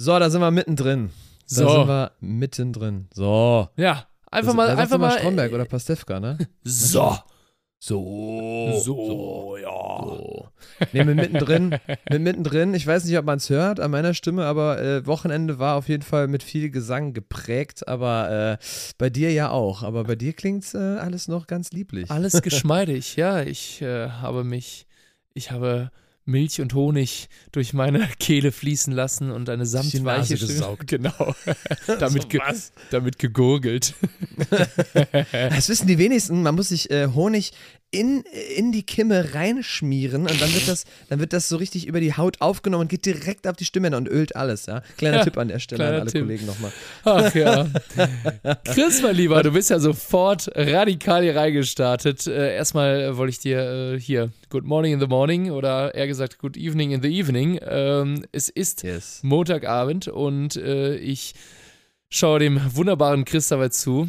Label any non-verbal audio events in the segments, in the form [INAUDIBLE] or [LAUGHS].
So, da sind wir mittendrin. Da So. sind wir mittendrin. So. Ja, einfach Das- mal, da einfach mal. Stromberg oder Pastewka, ne? [LAUGHS] So. So. So, ja. So. Nee, mit mittendrin, mit mittendrin, ich weiß nicht, ob man es hört an meiner Stimme, aber äh, Wochenende war auf jeden Fall mit viel Gesang geprägt, aber äh, bei dir ja auch. Aber bei dir klingt äh, alles noch ganz lieblich. Alles [LAUGHS] geschmeidig, ja. Ich äh, habe mich, ich habe Milch und Honig durch meine [LAUGHS] Kehle fließen lassen und eine samtweiche Stimme. gesaugt. [LAUGHS] Genau. [LAUGHS] damit, ge was? damit gegurgelt. Das wissen die wenigsten. Man muss sich äh, Honig in, in die Kimme reinschmieren und dann wird das, dann wird das so richtig über die Haut aufgenommen und geht direkt auf die Stimme und ölt alles. Ja? Kleiner Ja, Tipp an der Stelle an alle Tipp. Kollegen nochmal. Ach ja. [LAUGHS] Chris, mein Lieber, du bist ja sofort radikal hier reingestartet. Äh, erstmal wollte ich dir äh, hier Good Morning in the Morning oder eher gesagt Good Evening in the Evening. Ähm, es ist Yes. Montagabend und äh, ich schaue dem wunderbaren Chris dabei zu,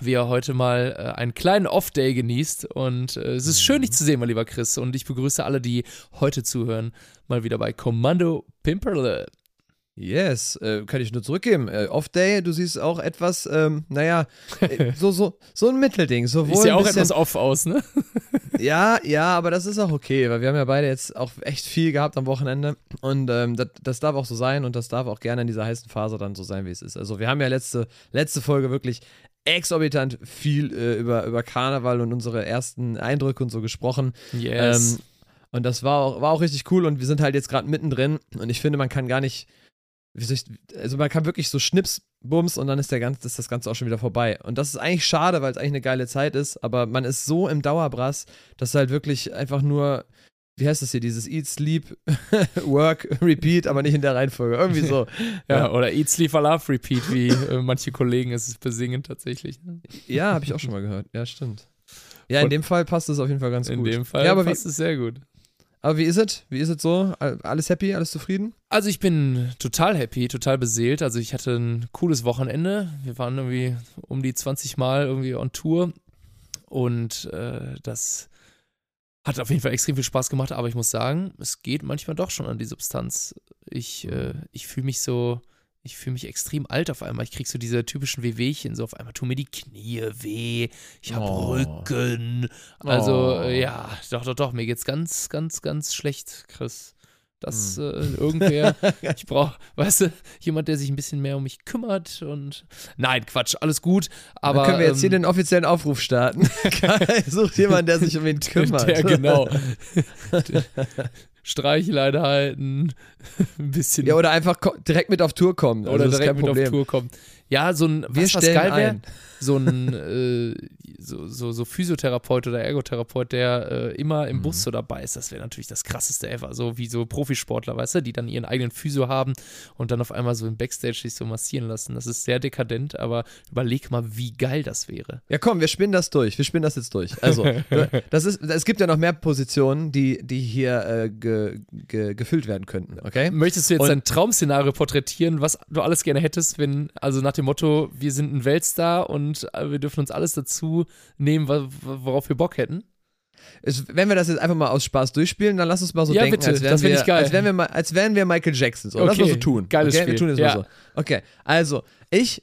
wie er heute mal äh, einen kleinen Off-Day genießt. Und äh, es ist schön, dich zu sehen, mein lieber Chris. Und ich begrüße alle, die heute zuhören, mal wieder bei Kommando Pimperle. Yes, äh, kann ich nur zurückgeben. Äh, Off-Day, du siehst auch etwas, ähm, naja, äh, [LAUGHS] so, so, so ein Mittelding. Sowohl Ich sehe auch bisschen, etwas off aus, ne? [LAUGHS] Ja, ja, aber das ist auch okay, weil wir haben ja beide jetzt auch echt viel gehabt am Wochenende und ähm, das, das darf auch so sein und das darf auch gerne in dieser heißen Phase dann so sein, wie es ist. Also wir haben ja letzte, letzte Folge wirklich exorbitant viel äh, über, über Karneval und unsere ersten Eindrücke und so gesprochen. Yes. Ähm, und das war auch, war auch richtig cool und wir sind halt jetzt gerade mittendrin und ich finde, man kann gar nicht, ich, also man kann wirklich so Schnips, Bums und dann ist, der ganze, ist das Ganze auch schon wieder vorbei. Und das ist eigentlich schade, weil es eigentlich eine geile Zeit ist, aber man ist so im Dauerbrass, dass halt wirklich einfach nur, wie heißt das hier, dieses Eat, Sleep, [LAUGHS] Work, Repeat, aber nicht in der Reihenfolge. Irgendwie so. [LAUGHS] ja, oder Eat, Sleep, Love, Repeat, wie äh, manche Kollegen es besingen tatsächlich. ne? Ja, habe ich auch schon mal gehört. Ja, stimmt. Ja, in Und- dem Fall passt es auf jeden Fall ganz In gut. dem Fall ja, aber wie, passt es sehr gut. Aber wie ist es? Wie ist es so? All- Alles happy? Alles zufrieden? Also ich bin total happy, total beseelt. Also ich hatte ein cooles Wochenende. Wir waren irgendwie um die 20 Mal irgendwie on Tour und äh, das hat auf jeden Fall extrem viel Spaß gemacht. Aber ich muss sagen, es geht manchmal doch schon an die Substanz. Ich, äh, ich fühle mich so, ich fühle mich extrem alt auf einmal. Ich krieg so diese typischen Wehwehchen. So auf einmal tun mir die Knie weh. Ich habe Oh. Rücken. Also Oh. äh, ja, doch, doch, doch. Mir geht's ganz, ganz, ganz schlecht, Chris. Das Hm. äh, irgendwer, [LAUGHS] ich brauche, weißt du, jemand, der sich ein bisschen mehr um mich kümmert und nein, Quatsch, alles gut, aber Dann können wir jetzt hier ähm, den offiziellen Aufruf starten. [LAUGHS] [LAUGHS] Sucht jemanden, der sich um ihn kümmert. der genau Streichlein halten, [LAUGHS] ein bisschen Ja, oder einfach direkt mit auf Tour kommen. Also oder direkt mit auf Problem. Tour kommen. Ja, so ein, Wir was stellen geil wäre, so ein äh, so, so, so Physiotherapeut oder Ergotherapeut, der äh, immer im Mhm. Bus so dabei ist, das wäre natürlich das krasseste ever. So wie so Profisportler, weißt du, die dann ihren eigenen Physio haben und dann auf einmal so im Backstage sich so massieren lassen. Das ist sehr dekadent, aber überleg mal, wie geil das wäre. Ja, komm, wir spinnen das durch. Wir spinnen das jetzt durch. Also, [LAUGHS] das ist, es gibt ja noch mehr Positionen, die, die hier äh, ge, ge, gefüllt werden könnten, okay? Möchtest du jetzt Und- dein Traumszenario porträtieren, was du alles gerne hättest, wenn, also nach dem Motto, wir sind ein Weltstar und äh, wir dürfen uns alles dazu nehmen, worauf wir Bock hätten? Es, wenn wir das jetzt einfach mal aus Spaß durchspielen, dann lass uns mal so Ja, denken, bitte, als, wären wir, ich geil. als, wären wir, mal- als wären wir Michael Jackson. So. Lass Okay, mal so tun. geiles okay? Spiel. Wir tun jetzt Ja. mal so. Okay, also, ich.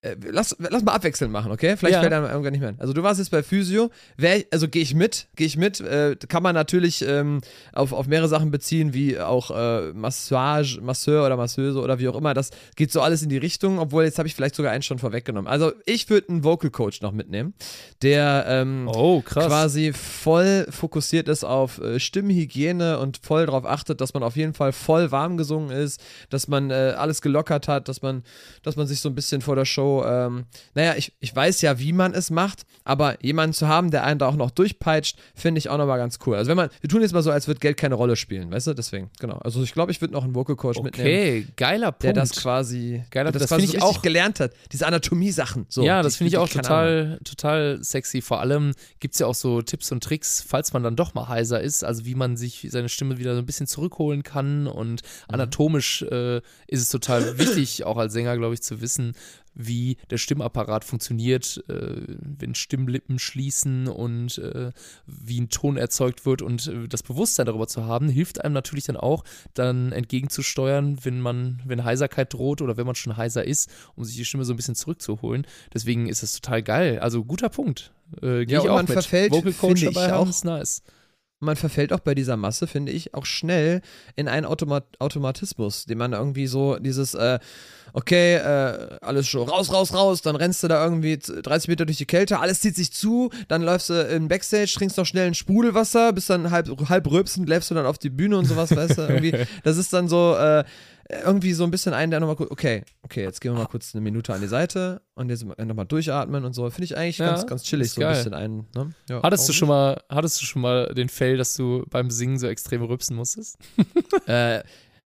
Äh, lass, lass mal abwechselnd machen, okay? Vielleicht Ja. fällt einem irgendwann nicht mehr ein. Also du warst jetzt bei Physio, Wär, also gehe ich mit, gehe ich mit, äh, kann man natürlich ähm, auf, auf mehrere Sachen beziehen, wie auch äh, Massage, Masseur oder Masseuse oder wie auch immer, das geht so alles in die Richtung, obwohl jetzt habe ich vielleicht sogar einen schon vorweggenommen. Also ich würde einen Vocal Coach noch mitnehmen, der ähm, Oh, quasi voll fokussiert ist auf äh, Stimmhygiene und voll darauf achtet, dass man auf jeden Fall voll warm gesungen ist, dass man äh, alles gelockert hat, dass man, dass man sich so ein bisschen vor der Show, ähm, naja, ich, ich weiß ja, wie man es macht, aber jemanden zu haben, der einen da auch noch durchpeitscht, finde ich auch nochmal ganz cool. Also wenn man, wir tun jetzt mal so, als würde Geld keine Rolle spielen, weißt du, deswegen, genau. Also ich glaube, ich würde noch einen Vocal Coach mitnehmen. Okay, geiler Punkt. Der das quasi, Geiler- der das das quasi ich so richtig auch- gelernt hat. Diese Anatomie-Sachen. So, ja, das finde ich auch Ahnung. total, total sexy. Vor allem gibt es ja auch so Tipps und Tricks, falls man dann doch mal heiser ist, also wie man sich seine Stimme wieder so ein bisschen zurückholen kann. Und Mhm. anatomisch äh, ist es total wichtig, auch als Sänger, glaube ich, zu wissen, wie der Stimmapparat funktioniert, äh, wenn Stimmlippen schließen und äh, wie ein Ton erzeugt wird und äh, das Bewusstsein darüber zu haben, hilft einem natürlich dann auch, dann entgegenzusteuern, wenn man, wenn Heiserkeit droht oder wenn man schon heiser ist, um sich die Stimme so ein bisschen zurückzuholen. Deswegen ist es total geil. Also guter Punkt. Äh, ja, ich auch man mit. verfällt, Vocal Coach ich dabei auch. haben, ist nice. Man verfällt auch bei dieser Masse, finde ich, auch schnell in einen Automat Automatismus, den man irgendwie so dieses, äh, okay, äh, alles schon raus, raus, raus, dann rennst du da irgendwie 30 Meter durch die Kälte, alles zieht sich zu, dann läufst du in Backstage, trinkst noch schnell ein Sprudelwasser, bist dann halb, halb rülpsend, läufst du dann auf die Bühne und sowas, weißt du, irgendwie, [LAUGHS] das ist dann so, äh, irgendwie so ein bisschen ein, der nochmal kurz, okay, okay, jetzt gehen wir mal kurz eine Minute an die Seite und jetzt nochmal durchatmen und so. Finde ich eigentlich Ja, ganz, ganz chillig, so ein bisschen ein. Ne? Ja, Hattest du schon mal, hattest du schon mal den Fail, dass du beim Singen so extrem rübsen musstest? Äh,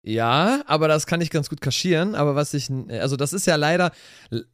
ja, aber das kann ich ganz gut kaschieren. Aber was ich, also das ist ja leider,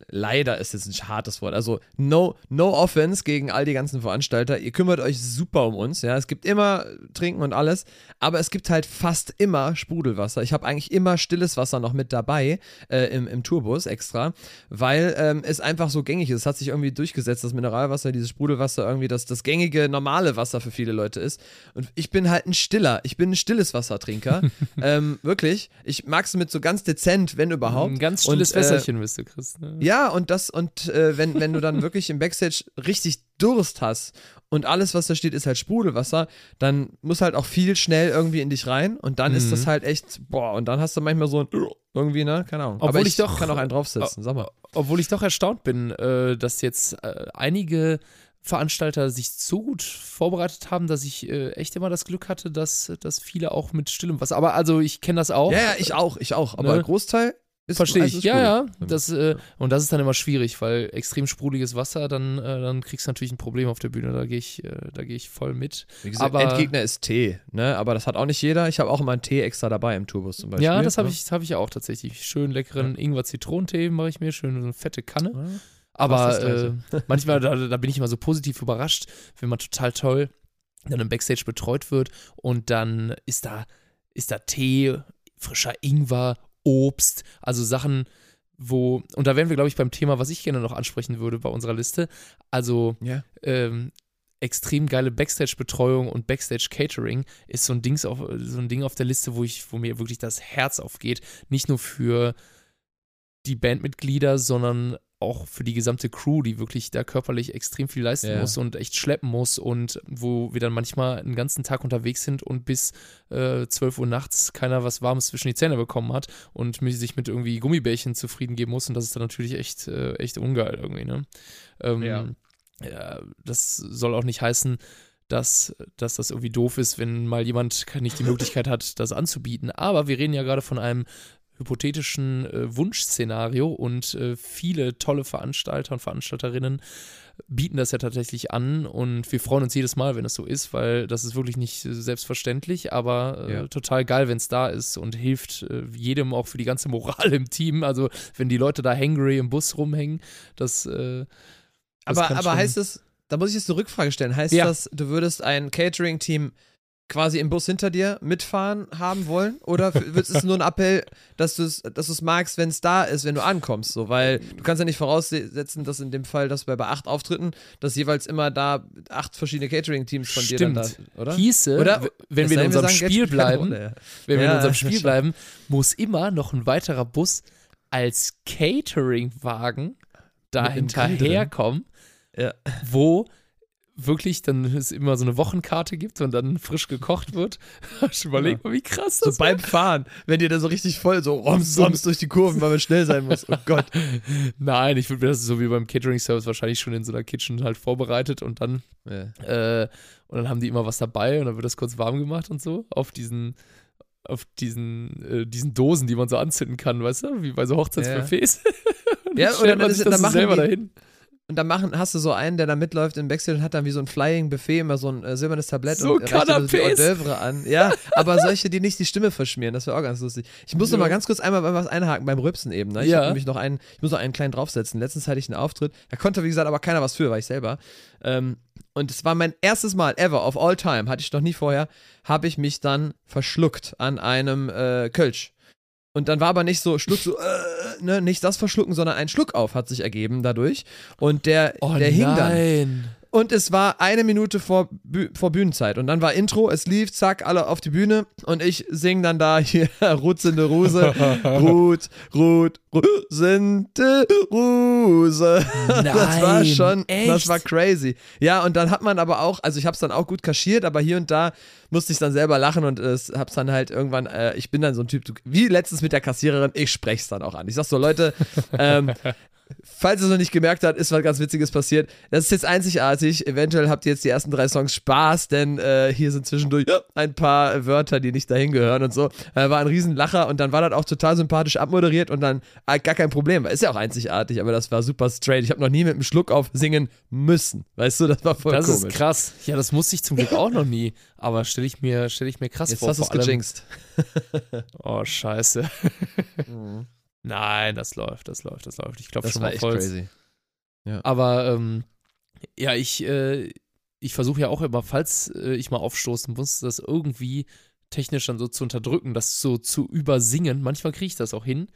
leider ist jetzt ein hartes Wort. Also no, no offense gegen all die ganzen Veranstalter. Ihr kümmert euch super um uns. Ja, es gibt immer Trinken und alles, aber es gibt halt fast immer Sprudelwasser. Ich habe eigentlich immer stilles Wasser noch mit dabei äh, im, im Tourbus extra, weil ähm, es einfach so gängig ist. Es hat sich irgendwie durchgesetzt, dass Mineralwasser, dieses Sprudelwasser irgendwie das, das gängige normale Wasser für viele Leute ist. Und ich bin halt ein Stiller. Ich bin ein stilles Wassertrinker. [LAUGHS] ähm, wirklich. Ich mag es mit so ganz dezent, wenn überhaupt. Ein ganz stilles und, äh, Wässerchen bist du, Chris. Ne? ja, und das, und äh, wenn, wenn du dann [LAUGHS] wirklich im Backstage richtig Durst hast und alles, was da steht, ist halt Sprudelwasser, dann muss halt auch viel schnell irgendwie in dich rein und dann ist Mhm. das halt echt, boah, und dann hast du manchmal so ein [LAUGHS] irgendwie, ne, keine Ahnung. Obwohl Aber ich, ich doch- kann auch einen draufsetzen, sag mal. Obwohl ich doch erstaunt bin, äh, dass jetzt äh, einige Veranstalter sich so gut vorbereitet haben, dass ich äh, echt immer das Glück hatte, dass, dass viele auch mit stillem Wasser. Aber also ich kenne das auch. Ja, ja, ich auch, ich auch, aber Ne? Großteil ist Verstehe ich. Ja, ja. Das, äh, und das ist dann immer schwierig, weil extrem sprudeliges Wasser, dann, äh, dann kriegst du natürlich ein Problem auf der Bühne. Da gehe ich, äh, da gehe ich voll mit. Wie gesagt, aber- Endgegner ist Tee, ne, aber das hat auch nicht jeder. Ich habe auch immer einen Tee extra dabei im Tourbus zum Beispiel. Ja, das habe ne? ich, das hab ich auch tatsächlich. Schön leckeren Ingwer-Zitronentee mache ich mir, schön so eine fette Kanne. Ja. Aber äh, [LAUGHS] manchmal, da, da bin ich immer so positiv überrascht, wenn man total toll dann im Backstage betreut wird und dann ist da, ist da Tee, frischer Ingwer, Obst, also Sachen, wo, und da wären wir, glaube ich, beim Thema, was ich gerne noch ansprechen würde bei unserer Liste. Also Ja. ähm, extrem geile Backstage-Betreuung und Backstage-Catering ist so ein, Dings auf, so ein Ding auf der Liste, wo, ich, wo mir wirklich das Herz aufgeht. Nicht nur für die Bandmitglieder, sondern auch für die gesamte Crew, die wirklich da körperlich extrem viel leisten Ja. muss und echt schleppen muss und wo wir dann manchmal einen ganzen Tag unterwegs sind und bis äh, 12 Uhr nachts keiner was Warmes zwischen die Zähne bekommen hat und sich mit irgendwie Gummibärchen zufrieden geben muss und das ist dann natürlich echt, äh, echt ungeil irgendwie, ne? Ähm, Ja. ja, das soll auch nicht heißen, dass, dass das irgendwie doof ist, wenn mal jemand nicht die Möglichkeit hat, das anzubieten. Aber wir reden ja gerade von einem hypothetischen äh, Wunschszenario und äh, viele tolle Veranstalter und Veranstalterinnen bieten das ja tatsächlich an und wir freuen uns jedes Mal, wenn es so ist, weil das ist wirklich nicht äh, selbstverständlich, aber äh, Ja. total geil, wenn es da ist und hilft äh, jedem auch für die ganze Moral im Team. Also wenn die Leute da hangry im Bus rumhängen, das, äh, das Aber, aber heißt es, da muss ich jetzt eine Rückfrage stellen, heißt Ja. das, du würdest ein Catering-Team quasi im Bus hinter dir mitfahren haben wollen? Oder ist es nur ein Appell, dass du es dass du's magst, wenn es da ist, wenn du ankommst? So, weil du kannst ja nicht voraussetzen, dass in dem Fall, dass bei, bei acht Auftritten, dass jeweils immer da acht verschiedene Catering-Teams von dir dann da, Stimmt. oder? hieße, Oder- wenn wir in unserem sagen, Spiel bleiben, Rolle, ja. wenn wir in Ja, unserem Spiel [LAUGHS] bleiben, muss immer noch ein weiterer Bus als Catering-Wagen da hinterherkommen, Ja. wo wirklich dann es immer so eine Wochenkarte gibt und dann frisch gekocht wird. [LAUGHS] Ich überleg mal, wie krass So das beim Fahren, wenn dir da so richtig voll so roms, roms durch die Kurven, weil man schnell sein muss. Oh Gott. [LAUGHS] Nein, ich würde mir das so wie beim Catering-Service wahrscheinlich schon in so einer Kitchen halt vorbereitet und dann Ja. Äh, und dann haben die immer was dabei und dann wird das kurz warm gemacht und so auf diesen auf diesen, äh, diesen Dosen, die man so anzünden kann, weißt du, wie bei so Hochzeitsbuffets. [LAUGHS] Und Ja, dann oder stellt dann man ist- dann das so machen selber die- dahin. Und dann machen, hast du so einen, der da mitläuft im Backstage und hat dann wie so ein Flying Buffet immer so ein äh, silbernes Tablett So und reicht so die. Hors d'oeuvre an. Ja, aber solche, die nicht die Stimme verschmieren, das wäre auch ganz lustig. Ich muss noch Ja. mal ganz kurz einmal bei was einhaken, beim Rübsen eben. Ne? Ich Ja. nämlich noch einen, ich muss noch einen kleinen draufsetzen. Letztens hatte ich einen Auftritt, da konnte, wie gesagt, aber keiner was für, war ich selber. Ähm, und es war mein erstes Mal ever, of all time, hatte ich noch nie vorher, habe ich mich dann verschluckt an einem äh, Kölsch. Und dann war aber nicht so Schluck so, äh, ne, nicht das verschlucken, sondern ein Schluck auf hat sich ergeben dadurch. Und der, Oh der hing dann. Nein. Und es war eine Minute vor, Bü vor Bühnenzeit. Und dann war Intro, es lief, zack, alle auf die Bühne. Und ich sing dann da hier [LAUGHS] Rutzende Ruse. [LAUGHS] Rut, Rut, Rusende Ruse. [LAUGHS] das war Nein, schon, das echt? war crazy. Ja, und dann hat man aber auch, also ich hab's dann auch gut kaschiert, aber hier und da musste ich dann selber lachen und es hab's dann halt irgendwann, äh, ich bin dann so ein Typ, wie letztens mit der Kassiererin, ich sprech's dann auch an. Ich sag so, Leute, ähm, Falls ihr es noch nicht gemerkt habt, ist was ganz Witziges passiert. Das ist jetzt einzigartig. Eventuell habt ihr jetzt die ersten drei Songs Spaß, denn äh, hier sind zwischendurch ein paar Wörter, die nicht dahin gehören und so. Äh, war ein Riesenlacher und dann war das auch total sympathisch abmoderiert und dann äh, gar kein Problem. Ist ja auch einzigartig, aber das war super straight. Ich habe noch nie mit einem Schluck auf singen müssen. Weißt du, das war voll Das komisch. ist krass. Ja, das musste ich zum Glück auch noch nie. Aber stelle ich mir, stell ich mir krass Jetzt vor. hast du es gejinxt. Oh, scheiße. Nein, das läuft, das läuft, das läuft. Ich glaube schon war mal echt voll. crazy. Aber ähm, ja, ich, äh, ich versuche ja auch immer, falls äh, ich mal aufstoßen muss, das irgendwie technisch dann so zu unterdrücken, das so zu übersingen. Manchmal kriege ich das auch hin.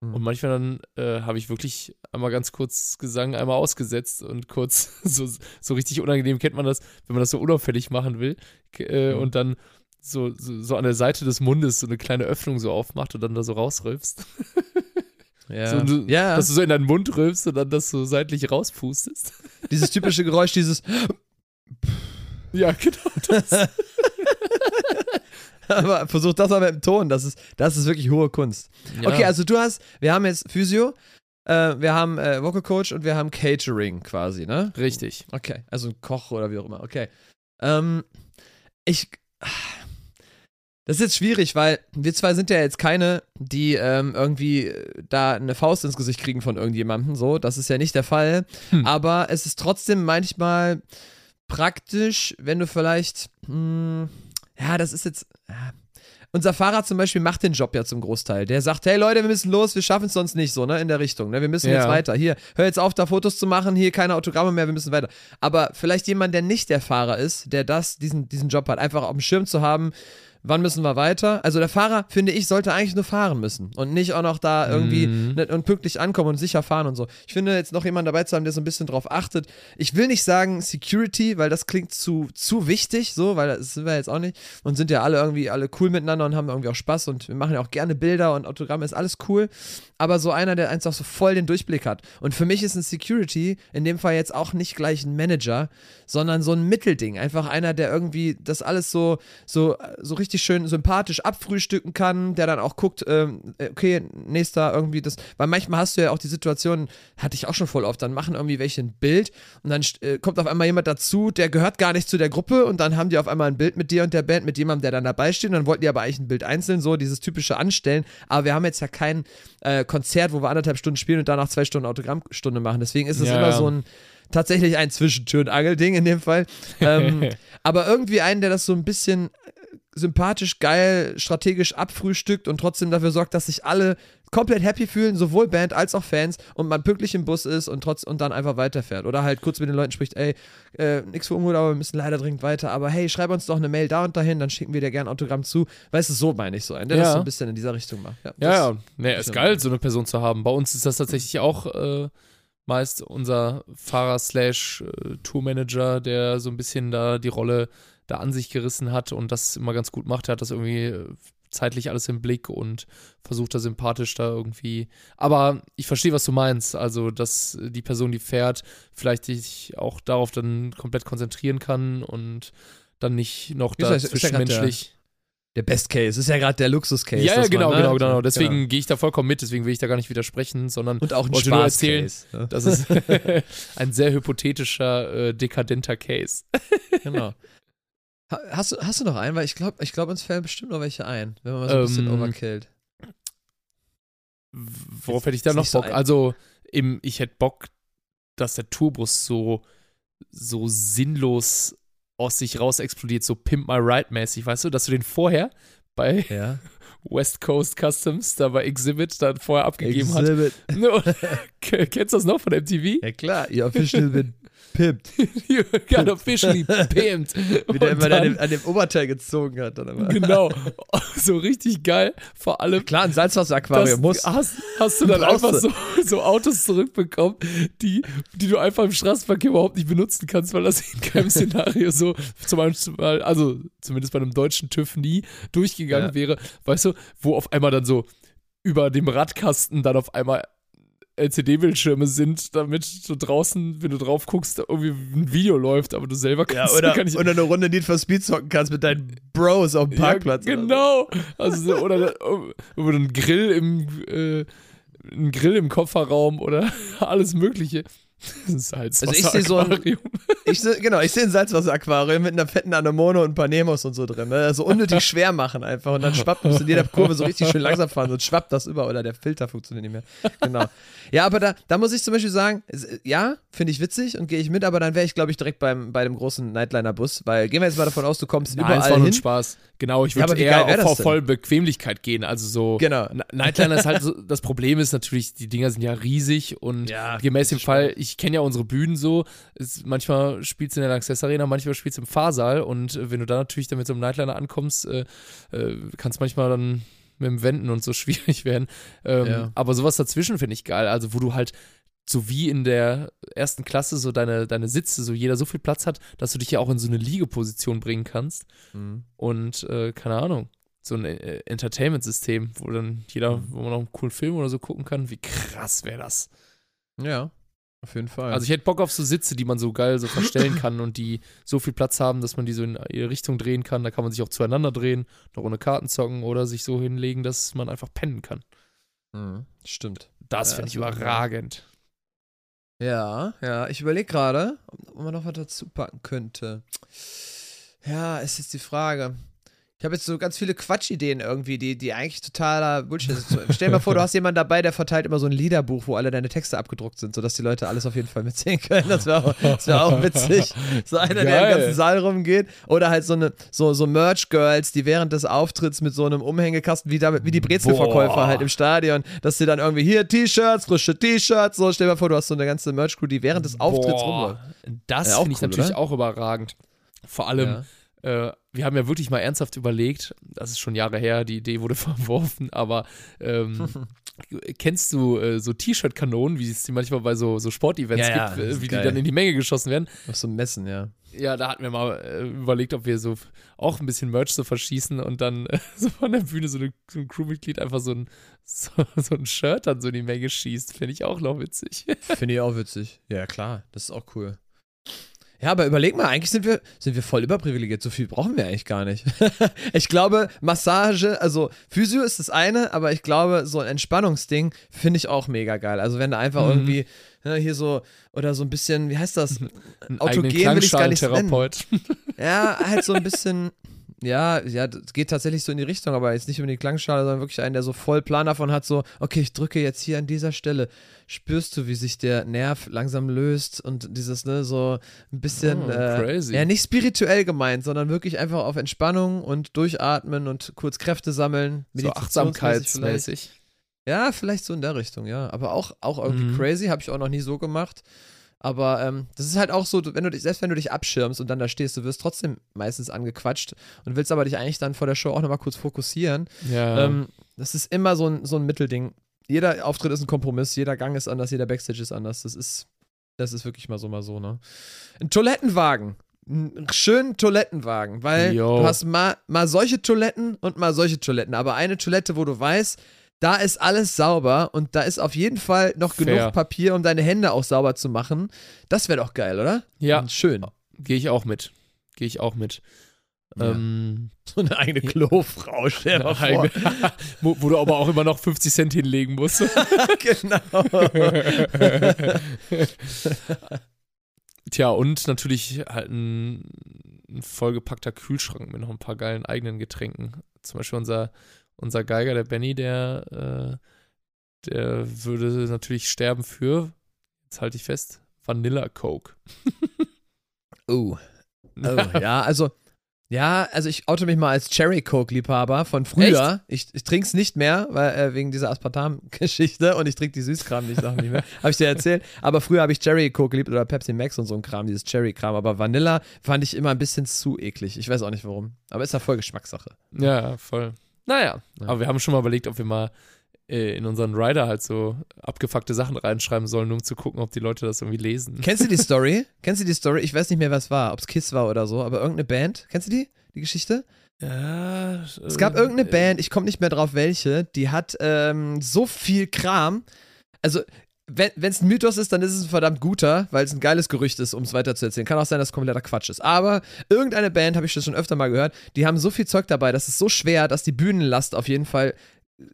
Mhm. Und manchmal dann äh, habe ich wirklich einmal ganz kurz Gesang einmal ausgesetzt und kurz [LAUGHS] so, so richtig unangenehm kennt man das, wenn man das so unauffällig machen will Mhm. und dann so, so, so an der Seite des Mundes so eine kleine Öffnung so aufmacht und dann da so rausrülpst. [LAUGHS] Ja, So, du, ja. Dass du so in deinen Mund rülpst und dann das so seitlich rauspustest. [LAUGHS] dieses typische Geräusch, dieses Ja, genau. Das. [LAUGHS] aber versuch das mal mit dem Ton, das ist, das ist wirklich hohe Kunst. Okay, also du hast, wir haben jetzt Physio, äh, wir haben äh, Vocal Coach und wir haben Catering quasi, ne? Richtig. Okay, also ein Koch oder wie auch immer, okay. Ähm, ich, das ist jetzt schwierig, weil wir zwei sind ja jetzt keine, die ähm, irgendwie äh, da eine Faust ins Gesicht kriegen von irgendjemandem, so, das ist ja nicht der Fall, Hm. aber es ist trotzdem manchmal praktisch, wenn du vielleicht, hm, ja, das ist jetzt, ja. Unser Fahrer zum Beispiel macht den Job ja zum Großteil. Der sagt, hey Leute, wir müssen los, wir schaffen es sonst nicht so, ne, in der Richtung, ne, wir müssen Ja. jetzt weiter. Hier, hör jetzt auf, da Fotos zu machen, hier keine Autogramme mehr, wir müssen weiter. Aber vielleicht jemand, der nicht der Fahrer ist, der das, diesen, diesen Job hat, einfach auf dem Schirm zu haben, wann müssen wir weiter? Also der Fahrer, finde ich, sollte eigentlich nur fahren müssen und nicht auch noch da irgendwie Mhm. und pünktlich ankommen und sicher fahren und so. Ich finde jetzt noch jemanden dabei zu haben, der so ein bisschen drauf achtet. Ich will nicht sagen Security, weil das klingt zu, zu wichtig, so, weil das sind wir jetzt auch nicht und sind ja alle irgendwie alle cool miteinander und haben irgendwie auch Spaß und wir machen ja auch gerne Bilder und Autogramme, ist alles cool. Aber so einer, der einfach so voll den Durchblick hat. Und für mich ist ein Security in dem Fall jetzt auch nicht gleich ein Manager, sondern so ein Mittelding. Einfach einer, der irgendwie das alles so, so, so richtig schön sympathisch abfrühstücken kann, der dann auch guckt, ähm, okay, nächster irgendwie das, weil manchmal hast du ja auch die Situation, hatte ich auch schon voll oft, dann machen irgendwie welche ein Bild und dann äh, kommt auf einmal jemand dazu, der gehört gar nicht zu der Gruppe und dann haben die auf einmal ein Bild mit dir und der Band, mit jemandem, der dann dabei steht und dann wollten die aber eigentlich ein Bild einzeln, so dieses typische Anstellen, aber wir haben jetzt ja kein äh, Konzert, wo wir anderthalb Stunden spielen und danach zwei Stunden Autogrammstunde machen, deswegen ist es Ja, immer ja. so ein tatsächlich ein Zwischentür- und Angelding in dem Fall. Ähm, [LAUGHS] aber irgendwie einen, der das so ein bisschen äh, sympathisch, geil, strategisch abfrühstückt und trotzdem dafür sorgt, dass sich alle komplett happy fühlen, sowohl Band als auch Fans und man pünktlich im Bus ist und trotz und dann einfach weiterfährt. Oder halt kurz mit den Leuten spricht, ey, äh, nix für ungut, aber wir müssen leider dringend weiter. Aber hey, schreib uns doch eine Mail da und dahin, dann schicken wir dir gerne ein Autogramm zu. Weißt du, so meine ich so einen, der Ja. das so ein bisschen in dieser Richtung macht. Ja, Ja, ja. Nee, ist ist geil, so eine Person zu haben. Bei uns ist das tatsächlich auch äh, meist unser Fahrer slash äh, Tourmanager, der so ein bisschen da die Rolle da an sich gerissen hat und das immer ganz gut macht. Er hat das irgendwie äh, zeitlich alles im Blick und versucht da sympathisch da irgendwie. Aber ich verstehe, was du meinst. Also, dass die Person, die fährt, vielleicht sich auch darauf dann komplett konzentrieren kann und dann nicht noch da zwischenmenschlich. Der Best Case ist ja gerade der Luxus-Case. Ja, ja, dass man, genau, ne? genau, genau. Deswegen gehe ich da vollkommen mit, deswegen will ich da gar nicht widersprechen, sondern Und auch ein wollte nur Spaß-Case. ne? das ist [LAUGHS] [LAUGHS] ein sehr hypothetischer, äh, dekadenter Case. Genau. Ha- Hast du, hast du noch einen? Weil ich glaube, ich glaub, uns fällen bestimmt noch welche ein, wenn man mal so ein bisschen Ähm, overkillt. Worauf hätte ich da noch so Bock? ein- also, im, ich hätte Bock, dass der Tourbus so, so sinnlos aus sich raus explodiert, so Pimp My Ride mäßig, weißt du, dass du den vorher bei Ja. [LAUGHS] West Coast Customs, da bei Exhibit, dann vorher abgegeben Exhibit. [LAUGHS] hat. Kennst du das noch von MTV? Ja klar, ihr official bin. Pimpt. [LAUGHS] you got officially pimped. [LAUGHS] Wie der immer dann- an dem, an dem Oberteil gezogen hat. Dann immer. Genau. [LAUGHS] So richtig geil. Vor allem, Klar, ein Salzwasseraquarium muss. hast, hast du dann einfach so, so Autos zurückbekommen, die, die du einfach im Straßenverkehr überhaupt nicht benutzen kannst, weil das in keinem Szenario so, zum Beispiel, also zumindest bei einem deutschen TÜV nie durchgegangen Ja. wäre. Weißt du, wo auf einmal dann so über dem Radkasten dann auf einmal LCD-Bildschirme sind, damit so draußen, wenn du drauf guckst, irgendwie ein Video läuft, aber du selber Ja, kannst [LAUGHS] oder, gar nicht oder eine Runde Need for Speed zocken kannst mit deinen Bros auf dem Parkplatz. Ja, oder so. genau. Also so, oder, oder ein Grill im äh, ein Grill im Kofferraum oder [LAUGHS] alles Mögliche. [LAUGHS] Das ist halt Also ich seh so ein-. Ich seh, genau, ich sehe ein Salzwasseraquarium mit einer fetten Anemone und ein paar Nemos und so drin. Ne? So unnötig schwer machen einfach. Und dann schwappt musst du in jeder Kurve so richtig schön langsam fahren, sonst schwappt das über oder der Filter funktioniert nicht mehr. Genau. Ja, aber da, da muss ich zum Beispiel sagen, ja, finde ich witzig und gehe ich mit, aber dann wäre ich, glaube ich, direkt beim, bei dem großen Nightliner-Bus, weil gehen wir jetzt mal davon aus, du kommst Nein, überall hin. Spaß. Genau, ich Ja, würde wie eher auf, voll Bequemlichkeit gehen. Also so. Genau. Nightliner ist halt so, das Problem ist natürlich, die Dinger sind ja riesig und Ja, gemäß dem Fall, ich kenne ja unsere Bühnen so, ist, manchmal spielst du in der Lanxess Arena, manchmal spielst du im Fahrsaal und äh, wenn du da natürlich dann mit so einem Nightliner ankommst, äh, äh, kann es manchmal dann mit dem Wenden und so [LAUGHS] schwierig werden. Ähm, Ja. Aber sowas dazwischen finde ich geil, also wo du halt so wie in der ersten Klasse so deine, deine Sitze, so jeder so viel Platz hat, dass du dich ja auch in so eine Liegeposition bringen kannst Mhm. und äh, keine Ahnung, so ein äh, Entertainment-System, wo dann jeder, Mhm. wo man noch einen coolen Film oder so gucken kann. Wie krass wäre das? Ja, auf jeden Fall. Also ich hätte Bock auf so Sitze, die man so geil so verstellen [LAUGHS] kann und die so viel Platz haben, dass man die so in ihre Richtung drehen kann. Da kann man sich auch zueinander drehen, noch ohne Karten zocken oder sich so hinlegen, dass man einfach pennen kann. mhm. Stimmt. Das Ja, finde ich überragend. Ja, ja, ich überlege gerade, ob man noch was dazu packen könnte. Ja, ist jetzt die Frage. Ich habe jetzt so ganz viele Quatschideen irgendwie, die, die eigentlich totaler Bullshit sind. Stell dir mal vor, du hast jemanden dabei, der verteilt immer so ein Liederbuch, wo alle deine Texte abgedruckt sind, sodass die Leute alles auf jeden Fall mitsehen können. Das wäre auch, das wär auch witzig. So einer, der Geil. im ganzen Saal rumgeht. Oder halt so eine so, so Merch-Girls, die während des Auftritts mit so einem Umhängekasten, wie, damit, wie die Brezelverkäufer halt im Stadion, dass sie dann irgendwie hier T-Shirts, frische T-Shirts, so stell dir mal vor, du hast so eine ganze Merch-Crew, die während des Auftritts rumläuft. Das Ja, finde ich cool, natürlich oder? auch überragend. Vor allem, Ja. äh, wir haben ja wirklich mal ernsthaft überlegt, das ist schon Jahre her, die Idee wurde [LAUGHS] verworfen, aber ähm, [LAUGHS] kennst du äh, so T-Shirt-Kanonen, wie es die manchmal bei so, so Sportevents Ja, ja, gibt, das äh, wie geil. die dann in die Menge geschossen werden? Auf so Messen, ja. Ja, da hatten wir mal äh, überlegt, ob wir so auch ein bisschen Merch so verschießen und dann äh, [LAUGHS] so von der Bühne so, eine, so ein Crewmitglied einfach so ein, so, so ein Shirt dann so in die Menge schießt. Finde ich auch noch witzig. Finde ich auch witzig. Ja, klar, das ist auch cool. Ja, aber überleg mal, eigentlich sind wir, sind wir voll überprivilegiert. So viel brauchen wir eigentlich gar nicht. [LAUGHS] ich glaube, Massage, also Physio ist das eine, aber ich glaube, so ein Entspannungsding finde ich auch mega geil. Also wenn du einfach Mhm. irgendwie ne, hier so, oder so ein bisschen, wie heißt das? Ein Autogen will ich's gar nicht Klangschalentherapeut. Ja, halt so ein bisschen. Ja, ja, das geht tatsächlich so in die Richtung, aber jetzt nicht über die Klangschale, sondern wirklich einen, der so voll Plan davon hat, so, okay, ich drücke jetzt hier an dieser Stelle. Spürst du, wie sich der Nerv langsam löst und dieses, ne, so ein bisschen, Oh, äh, crazy. ja, nicht spirituell gemeint, sondern wirklich einfach auf Entspannung und durchatmen und kurz Kräfte sammeln. so achtsamkeitsmäßig. Ja, vielleicht so in der Richtung, ja. Aber auch, auch irgendwie Mhm. crazy, habe ich auch noch nie so gemacht. Aber ähm, das ist halt auch so, wenn du dich, selbst wenn du dich abschirmst und dann da stehst, du wirst trotzdem meistens angequatscht und willst aber dich eigentlich dann vor der Show auch nochmal kurz fokussieren. Ja. Ähm, das ist immer so ein, so ein Mittelding. Jeder Auftritt ist ein Kompromiss, jeder Gang ist anders, jeder Backstage ist anders. Das ist, das ist wirklich mal so, mal so, ne? Ein Toilettenwagen. Einen schönen Toilettenwagen, weil Jo. du hast mal, mal solche Toiletten und mal solche Toiletten. Aber eine Toilette, wo du weißt, da ist alles sauber und da ist auf jeden Fall noch Fair. genug Papier, um deine Hände auch sauber zu machen. Das wäre doch geil, oder? ja, Und schön. gehe ich auch mit. Gehe ich auch mit. Ja. Ähm, [LAUGHS] So eine eigene Klofrau, stell dir vor. [LAUGHS] wo, wo du aber auch immer noch 50 Cent hinlegen musst. [LAUGHS] genau. Tja, und natürlich halt ein, ein vollgepackter Kühlschrank mit noch ein paar geilen eigenen Getränken. Zum Beispiel unser, unser Geiger, der Benny, der, äh, der würde natürlich sterben für, jetzt halte ich fest, Vanilla Coke. [LAUGHS] Oh. [LAUGHS] Oh, ja, also Ja, also ich oute mich mal als Cherry Coke-Liebhaber von früher. Ich, ich trinke es nicht mehr, weil, äh, wegen dieser Aspartam-Geschichte und ich trinke die Süßkram nicht, Sachen nicht mehr. [LAUGHS] habe ich dir erzählt. Aber früher habe ich Cherry Coke geliebt oder Pepsi Max und so ein Kram, dieses Cherry-Kram. Aber Vanilla fand ich immer ein bisschen zu eklig. Ich weiß auch nicht warum. Aber ist ja voll Geschmackssache. Ja, voll. Naja, ja. aber wir haben schon mal überlegt, ob wir mal äh, in unseren Rider halt so abgefuckte Sachen reinschreiben sollen, um zu gucken, ob die Leute das irgendwie lesen. Kennst du die [LAUGHS] Story? Kennst du die Story? Ich weiß nicht mehr, was war, ob es Kiss war oder so, aber irgendeine Band. Kennst du die? Die Geschichte? Ja. Es gab äh, irgendeine Band, ich komme nicht mehr drauf, welche, die hat ähm, so viel Kram. Also, wenn es ein Mythos ist, dann ist es ein verdammt guter, weil es ein geiles Gerücht ist, um es weiterzuerzählen. Kann auch sein, dass es kompletter Quatsch ist. Aber irgendeine Band, habe ich das schon öfter mal gehört, die haben so viel Zeug dabei, das ist so schwer, dass die Bühnenlast auf jeden Fall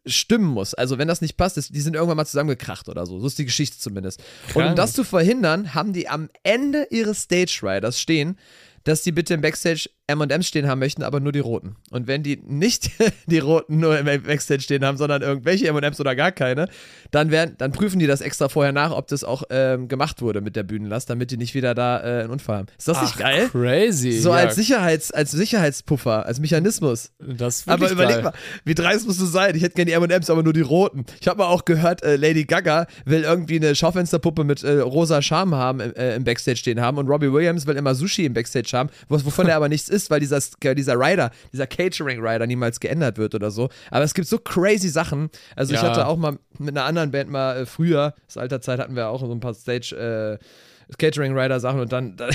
stimmen muss. Also wenn das nicht passt, ist, die sind irgendwann mal zusammengekracht oder so. So ist die Geschichte zumindest. Krank. Und um das zu verhindern, haben die am Ende ihres Stage Riders stehen, dass die bitte im Backstage M&M's stehen haben möchten, aber nur die roten. Und wenn die nicht [LAUGHS] die roten nur im Backstage stehen haben, sondern irgendwelche M&M's oder gar keine, dann werden, dann prüfen die das extra vorher nach, ob das auch ähm, gemacht wurde mit der Bühnenlast, damit die nicht wieder da äh, einen Unfall haben. Ist das Ach, nicht geil? Crazy. So ja. als Sicherheits, als Sicherheitspuffer, als Mechanismus. Das Aber überleg geil. mal, wie dreist musst du sein? Ich hätte gerne die M&M's, aber nur die roten. Ich habe mal auch gehört, äh, Lady Gaga will irgendwie eine Schaufensterpuppe mit äh, rosa Charme haben äh, im Backstage stehen haben und Robbie Williams will immer Sushi im Backstage haben, wovon er aber nichts ist, weil dieser dieser Rider, dieser Catering-Rider niemals geändert wird oder so. Aber es gibt so crazy Sachen. Also ja. ich hatte auch mal mit einer anderen Band mal äh, früher, aus alter Zeit hatten wir auch so ein paar Stage- äh, Catering-Rider-Sachen und dann, [LAUGHS] da,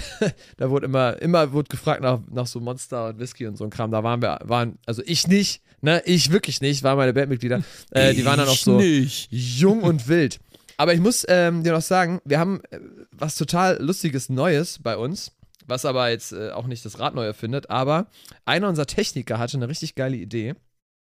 da, wurde immer, immer wurde gefragt nach, nach so Monster und Whisky und so ein Kram. Da waren wir, waren, also ich nicht, ne, ich wirklich nicht, waren meine Bandmitglieder. Äh, die waren dann auch so nicht. jung [LAUGHS] und wild. Aber ich muss ähm, dir noch sagen, wir haben äh, was total Lustiges Neues bei uns was aber jetzt äh, auch nicht das Rad neu erfindet, aber einer unserer Techniker hatte eine richtig geile Idee.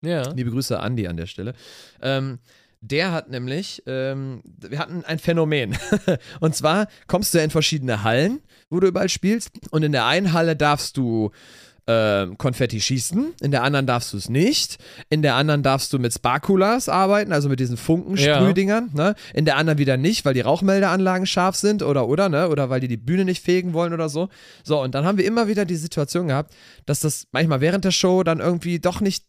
Ja. Liebe Grüße an Andi an der Stelle. Ähm, der hat nämlich, ähm, wir hatten ein Phänomen. [LAUGHS] und zwar kommst du ja in verschiedene Hallen, wo du überall spielst. Und in der einen Halle darfst du äh, Konfetti schießen, in der anderen darfst du es nicht, in der anderen darfst du mit Sparkulas arbeiten, also mit diesen Funkensprühdingern, ja. ne? in der anderen wieder nicht, weil die Rauchmeldeanlagen scharf sind oder oder, ne? oder weil die die Bühne nicht fegen wollen oder so. So, und dann haben wir immer wieder die Situation gehabt, dass das manchmal während der Show dann irgendwie doch nicht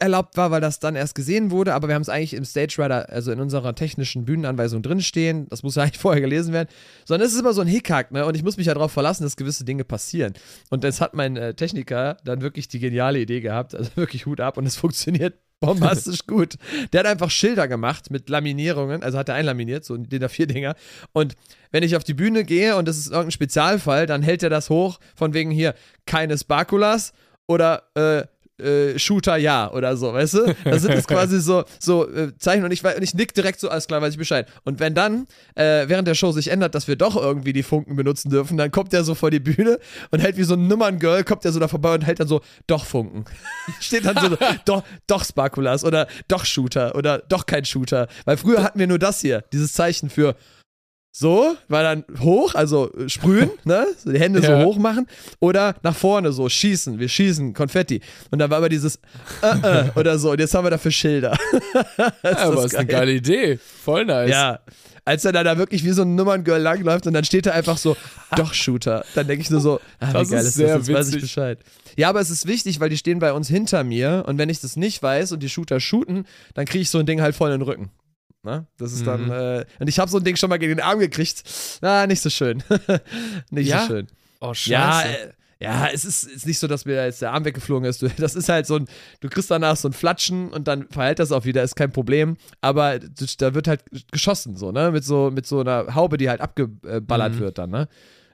erlaubt war, weil das dann erst gesehen wurde, aber wir haben es eigentlich im Stage Rider, also in unserer technischen Bühnenanweisung drinstehen. Das muss ja [LAUGHS] eigentlich vorher gelesen werden. Sondern es ist immer so ein Hickhack, ne? Und ich muss mich ja darauf verlassen, dass gewisse Dinge passieren. Und das hat mein äh, Techniker dann wirklich die geniale Idee gehabt, also wirklich Hut ab und es [LAUGHS] funktioniert bombastisch [LAUGHS] gut. Der hat einfach Schilder gemacht mit Laminierungen, also hat er einlaminiert, so den da vier Dinger. Und wenn ich auf die Bühne gehe und das ist irgendein Spezialfall, dann hält er das hoch, von wegen hier keine Sparkulas oder äh, äh, Shooter ja oder so, weißt du? Da sind es [LAUGHS] quasi so, so äh, Zeichen und ich, und ich nick direkt so, alles klar, weiß ich Bescheid. Und wenn dann äh, während der Show sich ändert, dass wir doch irgendwie die Funken benutzen dürfen, dann kommt der so vor die Bühne und hält wie so ein Nummerngirl, kommt der so da vorbei und hält dann so, doch Funken. [LAUGHS] Steht dann so, [LAUGHS] doch, doch Sparkulas oder doch Shooter oder doch kein Shooter. Weil früher hatten wir nur das hier, dieses Zeichen für so, war dann hoch, also sprühen, [LAUGHS] ne? So die Hände ja. so hoch machen. Oder nach vorne so, schießen, wir schießen, Konfetti. Und dann war aber dieses äh, äh, [LAUGHS] oder so. Und jetzt haben wir dafür Schilder. [LAUGHS] ja, aber ist geil. eine geile Idee. Voll nice. Ja. Als er dann da wirklich wie so ein Nummerngirl langläuft und dann steht da einfach so, doch Shooter. Dann denke ich nur so, ah, das wie geil ist, ist sehr das, jetzt weiß ich Bescheid. Ja, aber es ist wichtig, weil die stehen bei uns hinter mir und wenn ich das nicht weiß und die Shooter shooten, dann kriege ich so ein Ding halt voll in den Rücken. Ne? Das ist mhm. dann, äh, und ich habe so ein Ding schon mal gegen den Arm gekriegt. Na, nicht so schön. [LAUGHS] nicht ja? so schön. Oh, scheiße. Ja, äh, ja, es ist, ist nicht so, dass mir jetzt der Arm weggeflogen ist. [LAUGHS] Das ist halt so ein, du kriegst danach so ein Flatschen und dann verhält das auch wieder, ist kein Problem. Aber da wird halt geschossen, so, ne? Mit so, mit so einer Haube, die halt abgeballert mhm. wird dann, ne?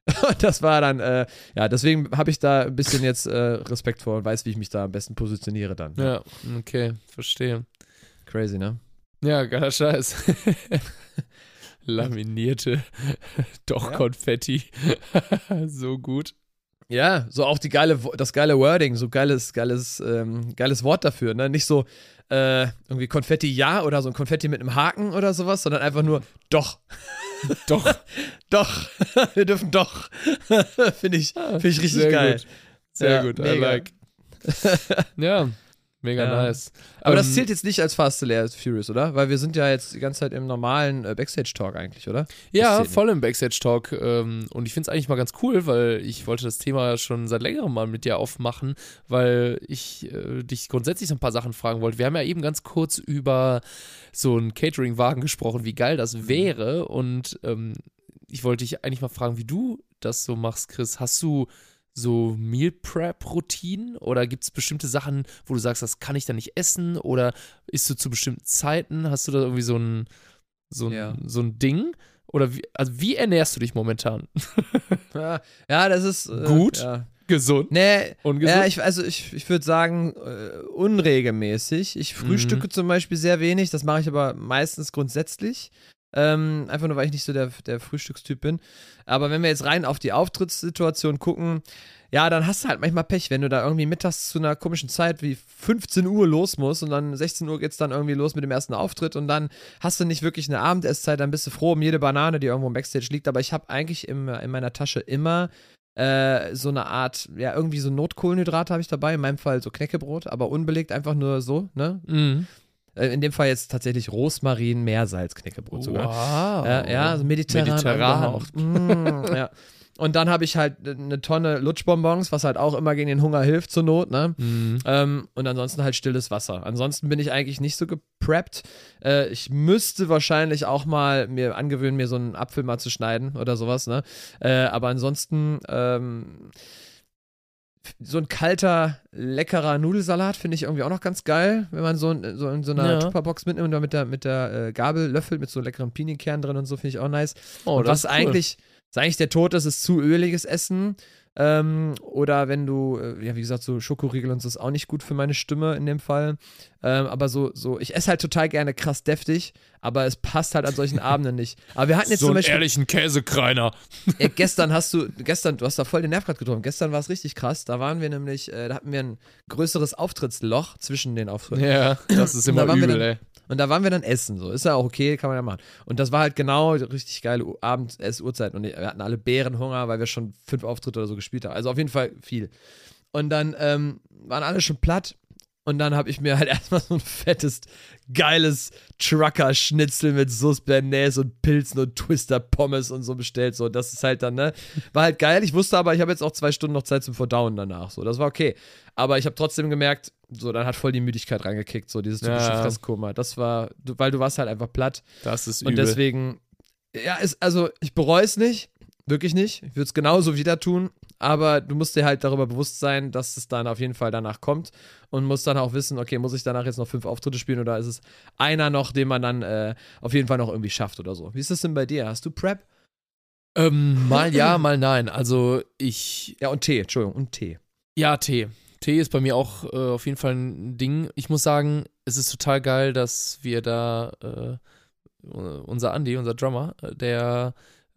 [LAUGHS] Und das war dann, äh, ja, deswegen habe ich da ein bisschen jetzt äh, Respekt vor und weiß, wie ich mich da am besten positioniere dann. Ja, okay, verstehe. Crazy, ne? Ja, geiler Scheiß. [LAUGHS] Laminierte [LAUGHS] doch. Konfetti. [LAUGHS] so gut. Ja, so auch die geile, das geile Wording, so geiles, geiles, ähm, geiles Wort dafür, ne? Nicht so äh, irgendwie Konfetti ja oder so ein Konfetti mit einem Haken oder sowas, sondern einfach nur doch. doch. doch. Wir dürfen doch. Finde ich, find ich richtig Sehr geil. Gut. Sehr ja, gut, I like. ja. Mega Ja. nice. Aber das Ähm, zählt jetzt nicht als Fast and Furious, oder? Weil wir sind ja jetzt die ganze Zeit im normalen äh, Backstage-Talk eigentlich, oder? Ja, voll im Backstage-Talk. Ähm, und ich finde es eigentlich mal ganz cool, weil ich wollte das Thema schon seit längerem mal mit dir aufmachen, weil ich äh, dich grundsätzlich so ein paar Sachen fragen wollte. Wir haben ja eben ganz kurz über so einen Catering-Wagen gesprochen, wie geil Mhm. das wäre. Und ähm, ich wollte dich eigentlich mal fragen, wie du das so machst, Chris. Hast du so Meal Prep-Routinen oder gibt es bestimmte Sachen, wo du sagst, das kann ich dann nicht essen oder isst du zu bestimmten Zeiten? Hast du da irgendwie so ein, so ein, Ja. so ein Ding? Oder wie, also wie ernährst du dich momentan? [LAUGHS] Ja, ja das ist. Äh, Gut. Ja. Gesund? Nee, Ungesund? Ja, ich, also ich, ich würde sagen, äh, unregelmäßig. Ich frühstücke Mhm. zum Beispiel sehr wenig, das mache ich aber meistens grundsätzlich. Ähm, einfach nur, weil ich nicht so der, der Frühstückstyp bin. Aber wenn wir jetzt rein auf die Auftrittssituation gucken, ja, dann hast du halt manchmal Pech, wenn du da irgendwie mittags zu einer komischen Zeit wie 15 Uhr los musst und dann 16 Uhr geht's dann irgendwie los mit dem ersten Auftritt und dann hast du nicht wirklich eine Abendesszeit, dann bist du froh um jede Banane, die irgendwo im Backstage liegt. Aber ich habe eigentlich im, in meiner Tasche immer äh, so eine Art, ja, irgendwie so Notkohlenhydrate habe ich dabei, in meinem Fall so Knäckebrot, aber unbelegt, einfach nur so, ne? Mhm. Äh, in dem Fall jetzt tatsächlich Rosmarin, Meersalz, Knäckebrot sogar. Wow. Ja, ja, so mediterran. Mediterran. Mm, ja. Und dann habe ich halt eine Tonne Lutschbonbons, was halt auch immer gegen den Hunger hilft zur Not, ne? Mhm. Ähm, und ansonsten halt stilles Wasser. Ansonsten bin ich eigentlich nicht so gepreppt. Äh, ich müsste wahrscheinlich auch mal mir angewöhnen, mir so einen Apfel mal zu schneiden oder sowas, ne? Äh, aber ansonsten, ähm, so ein kalter, leckerer Nudelsalat finde ich irgendwie auch noch ganz geil, wenn man so, in- so in so einer Ja. Tupperbox mitnimmt und dann mit der, mit der äh, Gabel löffelt mit so leckeren Pinienkernen drin und so, finde ich auch nice. Oh, und das was ist cool. eigentlich, was eigentlich der Tod ist, ist zu öliges Essen. Ähm, oder wenn du, äh, ja, wie gesagt, so Schokoriegel und so ist auch nicht gut für meine Stimme in dem Fall. Ähm, aber so, so, ich esse halt total gerne krass deftig, aber es passt halt an solchen [LAUGHS] Abenden nicht. Aber wir hatten jetzt so zum einen Beispiel, ehrlichen Käsekreiner. [LAUGHS] ja, gestern hast du, gestern, du hast da voll den Nerv gerade getroffen. Gestern war es richtig krass. Da waren wir nämlich, äh, da hatten wir ein größeres Auftrittsloch zwischen den Auftritten. Ja, das ist immer Da übel, dann- ey. Und da waren wir dann essen, so. Ist ja auch okay, kann man ja machen. Und das war halt genau richtig geile Abend-Ess-Uhrzeit. Und wir hatten alle Bärenhunger, weil wir schon fünf Auftritte oder so gespielt haben. Also auf jeden Fall viel. Und dann ähm, waren alle schon platt. Und dann habe ich mir halt [LAUGHS] erstmal so ein fettes, geiles Trucker-Schnitzel mit Sauce Bernays und Pilzen und Twister-Pommes und so bestellt. So, das ist halt dann, ne? War halt geil. Ich wusste aber, ich habe jetzt auch zwei Stunden noch Zeit zum Verdauen danach. So, das war okay. Aber ich habe trotzdem gemerkt, so, dann hat voll die Müdigkeit reingekickt, so dieses typische Ja. Fresskoma. Das war, weil du warst halt einfach platt. Das ist Und übel. deswegen, ja, ist, also ich bereue es nicht, wirklich nicht. Ich würde es genauso wieder tun, aber du musst dir halt darüber bewusst sein, dass es dann auf jeden Fall danach kommt und musst dann auch wissen, okay, muss ich danach jetzt noch fünf Auftritte spielen oder ist es einer noch, den man dann äh, auf jeden Fall noch irgendwie schafft oder so. Wie ist das denn bei dir? Hast du Prep? ähm, mal ja, [LAUGHS] mal nein. Also ich, Ja, und Tee, Entschuldigung, und Tee. ja, Tee. Tee ist bei mir auch äh, auf jeden Fall ein Ding. Ich muss sagen, es ist total geil, dass wir da, äh, unser Andy, unser Drummer, äh, der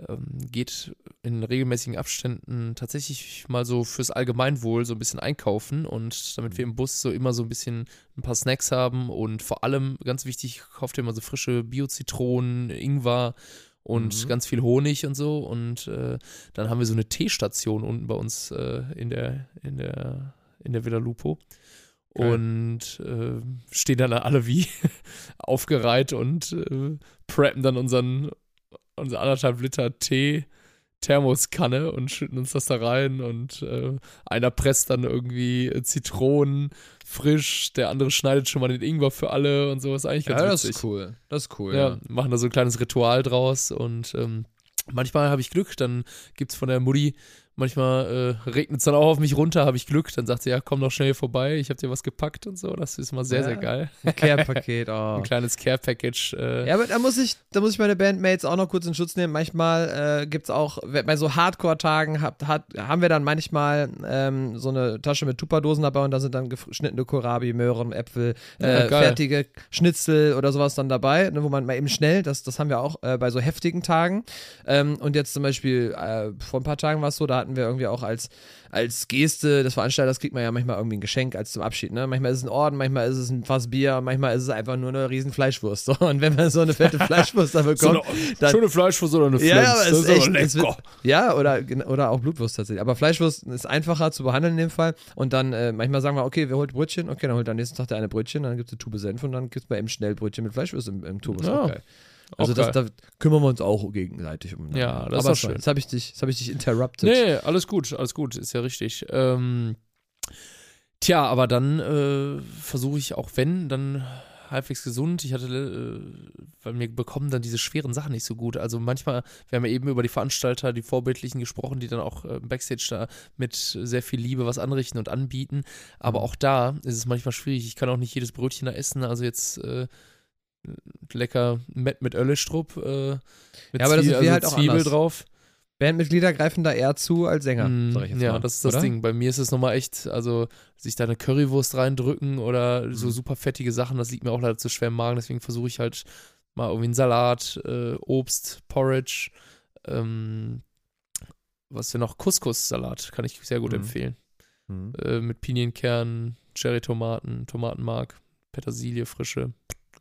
ähm, geht in regelmäßigen Abständen tatsächlich mal so fürs Allgemeinwohl so ein bisschen einkaufen und damit wir im Bus so immer so ein bisschen ein paar Snacks haben und vor allem, ganz wichtig, kauft er immer so frische Bio-Zitronen, Ingwer und Mhm. ganz viel Honig und so und äh, dann haben wir so eine Teestation unten bei uns äh, in der, in der, in der Villa Lupo. Geil. Und äh, stehen dann alle wie [LAUGHS] aufgereiht und äh, preppen dann unseren, unsere anderthalb Liter Tee Thermoskanne und schütten uns das da rein und äh, einer presst dann irgendwie Zitronen frisch, der andere schneidet schon mal den Ingwer für alle und so ist eigentlich ganz witzig. cool. Das ist cool, Ja, machen da so ein kleines Ritual draus und ähm, manchmal habe ich Glück, dann gibt es von der Mutti, manchmal äh, regnet es dann auch auf mich runter, habe ich Glück, dann sagt sie, ja, komm doch schnell hier vorbei, ich habe dir was gepackt und so, das ist mal sehr, Ja. sehr geil. Ein Care-Paket, [LAUGHS] oh. Ein kleines Care-Package. Äh, Ja, aber da muss ich, da muss ich meine Bandmates auch noch kurz in Schutz nehmen. Manchmal äh, gibt es auch, bei so Hardcore-Tagen hab, hat, haben wir dann manchmal ähm, so eine Tasche mit Tupperdosen dabei und da sind dann geschnittene Kohlrabi, Möhren, Äpfel, Ja, äh, geil. fertige Schnitzel oder sowas dann dabei, ne, wo man mal eben schnell, das, das haben wir auch äh, bei so heftigen Tagen. Ähm, und jetzt zum Beispiel, äh, vor ein paar Tagen war es so, da hatten wir irgendwie auch als, als Geste des Veranstalters, kriegt man ja manchmal irgendwie ein Geschenk als zum Abschied. Ne? Manchmal ist es ein Orden, manchmal ist es ein Fass Bier, manchmal ist es einfach nur eine riesen Fleischwurst. So. Und wenn man so eine fette [LAUGHS] Fleischwurst da bekommt, So eine dann, schöne Fleischwurst oder eine Flens. ja, aber ist ist echt, wird, ja, oder, oder auch Blutwurst tatsächlich. Aber Fleischwurst ist einfacher zu behandeln in dem Fall. Und dann äh, manchmal sagen wir, okay, wir holen Brötchen, okay, dann holt am nächsten Tag der eine Brötchen, dann gibt es eine Tube Senf und dann gibt es bei ihm schnell Brötchen mit Fleischwurst im, im Tubus. Ja, auch geil. Also auch das, da kümmern wir uns auch gegenseitig um. Ja, das ist Aber sorry, schön. Jetzt habe ich dich, jetzt habe ich dich interrupted. Nee, alles gut, alles gut, ist ja richtig. Ähm, tja, aber dann äh, versuche ich auch, wenn, dann halbwegs gesund. Ich hatte, äh, weil mir bekommen dann diese schweren Sachen nicht so gut. Also manchmal, wir haben ja eben über die Veranstalter, die Vorbildlichen gesprochen, die dann auch äh, Backstage da mit sehr viel Liebe was anrichten und anbieten. Aber auch da ist es manchmal schwierig. Ich kann auch nicht jedes Brötchen da essen. Also jetzt äh, lecker Met mit Öllestrupp, äh, mit Ja, aber das Zwie- ist wie halt also auch Zwiebel anders. drauf. Bandmitglieder greifen da eher zu als Sänger, Mm, sag ich jetzt ja, mal. das ist das oder? Ding. Bei mir ist es nochmal echt, also sich da eine Currywurst reindrücken oder so Mhm. super fettige Sachen, das liegt mir auch leider zu schwer im Magen, deswegen versuche ich halt mal irgendwie einen Salat, äh, Obst, Porridge, ähm, was denn noch? Couscous-Salat kann ich sehr gut Mhm. empfehlen. Mhm. Äh, mit Pinienkernen, Cherry-Tomaten, Tomatenmark, Petersilie, frische.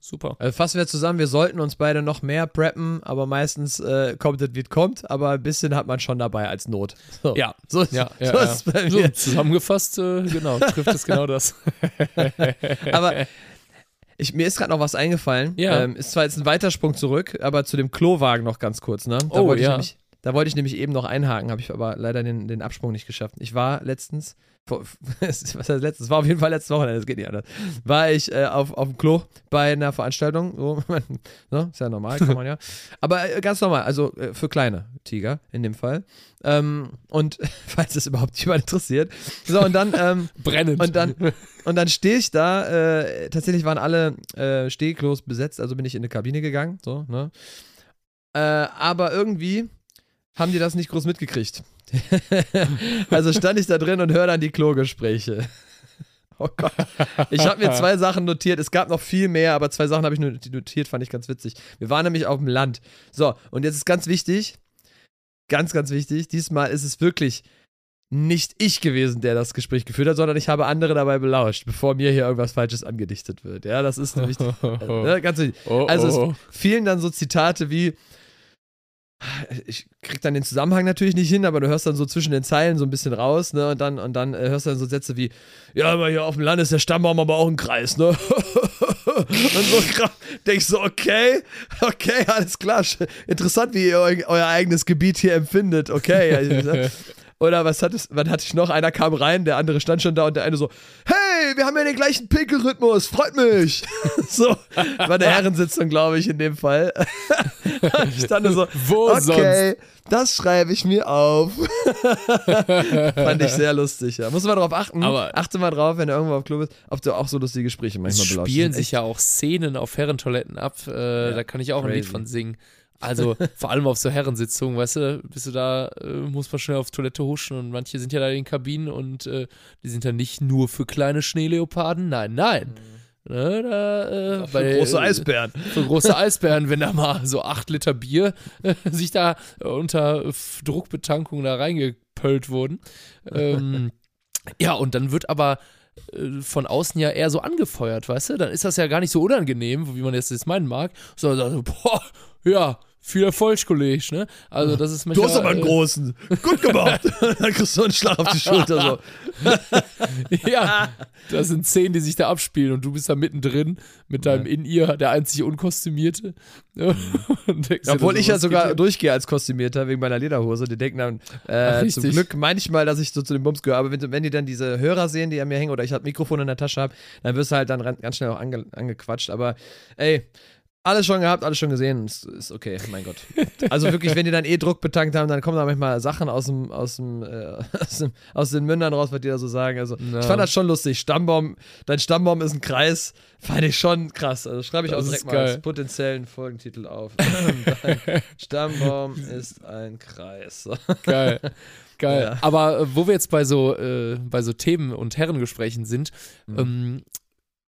Super. Also fassen wir zusammen, wir sollten uns beide noch mehr preppen, aber meistens äh, kommt es, wie es kommt, aber ein bisschen hat man schon dabei als Not. So. Ja, so ist, ja, ja, so ja. ist es bei So, mir. zusammengefasst, äh, genau, trifft es genau das. [LAUGHS] Aber ich, mir ist gerade noch was eingefallen. Ja. Ähm, ist zwar jetzt ein Weitersprung zurück, aber zu dem Klowagen noch ganz kurz, ne? Da Oh, wollte ich ja. Da wollte ich nämlich eben noch einhaken, habe ich aber leider den, den Absprung nicht geschafft. Ich war letztens, vor, [LAUGHS] was heißt letztens, war auf jeden Fall letztes Wochenende, das geht nicht anders, war ich äh, auf, auf dem Klo bei einer Veranstaltung, so, [LAUGHS] ne? ist ja normal, kann man ja, [LAUGHS] aber äh, ganz normal, also äh, für kleine Tiger in dem Fall ähm, und falls es überhaupt jemand interessiert, so und dann ähm, Brennend. und dann, und dann stehe ich da, äh, tatsächlich waren alle äh, Stehklos besetzt, also bin ich in eine Kabine gegangen, so, ne? Äh, aber irgendwie haben die das nicht groß mitgekriegt. [LAUGHS] also stand ich da drin und höre dann die Klogespräche. [LAUGHS] Oh Gott. Ich habe mir zwei Sachen notiert. Es gab noch viel mehr, aber zwei Sachen habe ich nur notiert, fand ich ganz witzig. Wir waren nämlich auf dem Land. So, und jetzt ist ganz wichtig, ganz, ganz wichtig, diesmal ist es wirklich nicht ich gewesen, der das Gespräch geführt hat, sondern ich habe andere dabei belauscht, bevor mir hier irgendwas Falsches angedichtet wird. Ja, das ist nämlich [LAUGHS] ne, ganz wichtig. Oh, Also oh. es fielen dann so Zitate wie, ich krieg dann den Zusammenhang natürlich nicht hin, aber du hörst dann so zwischen den Zeilen so ein bisschen raus, ne? Und dann, und dann äh, hörst du dann so Sätze wie, ja, aber hier auf dem Land ist der Stammbaum aber auch ein Kreis, ne? [LAUGHS] und so. Denkst du, okay, okay, alles klar. Interessant, wie ihr eu euer eigenes Gebiet hier empfindet. Okay. Oder was, hat es, was hatte ich noch? Einer kam rein, der andere stand schon da und der eine so, hey, wir haben ja den gleichen Pinkelrhythmus, freut mich. [LAUGHS] so, war eine Herrensitzung, glaube ich, in dem Fall. [LAUGHS] ich nur so, Wo okay, das schreibe ich mir auf. [LAUGHS] Fand ich sehr lustig, ja. Muss man darauf achten. Aber- Achte mal drauf, wenn du irgendwo auf Klo bist, ob du auch so lustige Gespräche Es manchmal belauscht. spielen Das ist sich ja auch Szenen auf Herrentoiletten ab. Äh, da kann ich auch ein Lied crazy. von singen. Also vor allem auf so Herrensitzungen, weißt du, bist du da, äh, muss man schnell auf Toilette huschen und manche sind ja da in den Kabinen und äh, die sind ja nicht nur für kleine Schneeleoparden, nein, nein. Ne, da, äh, Für bei, große äh, Eisbären. Für große Eisbären, wenn da mal so acht Liter Bier äh, sich da äh, unter Druckbetankung da reingepöllt wurden. Ähm, ja, und dann wird aber von außen ja eher so angefeuert, weißt du? Dann ist das ja gar nicht so unangenehm, wie man das jetzt meinen mag, sondern so, boah, ja, viel Erfolg, Kollege, ne? Also das ist Du manchmal, hast aber einen äh, großen. Gut gemacht. [LAUGHS] Dann kriegst du einen Schlag auf die Schulter. So. [LAUGHS] Ja, das sind Szenen, die sich da abspielen und du bist da mittendrin mit deinem In-Ear, der einzig Unkostümierte. [LAUGHS] Obwohl ich ja sogar geht durchgehe als Kostümierter wegen meiner Lederhose. Die denken dann äh, zum Glück manchmal, dass ich so zu den Bums gehöre. Aber wenn, wenn die dann diese Hörer sehen, die an mir hängen oder ich halt Mikrofon in der Tasche habe, dann wirst du halt dann ganz schnell auch ange, angequatscht. Aber ey, alles schon gehabt, alles schon gesehen. Ist, ist okay, mein Gott. Also wirklich, wenn die dann eh Druck betankt haben, dann kommen da manchmal Sachen aus dem, aus dem, äh, [LAUGHS] aus, dem aus den Mündern raus, was die da so sagen. Also Ja. ich fand das schon lustig. Stammbaum, dein Stammbaum ist ein Kreis, fand ich schon krass. Also schreibe ich Das auch direkt mal als potenziellen Folgentitel auf. [LAUGHS] dein Stammbaum ist ein Kreis. [LAUGHS] Geil. Geil. Ja. Aber äh, wo wir jetzt bei so, äh, bei so Themen und Herrengesprächen sind, Mhm. ähm,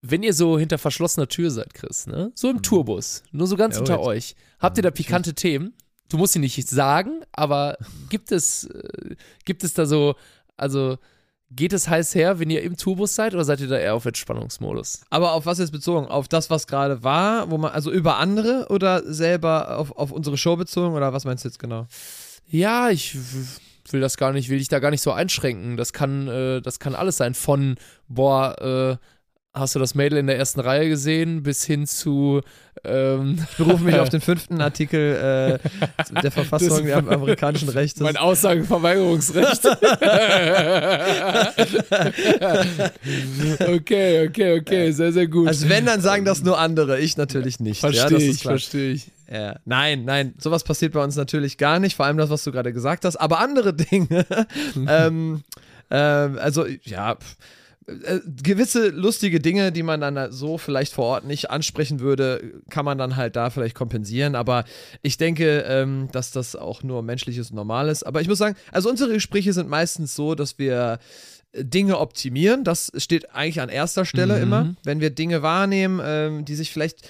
wenn ihr so hinter verschlossener Tür seid, Chris, ne? So im Tourbus, nur so ganz Ja, unter jetzt. euch, habt ihr da pikante Themen? du musst sie nicht sagen, aber [LAUGHS] gibt es, äh, gibt es da so, also geht es heiß her, wenn ihr im Tourbus seid oder seid ihr da eher auf Entspannungsmodus? Aber auf was jetzt bezogen? Auf das, was gerade war, wo man, also über andere oder selber auf, auf unsere Show bezogen oder was meinst du jetzt genau? Ja, ich will das gar nicht, will ich da gar nicht so einschränken. Das kann, äh, das kann alles sein. Von, boah, äh, hast du das Mädel in der ersten Reihe gesehen, bis hin zu. Ähm, ich berufe mich [LAUGHS] auf den fünften Artikel äh, der Verfassung des amerikanischen Rechts. Mein Aussagenverweigerungsrecht. [LAUGHS] okay, okay, okay, sehr, sehr gut. Also wenn, dann sagen das nur andere, ich natürlich nicht. Verstehe ja, ich, verstehe ich. Ja. Nein, nein, sowas passiert bei uns natürlich gar nicht, vor allem das, was du gerade gesagt hast, aber andere [LAUGHS] Dinge. ähm, ähm, also, ja. Pff äh, gewisse lustige Dinge, die man dann so vielleicht vor Ort nicht ansprechen würde, kann man dann halt da vielleicht kompensieren. Aber ich denke, ähm, dass das auch nur menschliches und normales. Aber ich muss sagen, also unsere Gespräche sind meistens so, dass wir äh, Dinge optimieren. Das steht eigentlich an erster Stelle mhm. immer. Wenn wir Dinge wahrnehmen, ähm, die sich vielleicht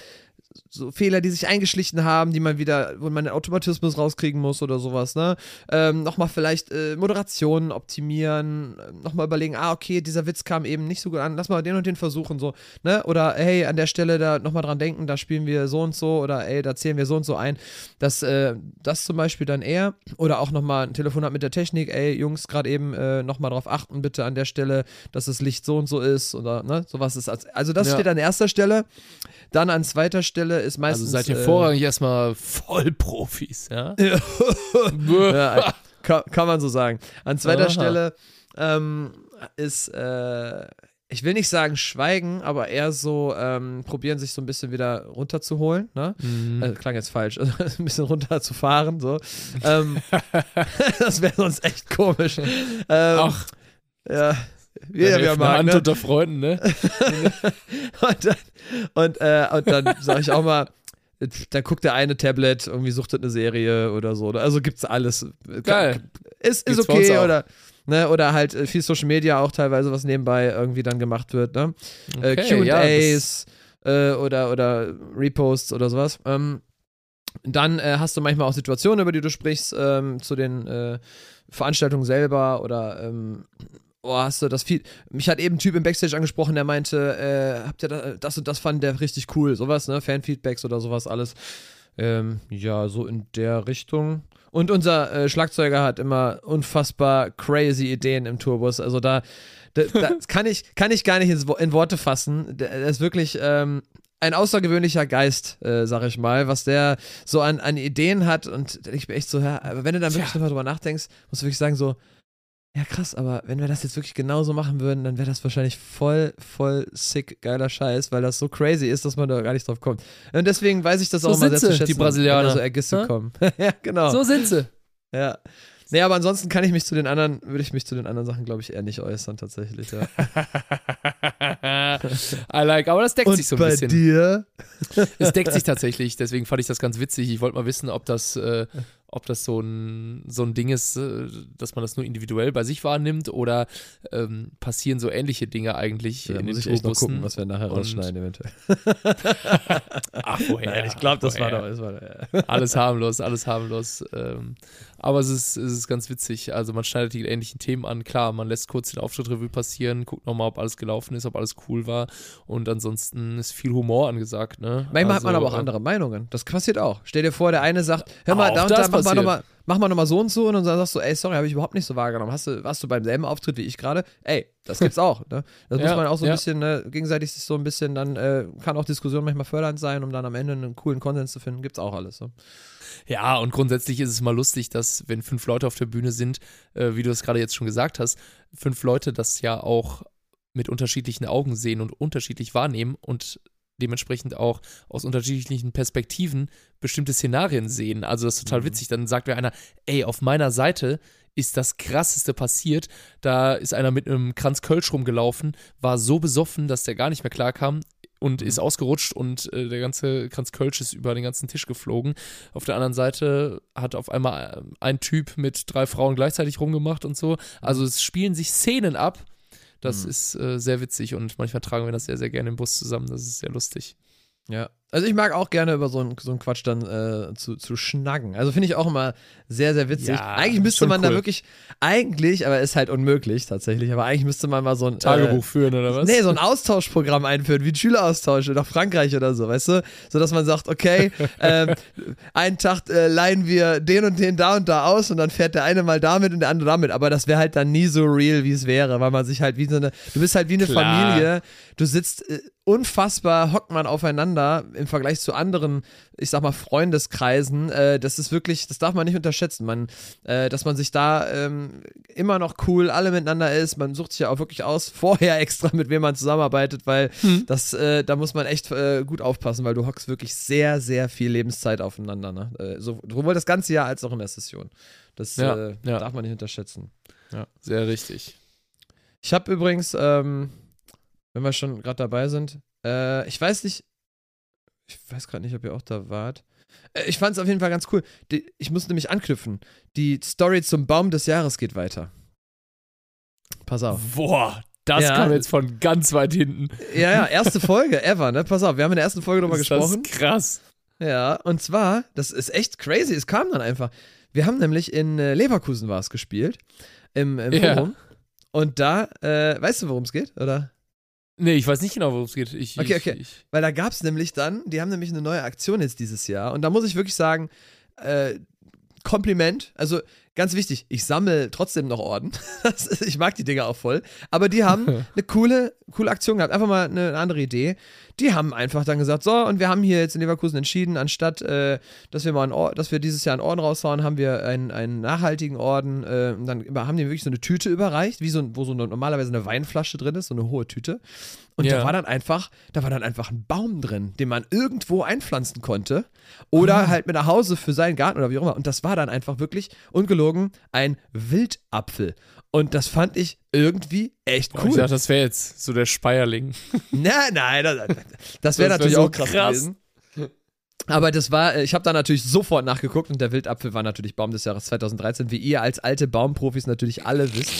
so Fehler, die sich eingeschlichen haben, die man wieder, wo man den Automatismus rauskriegen muss oder sowas, ne? Ähm, nochmal vielleicht äh, Moderationen optimieren, äh, nochmal überlegen, ah, okay, dieser Witz kam eben nicht so gut an, lass mal den und den versuchen, so, ne? Oder hey, an der Stelle da nochmal dran denken, da spielen wir so und so oder ey, da zählen wir so und so ein. Das, äh, das zum Beispiel dann eher. Oder auch nochmal ein Telefonat mit der Technik, ey, Jungs, gerade eben äh, nochmal drauf achten, bitte an der Stelle, dass das Licht so und so ist oder ne, sowas ist. Also das ja. steht an erster Stelle. Dann an zweiter Stelle ist meistens. Also seid ihr äh, vorrangig erstmal Vollprofis, ja? [LAUGHS] ja kann, kann, man so sagen. An zweiter Aha. Stelle ähm, ist, äh, ich will nicht sagen schweigen, aber eher so ähm, probieren, sich so ein bisschen wieder runterzuholen. Ne? Mhm. Äh, klang jetzt falsch, also [LAUGHS] ein bisschen runterzufahren. So. ähm, [LAUGHS] das wäre sonst echt komisch. Ähm, Ach. Ja, jeder ja, mag, Hand ne? unter Freunden, ne? [LAUGHS] und dann, und, äh, und dann sag ich auch mal, da guckt der eine Tablet, irgendwie suchtet eine Serie oder so. Also gibt's alles. Geil. Ist, ist okay oder, ne, oder halt äh, viel Social Media auch teilweise, was nebenbei irgendwie dann gemacht wird. Ne? Äh, okay, QAs ja, äh, oder, oder Reposts oder sowas. Ähm, dann äh, hast du manchmal auch Situationen, über die du sprichst, ähm, zu den äh, Veranstaltungen selber oder ähm, oh, hast du das viel. Mich hat eben ein Typ im Backstage angesprochen, der meinte, äh, habt ihr das, das und das fand der richtig cool, sowas, ne? Fanfeedbacks oder sowas alles. Ähm, ja, so in der Richtung. Und unser äh, Schlagzeuger hat immer unfassbar crazy Ideen im Tourbus. Also da, da, [LAUGHS] da kann, ich, kann ich gar nicht in, Worte fassen. Der, ist wirklich ähm, ein außergewöhnlicher Geist, äh, sag ich mal, was der so an, an Ideen hat. Und ich bin echt so, ja, aber wenn du dann wirklich ja. mal drüber nachdenkst, musst du wirklich sagen, so, ja, krass, aber wenn wir das jetzt wirklich genauso machen würden, dann wäre das wahrscheinlich voll, voll sick, geiler Scheiß, weil das so crazy ist, dass man da gar nicht drauf kommt. Und deswegen weiß ich das so auch immer sehr zu schätzen, die Brasilianer. so Ergüsse ja? kommen. [LAUGHS] ja, genau. So sind sie. Ja. Nee, aber ansonsten kann ich mich zu den anderen, würde ich mich zu den anderen Sachen, glaube ich, eher nicht äußern, tatsächlich, ja. [LAUGHS] I like, aber das deckt Und sich so ein bei bisschen. Bei dir? es deckt sich tatsächlich, deswegen fand ich das ganz witzig. Ich wollte mal wissen, ob das, äh, ob das so ein, so ein Ding ist, äh, dass man das nur individuell bei sich wahrnimmt oder ähm, passieren so ähnliche Dinge eigentlich ja, in muss den ich echt gucken, was wir nachher rausschneiden eventuell. [LAUGHS] Ach, woher? Nein, ich glaube, das war doch. Das war doch ja. Alles harmlos, alles harmlos. Ähm, aber es ist, es ist ganz witzig. Also man schneidet die ähnlichen Themen an. Klar, man lässt kurz den Auftritt-Revue passieren, guckt nochmal, ob alles gelaufen ist, ob alles cool war. Und ansonsten ist viel Humor angesagt. Ne? Manchmal also, hat man aber auch äh, andere Meinungen. Das passiert auch. Stell dir vor, der eine sagt, hör mal, da und da mach mal nochmal mach mal nochmal so und so und dann sagst du, ey, sorry, habe ich überhaupt nicht so wahrgenommen. Hast du, warst du beim selben Auftritt wie ich gerade? Ey, das gibt's auch. Ne? Das ja, muss man auch so ein ja. bisschen, ne, gegenseitig sich so ein bisschen, dann äh, kann auch Diskussion manchmal fördernd sein, um dann am Ende einen coolen Konsens zu finden. Gibt's auch alles. So. Ja, und grundsätzlich ist es mal lustig, dass, wenn fünf Leute auf der Bühne sind, äh, wie du es gerade jetzt schon gesagt hast, fünf Leute das ja auch mit unterschiedlichen Augen sehen und unterschiedlich wahrnehmen und dementsprechend auch aus unterschiedlichen Perspektiven bestimmte Szenarien sehen. Also das ist total mhm. witzig. Dann sagt mir einer, ey, auf meiner Seite ist das krasseste passiert. Da ist einer mit einem Kranz Kölsch rumgelaufen, war so besoffen, dass der gar nicht mehr klarkam und ist ausgerutscht und äh, der ganze Kranz Kölsch ist über den ganzen Tisch geflogen. Auf der anderen Seite hat auf einmal äh, ein Typ mit drei Frauen gleichzeitig rumgemacht und so. Also es spielen sich Szenen ab. Das mhm. ist äh, sehr witzig und manchmal tragen wir das sehr, sehr gerne im Bus zusammen. Das ist sehr lustig. Ja, Also ich mag auch gerne über so einen so einen Quatsch dann äh, zu, zu schnacken. Also finde ich auch immer sehr, sehr witzig. Ja, eigentlich müsste man da cool. wirklich, eigentlich, aber ist halt unmöglich tatsächlich, aber eigentlich müsste man mal so ein Tagebuch Äh, führen oder was? Nee, so ein Austauschprogramm einführen, wie ein Schüleraustausch nach Frankreich oder so, weißt du? So dass man sagt, okay, [LAUGHS] ähm, einen Tag äh, leihen wir den und den da und da aus und dann fährt der eine mal damit und der andere damit. Aber das wäre halt dann nie so real, wie es wäre, weil man sich halt wie so eine, du bist halt wie eine Klar. Familie, du sitzt äh, unfassbar, hockt man aufeinander im Vergleich zu anderen, ich sag mal, Freundeskreisen. Äh, das ist wirklich, das darf man nicht unterschätzen. Man, äh, dass man sich da ähm, immer noch cool alle miteinander ist. Man sucht sich ja auch wirklich aus, [LAUGHS] vorher extra, mit wem man zusammenarbeitet, weil das, äh, da muss man echt äh, gut aufpassen, weil du hockst wirklich sehr, sehr viel Lebenszeit aufeinander. Ne? Äh, so, sowohl das ganze Jahr als auch in der Session. Das Ja, äh, ja. darf man nicht unterschätzen. Sehr richtig. Ich habe übrigens, ähm, wenn wir schon gerade dabei sind, ich weiß nicht, ich weiß gerade nicht, ob ihr auch da wart. Äh, ich fand es auf jeden Fall ganz cool. Die, ich muss nämlich anknüpfen. Die Story zum Baum des Jahres geht weiter. Pass auf. Boah, das Ja. kam jetzt von ganz weit hinten. Ja, ja, erste Folge ever, ne? Pass auf, wir haben in der ersten Folge drüber Ist gesprochen. Das krass. Ja, und zwar, das ist echt crazy, es kam dann einfach. Wir haben nämlich in äh, Leverkusen war es gespielt, im, im Ja. Forum. Und da, äh, weißt du, worum es geht, oder? Nee, ich weiß nicht genau, worum es geht. Ich, Okay, okay. Ich, Weil da gab es nämlich dann, die haben nämlich eine neue Aktion jetzt dieses Jahr. Und da muss ich wirklich sagen, äh, Kompliment. Also ganz wichtig, ich sammle trotzdem noch Orden. [LAUGHS] Ist, ich mag die Dinger auch voll. Aber die haben [LAUGHS] eine coole, coole Aktion gehabt. Einfach mal eine, eine andere Idee. Die haben einfach dann gesagt, so, und wir haben hier jetzt in Leverkusen entschieden, anstatt, äh, dass wir mal einen Or dass wir dieses Jahr einen Orden raushauen, haben wir einen, einen nachhaltigen Orden. Äh, und dann haben die wirklich so eine Tüte überreicht, wie so, wo so eine, normalerweise eine Weinflasche drin ist, so eine hohe Tüte. Und da Ja. war dann einfach, da war dann einfach ein Baum drin, den man irgendwo einpflanzen konnte. Oder Ah. halt mit nach Hause für seinen Garten oder wie auch immer. Und das war dann einfach wirklich, ungelogen, ein Wildapfel. Und das fand ich irgendwie echt Boah, ich cool. dachte, das wäre jetzt so der Speierling. [LAUGHS] nein, nein, das, das wäre wär natürlich so auch krass, krass. gewesen. Aber das war, äh, ich habe da natürlich sofort nachgeguckt und der Wildapfel war natürlich Baum des Jahres 2013, wie ihr als alte Baumprofis natürlich alle wisst.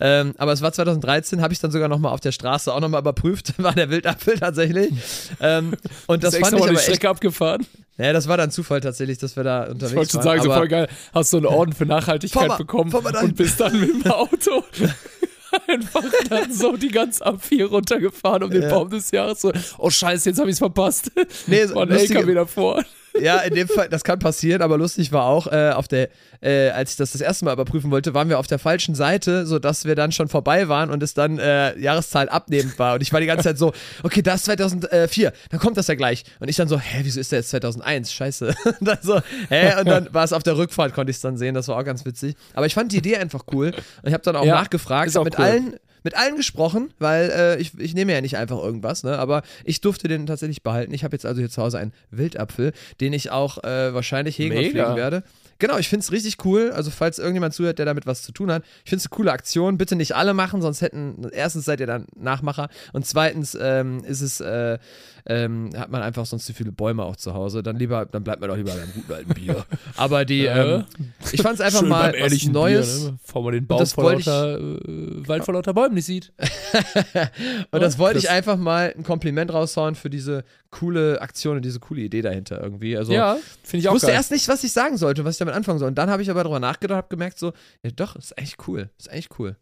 Ähm, aber es war 2013, habe ich dann sogar nochmal auf der Straße auch nochmal überprüft, [LAUGHS] war der Wildapfel tatsächlich. ähm, und das Ist fand ich aber echt, abgefahren. ja, das war dann Zufall tatsächlich, dass wir da unterwegs Ich wollte schon waren. sagen, so voll geil. Hast du einen Orden für Nachhaltigkeit mal- bekommen und bist dann mit dem Auto [LAUGHS] einfach dann so die ganze A4 runtergefahren um den Ja. Baum des Jahres. So, oh Scheiße, jetzt habe ich es verpasst. Nee, so War ein LKW davor. Ja, in dem Fall, das kann passieren, aber lustig war auch, äh, auf der, äh, als ich das das erste Mal überprüfen wollte, waren wir auf der falschen Seite, sodass wir dann schon vorbei waren und es dann äh, Jahreszahl abnehmend war. Und ich war die ganze Zeit so, okay, das ist 2004, dann kommt das ja gleich. Und ich dann so, hä, wieso ist der jetzt 2001? Scheiße. [LAUGHS] Und dann so, hä, und dann war es auf der Rückfahrt, konnte ich es dann sehen, das war auch ganz witzig. Aber ich fand die Idee einfach cool und ich habe dann auch Ja, nachgefragt, auch mit cool. allen mit allen gesprochen, weil äh, ich, ich nehme ja nicht einfach irgendwas, ne? aber ich durfte den tatsächlich behalten. Ich habe jetzt also hier zu Hause einen Wildapfel, den ich auch äh, wahrscheinlich hegen und Mega. pflegen werde. Genau, ich finde es richtig cool. Also, falls irgendjemand zuhört, der damit was zu tun hat, ich finde es eine coole Aktion. Bitte nicht alle machen, sonst hätten, erstens seid ihr dann Nachmacher und zweitens ähm, ist es, äh, ähm, hat man einfach sonst zu viele Bäume auch zu Hause. Dann lieber, dann bleibt man doch lieber beim guten alten Bier. [LAUGHS] Aber die, Ja. ähm, ich fand es einfach Schön mal was Neues. Bier, ne? Bevor man den Baum das vor wollte ich- lauter, äh, Wald vor lauter Bäumen nicht sieht. [LAUGHS] Und das Ja, wollte ich einfach mal ein Kompliment raushauen für diese coole Aktion und diese coole Idee dahinter irgendwie. Also, ja, finde ich ich auch wusste geil. erst nicht, was ich sagen sollte, was ich damit anfangen soll. Und dann habe ich aber darüber nachgedacht, habe gemerkt, so, ja doch, ist echt cool. Ist echt cool.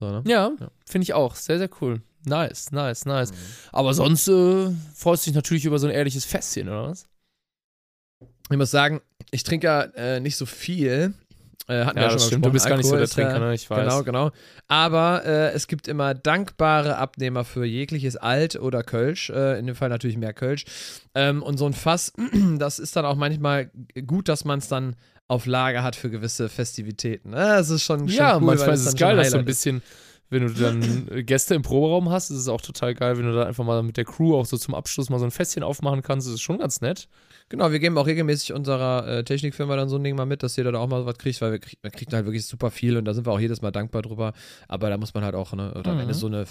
So, ne? Ja, Ja. finde ich auch. Sehr, sehr cool. Nice, nice, nice. Mhm. Aber sonst äh, freust du dich natürlich über so ein ehrliches Festchen, oder was? Ich muss sagen, ich trinke ja äh, nicht so viel. Äh, hatten wir Ja, schon das mal stimmt. Du bist gar nicht so Alkohol der ja- Trinker, ne? Ich weiß. Genau, genau. Aber äh, es gibt immer dankbare Abnehmer für jegliches Alt oder Kölsch. Äh, in dem Fall natürlich mehr Kölsch. Ähm, und so ein Fass, [CLEARS THROAT] das ist dann auch manchmal gut, dass man es dann auf Lager hat für gewisse Festivitäten. Das ist schon, schon ja, cool, manchmal ist es dann geil, dass du ein bisschen, wenn du dann [CLEARS THROAT] Gäste im Proberaum hast, ist es auch total geil, wenn du da einfach mal mit der Crew auch so zum Abschluss mal so ein Festchen aufmachen kannst. Das ist schon ganz nett. Genau, wir geben auch regelmäßig unserer äh, Technikfirma dann so ein Ding mal mit, dass jeder da auch mal was kriegt, weil wir krieg, man kriegt halt wirklich super viel und da sind wir auch jedes Mal dankbar drüber. Aber da muss man halt auch, ne, oder Mhm. wenn du so eine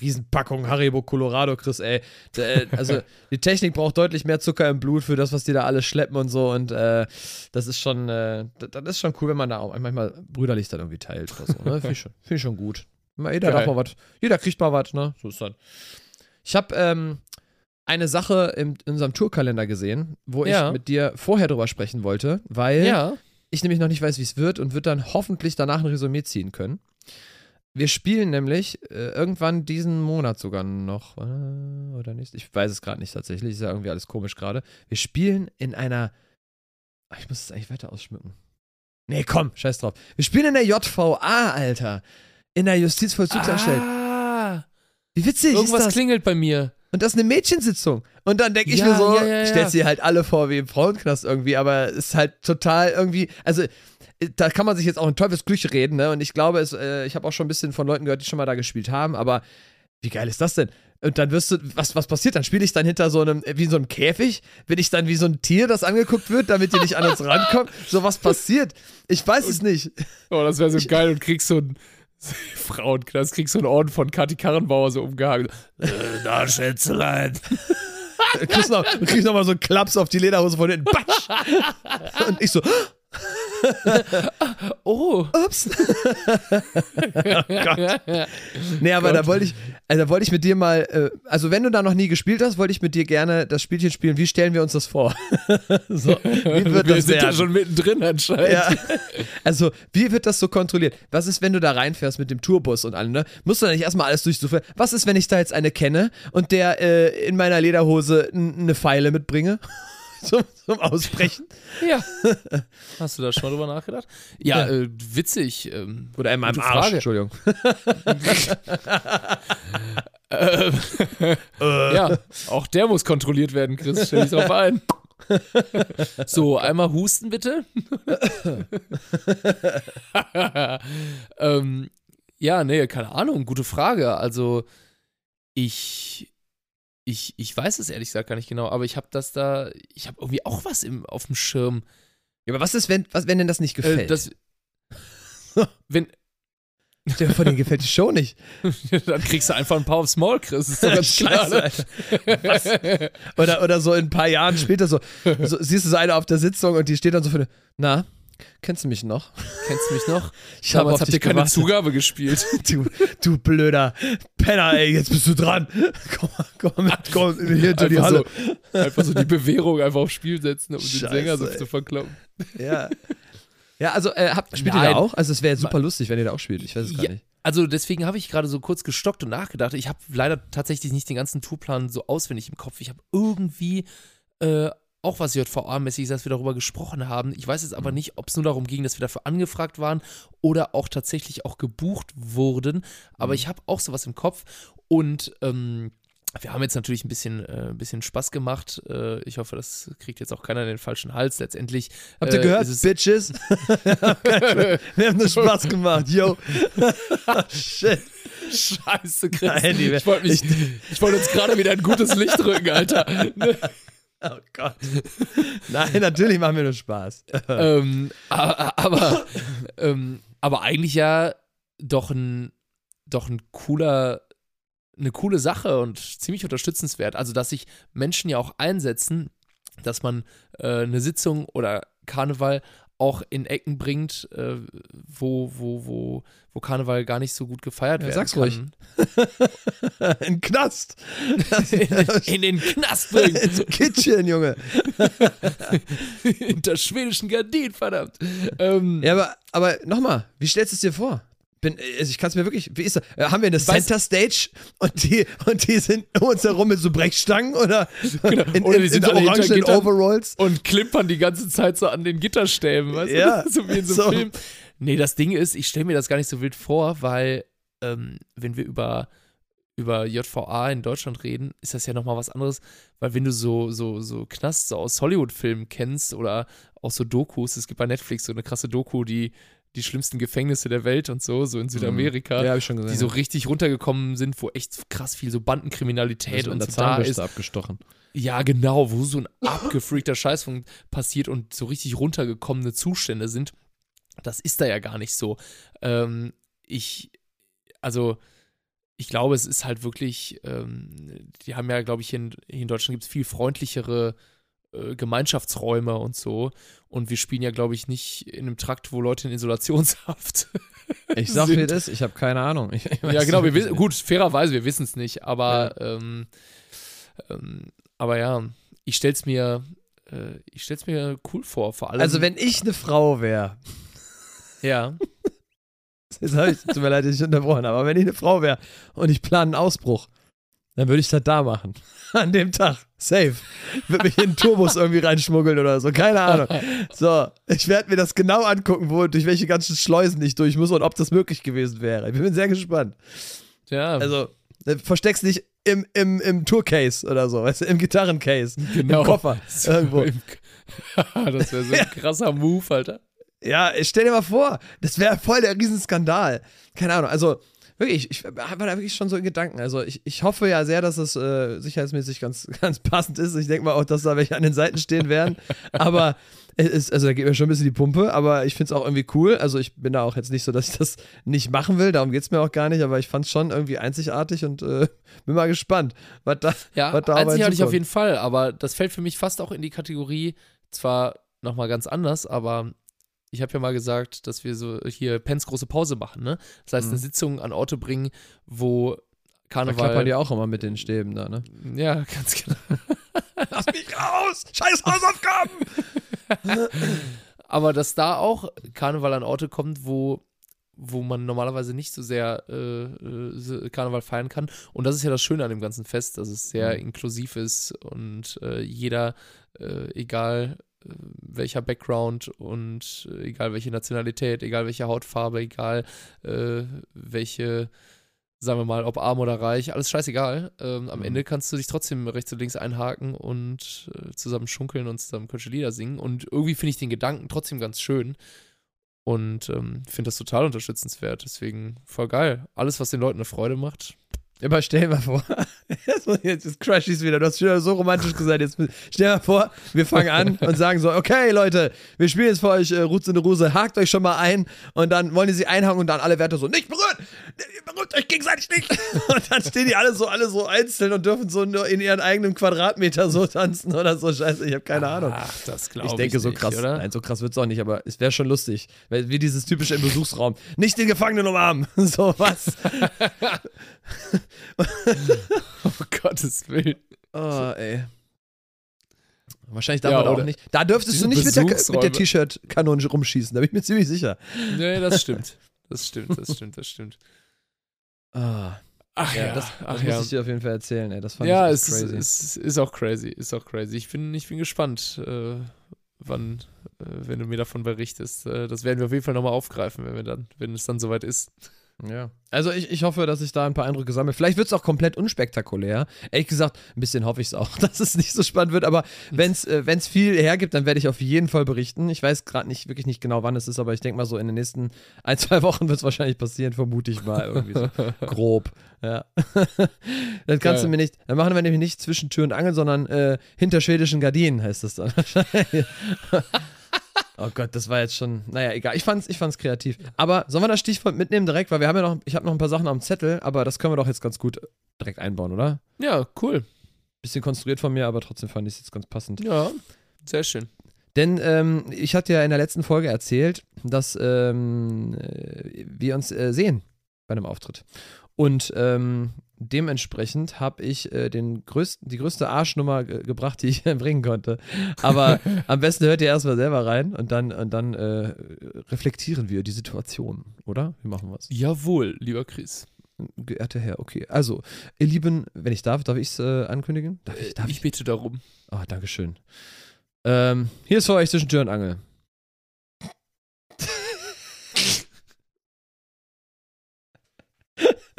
Riesenpackung Haribo Colorado kriegst, ey, äh, also [LAUGHS] die Technik braucht deutlich mehr Zucker im Blut für das, was die da alles schleppen und so und äh, das ist schon, äh, das, ist schon cool, wenn man da auch manchmal brüderlich dann irgendwie teilt oder so, ne, finde ich, schon- find ich schon gut. Jeder Geil. darf mal was, jeder kriegt mal was, ne, so ist das. Ich habe, ähm, eine Sache im, in unserem Tourkalender gesehen, wo Ja. ich mit dir vorher drüber sprechen wollte, weil Ja. ich nämlich noch nicht weiß, wie es wird und wird dann hoffentlich danach ein Resümee ziehen können. Wir spielen nämlich äh, irgendwann diesen Monat sogar noch, äh, oder nicht? Ich weiß es gerade nicht tatsächlich, ist ja irgendwie alles komisch gerade. Wir spielen in einer. Ach, ich muss es eigentlich weiter ausschmücken. Nee, komm, scheiß drauf. Wir spielen in der JVA, Alter. In der Justizvollzugsanstalt. Ah, Wie witzig irgendwas ist das? klingelt bei mir. Und das ist eine Mädchensitzung. Und dann denke ich Ja, mir so, ja, ja, ja. stellt sie halt alle vor wie im Frauenknast irgendwie, aber ist halt total irgendwie, also äh, da kann man sich jetzt auch in Teufelsklüche reden, ne? Und ich glaube, es, äh, ich habe auch schon ein bisschen von Leuten gehört, die schon mal da gespielt haben, aber wie geil ist das denn? Und dann wirst du, was, was passiert? Dann spiele ich dann hinter so einem, wie in so einem Käfig? Bin ich dann wie so ein Tier, das angeguckt wird, damit die nicht an uns rankommt? So was passiert? Ich weiß es nicht. Oh, das wäre so geil und kriegst so ein [LAUGHS] Frauenknast, kriegst so einen Orden von Kati Karrenbauer so umgehangen. Äh, na, Schätzelein. [LAUGHS] Du kriegst noch, du kriegst noch mal so einen Klaps auf die Lederhose von hinten. Batsch! [LAUGHS] Und ich so, [LAUGHS] Oh. ups. [LAUGHS] Nee, aber da wollte ich, also da wollte ich mit dir mal, äh, also wenn du da noch nie gespielt hast, wollte ich mit dir gerne das Spielchen spielen. Wie stellen wir uns das vor? [LAUGHS] so, wie wird Wir das sind ja werden? schon mittendrin anscheinend. Ja. Also, wie wird das so kontrolliert? Was ist, wenn du da reinfährst mit dem Tourbus und allem, ne? Musst du da nicht erstmal alles durchsuchen? Was ist, wenn ich da jetzt eine kenne und der äh, in meiner Lederhose eine Pfeile mitbringe? [LAUGHS] zum, zum Ausbrechen? Ja. [LAUGHS] Hast du da schon mal drüber nachgedacht? Ja, Äh, witzig. Ähm, Oder in meinem Arsch, Frage. Entschuldigung. [LAUGHS] äh, ja, auch der muss kontrolliert werden, Chris. Stell dich drauf ein. So, einmal husten bitte. ähm, ja, nee, keine Ahnung, gute Frage. Also, ich, ich, ich weiß es ehrlich gesagt gar nicht genau, aber ich habe das da, ich habe irgendwie auch was im, auf dem Schirm. Ja, aber was ist, wenn, was, wenn denn das nicht gefällt? Äh, das, [LAUGHS] wenn, Stell dir vor, denen gefällt die Show nicht. [LAUGHS] dann kriegst du einfach ein paar aufs Maul, Chris. Ist doch ganz [LAUGHS] klar. Scheiße, Ne? Oder, oder so in ein paar Jahren später so, so siehst du so eine auf der Sitzung und die steht dann so für eine, na, kennst du mich noch? Kennst du mich noch? [LAUGHS] Ich hab Damals auf habt dich ihr keine. Zugabe gespielt. [LAUGHS] Du, du blöder Penner, ey, jetzt bist du dran. [LAUGHS] Komm, komm, komm hier hinter die Halle. so, einfach so die Bewährung einfach aufs Spiel setzen, um Scheiße, den Sänger so zu verkloppen. Ja. Ja, also äh, habt, spielt ihr Nein. da auch? Also es wäre super lustig, wenn ihr da auch spielt. Ich weiß es gar Ja. nicht. Also deswegen habe ich gerade so kurz gestockt und nachgedacht. Ich habe leider tatsächlich nicht den ganzen Tourplan so auswendig im Kopf. Ich habe irgendwie äh, auch was JVA-mäßiges, als wir darüber gesprochen haben. Ich weiß jetzt Mhm. aber nicht, ob es nur darum ging, dass wir dafür angefragt waren oder auch tatsächlich auch gebucht wurden. Aber Mhm. ich habe auch sowas im Kopf und ähm, wir haben jetzt natürlich ein bisschen, äh, ein bisschen Spaß gemacht. Äh, ich hoffe, das kriegt jetzt auch keiner in den falschen Hals. Letztendlich. Habt ihr äh, gehört, ist es- Bitches? [LAUGHS] Wir haben nur Spaß gemacht, yo. [LAUGHS] Shit. Scheiße, Chris. Nein, ich wollte wollte uns gerade wieder ein gutes Licht rücken, Alter. [LAUGHS] Oh Gott. Nein, natürlich machen wir nur Spaß. [LAUGHS] ähm, aber, ähm, aber eigentlich ja doch ein, doch ein cooler, eine coole Sache und ziemlich unterstützenswert. Also, dass sich Menschen ja auch einsetzen, dass man äh, eine Sitzung oder Karneval auch in Ecken bringt, äh, wo, wo, wo, wo Karneval gar nicht so gut gefeiert Ja, werden sag's kann. ruhig. [LAUGHS] Ein Knast. [LAUGHS] In, in den Knast bringen. [LAUGHS] Ins Kitchen, Junge. Hinter schwedischen Gardinen, verdammt. Ähm, Ja, aber, aber nochmal, wie stellst du es dir vor? Bin, also ich kann es mir wirklich, wie ist das? Äh, Haben wir eine Center Stage und die, und die sind um uns herum mit so Brechstangen oder Genau. in, Oder in, die in sind hinter orangenen Gittern. Overalls? und klimpern die ganze Zeit so an den Gitterstäben, weißt Ja, du? [LAUGHS] So wie in so so. einem Film. Nee, das Ding ist, ich stelle mir das gar nicht so wild vor, weil ähm, wenn wir über, über JVA in Deutschland reden, ist das ja nochmal was anderes, weil wenn du so, so, so Knast so aus Hollywood-Filmen kennst oder auch so Dokus, es gibt bei Netflix so eine krasse Doku, die die schlimmsten Gefängnisse der Welt und so, so in Südamerika, Ja, gesehen. die so richtig runtergekommen sind, wo echt krass viel so Bandenkriminalität und und so da ist. Abgestochen. Ja, genau, wo so ein abgefreakter Scheiß von passiert und so richtig runtergekommene Zustände sind. Das ist da ja gar nicht so. Ähm, ich, also, ich glaube, es ist halt wirklich, ähm, die haben ja, glaube ich, hier in, in Deutschland gibt es viel freundlichere äh, Gemeinschaftsräume und so. Und wir spielen ja, glaube ich, nicht in einem Trakt, wo Leute in Isolationshaft. [LAUGHS] Ich sag dir das, ich habe keine Ahnung. Ich, ich ja, genau, wir wissen, gut, fairerweise, wir wissen es nicht, aber ähm, Ähm, aber ja, ich stell's mir, äh, ich stell's mir cool vor, vor allem. Also wenn ich eine Frau wäre, ja, [LAUGHS] jetzt habe ich, tut mir leid, dass ich unterbrochen habe, aber wenn ich eine Frau wäre und ich plane einen Ausbruch, dann würde ich das da machen. [LAUGHS] An dem Tag. Safe. Würde mich in Turbus irgendwie reinschmuggeln oder so. Keine Ahnung. [LAUGHS] So, ich werde mir das genau angucken, wo, durch welche ganzen Schleusen ich durch muss und ob das möglich gewesen wäre. Ich bin sehr gespannt. ja, Also, äh, versteck's nicht im, im, im Tourcase oder so, weißt du, im Gitarrencase. genau. Im Koffer. [LAUGHS] So Irgendwo. im- das wäre so ein krasser Move, Alter. Ja, stell dir mal vor, das wäre voll der Riesenskandal. Keine Ahnung, also wirklich, ich war da wirklich schon so in Gedanken. Also ich, ich hoffe ja sehr, dass es äh, sicherheitsmäßig ganz, [LAUGHS] ganz passend ist. Ich denke mal auch, dass da welche an den Seiten stehen werden. Aber [LAUGHS] es ist, also da geht mir schon ein bisschen die Pumpe, aber ich finde es auch irgendwie cool. Also ich bin da auch jetzt nicht so, dass ich das nicht machen will, darum geht es mir auch gar nicht, aber ich fand es schon irgendwie einzigartig und äh, bin mal gespannt, was da, Ja, was da einzigartig auf jeden Fall, aber das fällt für mich fast auch in die Kategorie, zwar nochmal ganz anders, aber ich habe ja mal gesagt, dass wir so hier Pens große Pause machen, ne? Das heißt, Mhm. eine Sitzung an Orte bringen, wo Da Karneval. klappern die auch immer mit den Stäben da, ne? [LAUGHS] ja, ganz genau. [LAUGHS] Lass mich raus! Scheiß Hausaufgaben! [LAUGHS] Aber dass da auch Karneval an Orte kommt, wo, wo man normalerweise nicht so sehr äh, äh, Karneval feiern kann. Und das ist ja das Schöne an dem ganzen Fest, dass es sehr Mhm. inklusiv ist und äh, jeder, äh, egal welcher Background und äh, egal welche Nationalität, egal welche Hautfarbe, egal äh, welche, sagen wir mal, ob arm oder reich, alles scheißegal. Ähm, am Mhm. Ende kannst du dich trotzdem rechts und links einhaken und äh, zusammen schunkeln und zusammen kölsche Lieder singen. Und irgendwie finde ich den Gedanken trotzdem ganz schön. Und ähm, finde das total unterstützenswert. Deswegen voll geil. Alles, was den Leuten eine Freude macht. Aber stell dir mal vor, [LAUGHS] jetzt, ist Crashies wieder, du hast schon so romantisch gesagt, jetzt stell dir mal vor, wir fangen an und sagen so, okay Leute, wir spielen jetzt für euch äh, Roots in der Ruse, hakt euch schon mal ein und dann wollen die sie einhaken und dann alle Werte so, nicht berühren, berührt euch gegenseitig nicht [LAUGHS] und dann stehen die alle so, alle so einzeln und dürfen so nur in ihren eigenen Quadratmeter so tanzen oder so, scheiße, ich habe keine Ahnung. Ach, das glaube Ich ich. denke, so nicht, krass, oder? nein, so krass wird es auch nicht, aber es wäre schon lustig, weil wie dieses typische im Besuchsraum, nicht den Gefangenen umarmen, [LAUGHS] so was. [LAUGHS] Um Gottes Willen. Oh, ey. Wahrscheinlich darf Ja, man auch nicht. Da dürftest du nicht mit der, mit der T-Shirt-Kanone rumschießen, da bin ich mir ziemlich sicher. Nee, das [LAUGHS] stimmt. Das stimmt, das stimmt, das stimmt. Ah, Ach ja, ja, das, ach das ja. muss ich dir auf jeden Fall erzählen, ey. Das fand ja, ich es ist, crazy. es ist auch crazy, ist auch crazy. Ich bin, ich bin gespannt, äh, wann, äh, wenn du mir davon berichtest. Äh, das werden wir auf jeden Fall nochmal aufgreifen, wenn wir dann, wenn es dann soweit ist. Ja. Also ich, ich hoffe, dass ich da ein paar Eindrücke sammle. Vielleicht wird es auch komplett unspektakulär. Ehrlich gesagt, ein bisschen hoffe ich es auch, [LAUGHS] dass es nicht so spannend wird. Aber wenn es äh, wenn's viel hergibt, dann werde ich auf jeden Fall berichten. Ich weiß gerade nicht wirklich nicht genau, wann es ist, aber ich denke mal so in den nächsten ein, zwei Wochen wird es wahrscheinlich passieren, vermute ich mal irgendwie so [LAUGHS] grob. Ja. [LAUGHS] das kannst Geil. du mir nicht. Dann machen wir nämlich nicht zwischen Tür und Angel, sondern äh, hinter schwedischen Gardinen heißt das dann wahrscheinlich. Oh Gott, das war jetzt schon, naja, egal. Ich fand's, ich fand's kreativ. Aber sollen wir das Stichwort mitnehmen direkt? Weil wir haben ja noch, ich habe noch ein paar Sachen am Zettel, aber das können wir doch jetzt ganz gut direkt einbauen, oder? Ja, cool. Bisschen konstruiert von mir, aber trotzdem fand ich es jetzt ganz passend. Ja, sehr schön. Denn ähm, ich hatte ja in der letzten Folge erzählt, dass ähm, äh, wir uns äh, sehen bei einem Auftritt. Und ähm, dementsprechend habe ich äh, den größten, die größte Arschnummer ge gebracht, [LAUGHS] die ich bringen konnte. Aber [LAUGHS] am besten hört ihr erstmal selber rein und dann, und dann äh, reflektieren wir die Situation, oder? Wie machen wir es? Jawohl, lieber Chris. Geehrter Herr, okay. Also, ihr Lieben, wenn ich darf, darf ich es äh, ankündigen? Darf ich? Darf ich bitte darum. Oh, Dankeschön. Ähm, hier ist für euch zwischen Tür und Angel.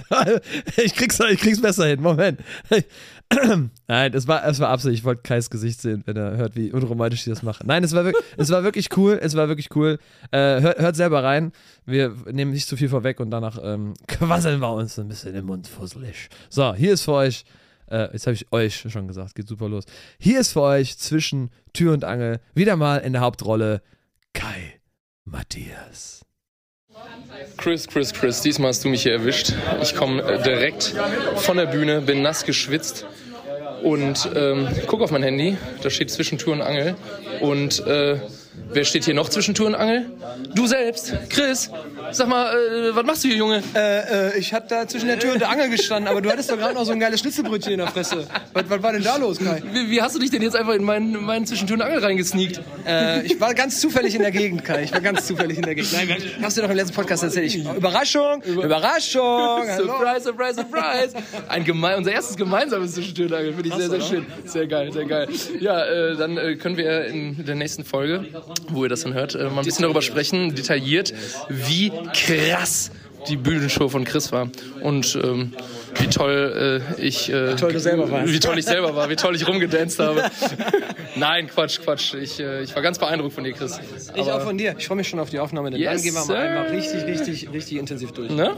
[LAUGHS] ich, krieg's, ich krieg's besser hin. Moment. [CLEARS THROAT] Nein, es war, es war Absicht. Ich wollte Kais Gesicht sehen, wenn er hört, wie unromantisch ich das mache. Nein, es war, wirklich, [LAUGHS] es war wirklich cool. Es war wirklich cool. Äh, hört, hört selber rein. Wir nehmen nicht zu viel vorweg und danach ähm, [LAUGHS] quasseln wir uns ein bisschen im Mund fusselig. So, hier ist für euch äh, jetzt habe ich euch schon gesagt, geht super los. Hier ist für euch zwischen Tür und Angel wieder mal in der Hauptrolle Kai Matthias. Chris, Chris, Chris, diesmal hast du mich hier erwischt. Ich komme äh, direkt von der Bühne, bin nass geschwitzt und ähm, guck auf mein Handy. Da steht zwischen Tür und Angel. Und äh, wer steht hier noch zwischen Tür und Angel? Du selbst, Chris. Sag mal, äh, was machst du hier, Junge? Äh, äh, ich hatte da zwischen der Tür und der Angel gestanden, aber du hattest doch gerade noch so ein geiles Schnitzelbrötchen in der Fresse. Was, was war denn da los, Kai? Wie, wie hast du dich denn jetzt einfach in meinen, meinen Zwischentür und Angel reingesneakt? Äh, ich war ganz zufällig in der Gegend, Kai. Ich war ganz zufällig in der Gegend. Nein, hast du doch im letzten Podcast erzählt. Ich, Überraschung, Überraschung. [LAUGHS] Surprise, surprise, surprise. Ein gemein, unser erstes gemeinsames Zwischentür und Angel. Finde ich sehr, sehr schön. Sehr geil, sehr geil. Ja, äh, dann äh, können wir in der nächsten Folge, wo ihr das dann hört, äh, mal ein bisschen darüber sprechen, detailliert, wie krass die Bühnenshow von Chris war. Und ähm, wie toll äh, ich. Äh, wie toll du selber warst. Wie toll ich selber war, wie toll ich rumgedanced habe. [LAUGHS] Nein, Quatsch, Quatsch. Ich, äh, ich war ganz beeindruckt von dir, Chris. Ich auch von dir. Ich freue mich schon auf die Aufnahme, denn Yes, dann gehen wir sir. mal einmal richtig, richtig, richtig intensiv durch. Ne?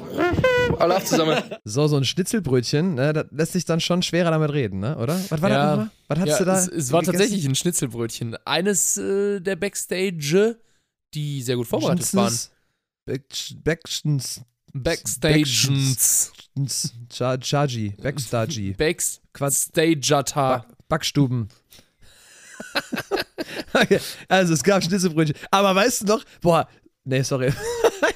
Alle auf zusammen. So, so ein Schnitzelbrötchen, ne, das lässt sich dann schon schwerer damit reden, ne? oder? Was war das nochmal? Was hast ja, du da? Es, es war gegessen? tatsächlich ein Schnitzelbrötchen. Eines äh, der Backstage, die sehr gut vorbereitet waren. Backstagens. Chaji. Backstaji. Backstagata. Backstuben. [LAUGHS] okay, also es gab Schnitzelbrötchen. Aber weißt du noch, boah, nee, sorry. [LAUGHS]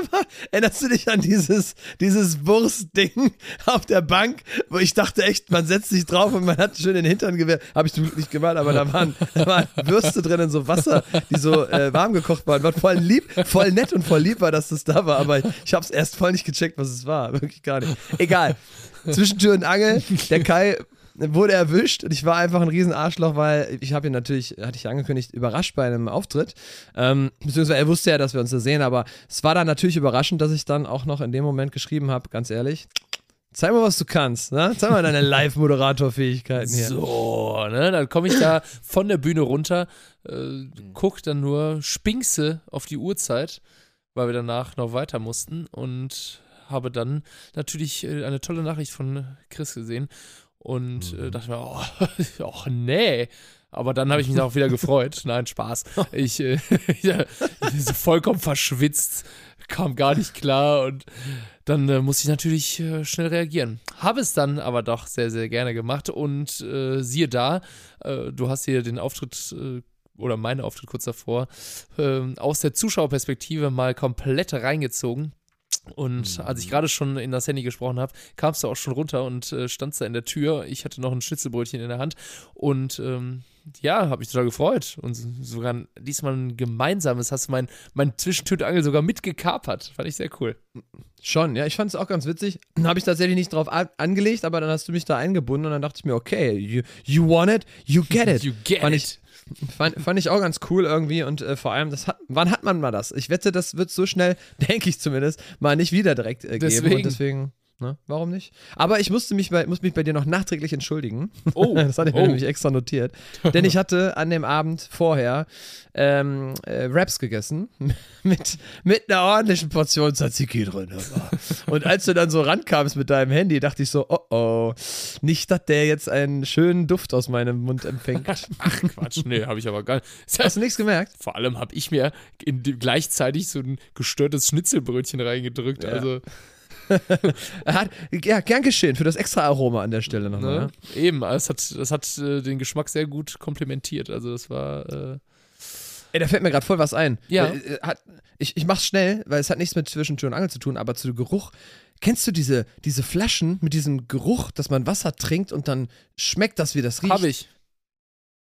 Ich dabei. Erinnerst du dich an dieses, dieses Wurstding auf der Bank, wo ich dachte echt, man setzt sich drauf und man hat schön den Hintern gewehrt. Habe ich zum Glück nicht gemacht, aber da waren, da waren Würste drin in so Wasser, die so äh, warm gekocht waren. War voll lieb, voll nett und voll lieb war, dass das da war, aber ich habe es erst voll nicht gecheckt, was es war. Wirklich gar nicht. Egal. Zwischen Tür und Angel, der Kai wurde erwischt und ich war einfach ein riesen Arschloch, weil ich habe ihn natürlich, hatte ich angekündigt, überrascht bei einem Auftritt. Ähm, beziehungsweise er wusste ja, dass wir uns da sehen, aber es war dann natürlich überraschend, dass ich dann auch noch in dem Moment geschrieben habe, ganz ehrlich. Zeig mal, was du kannst, ne? Zeig mal deine Live-Moderator-Fähigkeiten hier. So, ne, dann komme ich da von der Bühne runter, äh, guck dann nur, spinkse auf die Uhrzeit, weil wir danach noch weiter mussten und habe dann natürlich äh, eine tolle Nachricht von Chris gesehen und äh, dachte mir, oh, [LAUGHS] nee. Aber dann habe ich mich auch wieder gefreut. [LAUGHS] Nein, Spaß. Ich, äh, [LAUGHS] so vollkommen verschwitzt, kam gar nicht klar und dann äh, musste ich natürlich äh, schnell reagieren. Habe es dann aber doch sehr, sehr gerne gemacht und äh, siehe da, äh, du hast hier den Auftritt äh, oder meinen Auftritt kurz davor ähm, aus der Zuschauerperspektive mal komplett reingezogen. Und als ich gerade schon in das Handy gesprochen habe, kamst du auch schon runter und äh, standst da in der Tür. Ich hatte noch ein Schnitzelbrötchen in der Hand und ähm, ja, habe mich total gefreut. Und sogar diesmal ein gemeinsames, hast du mein, mein Zwischentütangel sogar mitgekapert. Fand ich sehr cool. Schon, ja, ich fand es auch ganz witzig. Habe ich tatsächlich nicht drauf angelegt, aber dann hast du mich da eingebunden und dann dachte ich mir, okay, you, you want it, you get [LAUGHS] it. You get fand it. Ich, fand, fand ich auch ganz cool irgendwie und äh, vor allem, das hat, wann hat man mal das? Ich wette, das wird so schnell, [LAUGHS] denke ich zumindest, mal nicht wieder direkt äh, geben Deswegen. und deswegen, ne, warum nicht? Aber ich musste mich bei, muss mich bei dir noch nachträglich entschuldigen. Oh, [LAUGHS] das hatte ich mir oh. nämlich extra notiert. Denn ich hatte an dem Abend vorher ähm, äh, Wraps gegessen [LAUGHS] mit, mit einer ordentlichen Portion Tzatziki drin. Und als du dann so rankamst mit deinem Handy, dachte ich so, oh oh, nicht, dass der jetzt einen schönen Duft aus meinem Mund empfängt. [LAUGHS] Ach Quatsch, nee, habe ich aber gar nicht. Hast du nichts gemerkt? Vor allem habe ich mir in gleichzeitig so ein gestörtes Schnitzelbrötchen reingedrückt. Ja. Also, [LAUGHS] Hat, ja, gern geschehen für das extra Aroma an der Stelle nochmal. ne? Eben, es hat, das hat äh, den Geschmack sehr gut komplementiert. Also, das war. Äh, Ey, da fällt mir gerade voll was ein. Ja. Äh, äh, ich, ich mach's schnell, weil es hat nichts mit Zwischentür und Angel zu tun, aber zu dem Geruch. Kennst du diese, diese Flaschen mit diesem Geruch, dass man Wasser trinkt und dann schmeckt das, wie das riecht? habe ich.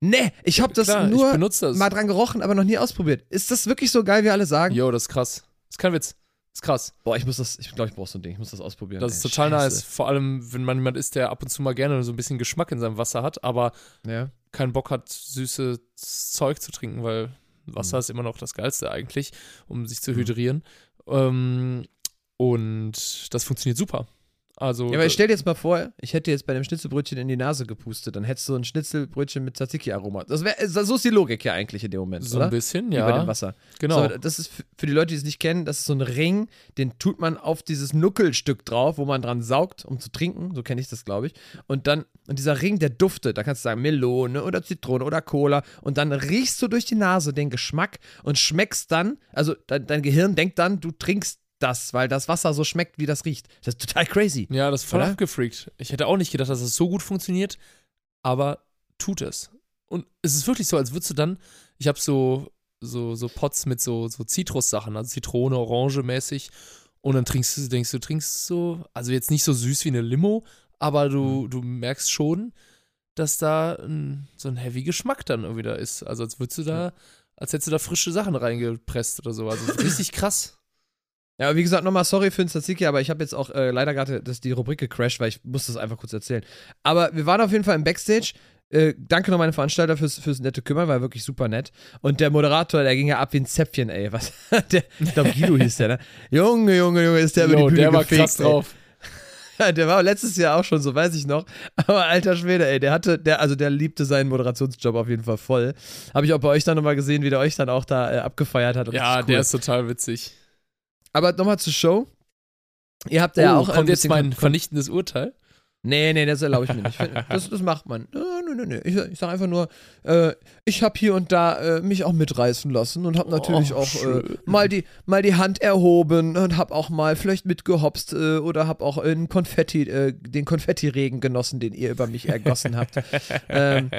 Nee, ich hab das Klar, ich nur das. mal dran gerochen, aber noch nie ausprobiert. Ist das wirklich so geil, wie alle sagen? Jo, das ist krass. Das ist kein Witz. Das ist krass. Boah, ich muss das, ich glaube, ich brauche so ein Ding, ich muss das ausprobieren. Das ey. ist total Scheiße. nice. Vor allem, wenn man jemand ist, der ab und zu mal gerne so ein bisschen Geschmack in seinem Wasser hat, aber Ja. keinen Bock hat, süßes Zeug zu trinken, weil Wasser Mhm. ist immer noch das Geilste eigentlich, um sich zu hydrieren. Ähm, und das funktioniert super. Also, Ja, aber stell dir jetzt mal vor, ich hätte jetzt bei dem Schnitzelbrötchen in die Nase gepustet, dann hättest du ein Schnitzelbrötchen mit Tzatziki-Aroma. Das wär, so ist die Logik ja eigentlich in dem Moment, so oder? ein bisschen, Wie ja. bei dem Wasser. Genau. So, das ist für die Leute, die es nicht kennen, das ist so ein Ring, den tut man auf dieses Nuckelstück drauf, wo man dran saugt, um zu trinken. So kenne ich das, glaube ich. Und dann, und dieser Ring, der duftet. Da kannst du sagen Melone oder Zitrone oder Cola. Und dann riechst du durch die Nase den Geschmack und schmeckst dann, also dein, dein Gehirn denkt dann, du trinkst das, weil das Wasser so schmeckt, wie das riecht. Das ist total crazy. Ja, das ist voll Oder? abgefreakt. Ich hätte auch nicht gedacht, dass es so gut funktioniert, aber tut es. Und es ist wirklich so, als würdest du dann, ich habe so so, so Pots mit so, so Zitrussachen, also Zitrone, Orange mäßig. Und dann trinkst du, denkst du, trinkst so, also jetzt nicht so süß wie eine Limo, aber du, Mhm. du merkst schon, dass da ein, so ein heavy Geschmack dann irgendwie da ist. Also als würdest du da, als hättest du da frische Sachen reingepresst oder so. Also [LAUGHS] richtig krass. Ja, wie gesagt, nochmal sorry für den Tzatziki, aber ich habe jetzt auch äh, leider gerade das- die Rubrik gecrashed, weil ich muss das einfach kurz erzählen. Aber wir waren auf jeden Fall im Backstage. Äh, danke nochmal an den Veranstalter fürs, fürs nette Kümmern, war wirklich super nett. Und der Moderator, der ging ja ab wie ein Zäpfchen, ey. Was? [LAUGHS] Der, ich glaube, Guido hieß der, ne? Junge, Junge, Junge, ist der über die Bühne der war gefegt, krass ey. drauf. [LAUGHS] Ja, der war letztes Jahr auch schon so, weiß ich noch. Aber alter Schwede, ey, der hatte, der, also der liebte seinen Moderationsjob auf jeden Fall voll. Habe ich auch bei euch dann nochmal gesehen, wie der euch dann auch da äh, abgefeiert hat. Ja, das der cool. ist total witzig. Aber nochmal zur Show. Ihr habt ja oh, auch. kommt jetzt mein vernichtendes Urteil? Nee, nee, das erlaube ich mir nicht. [LAUGHS] Das, das macht man. Nö, nö, nö, nö. Ich, ich sage einfach nur, äh, ich habe hier und da äh, mich auch mitreißen lassen und habe natürlich Oh, auch äh, mal, die, mal die Hand erhoben und habe auch mal vielleicht mitgehopst äh, oder habe auch in Konfetti, äh, den Konfettiregen genossen, den ihr über mich ergossen habt. [LAUGHS] ähm,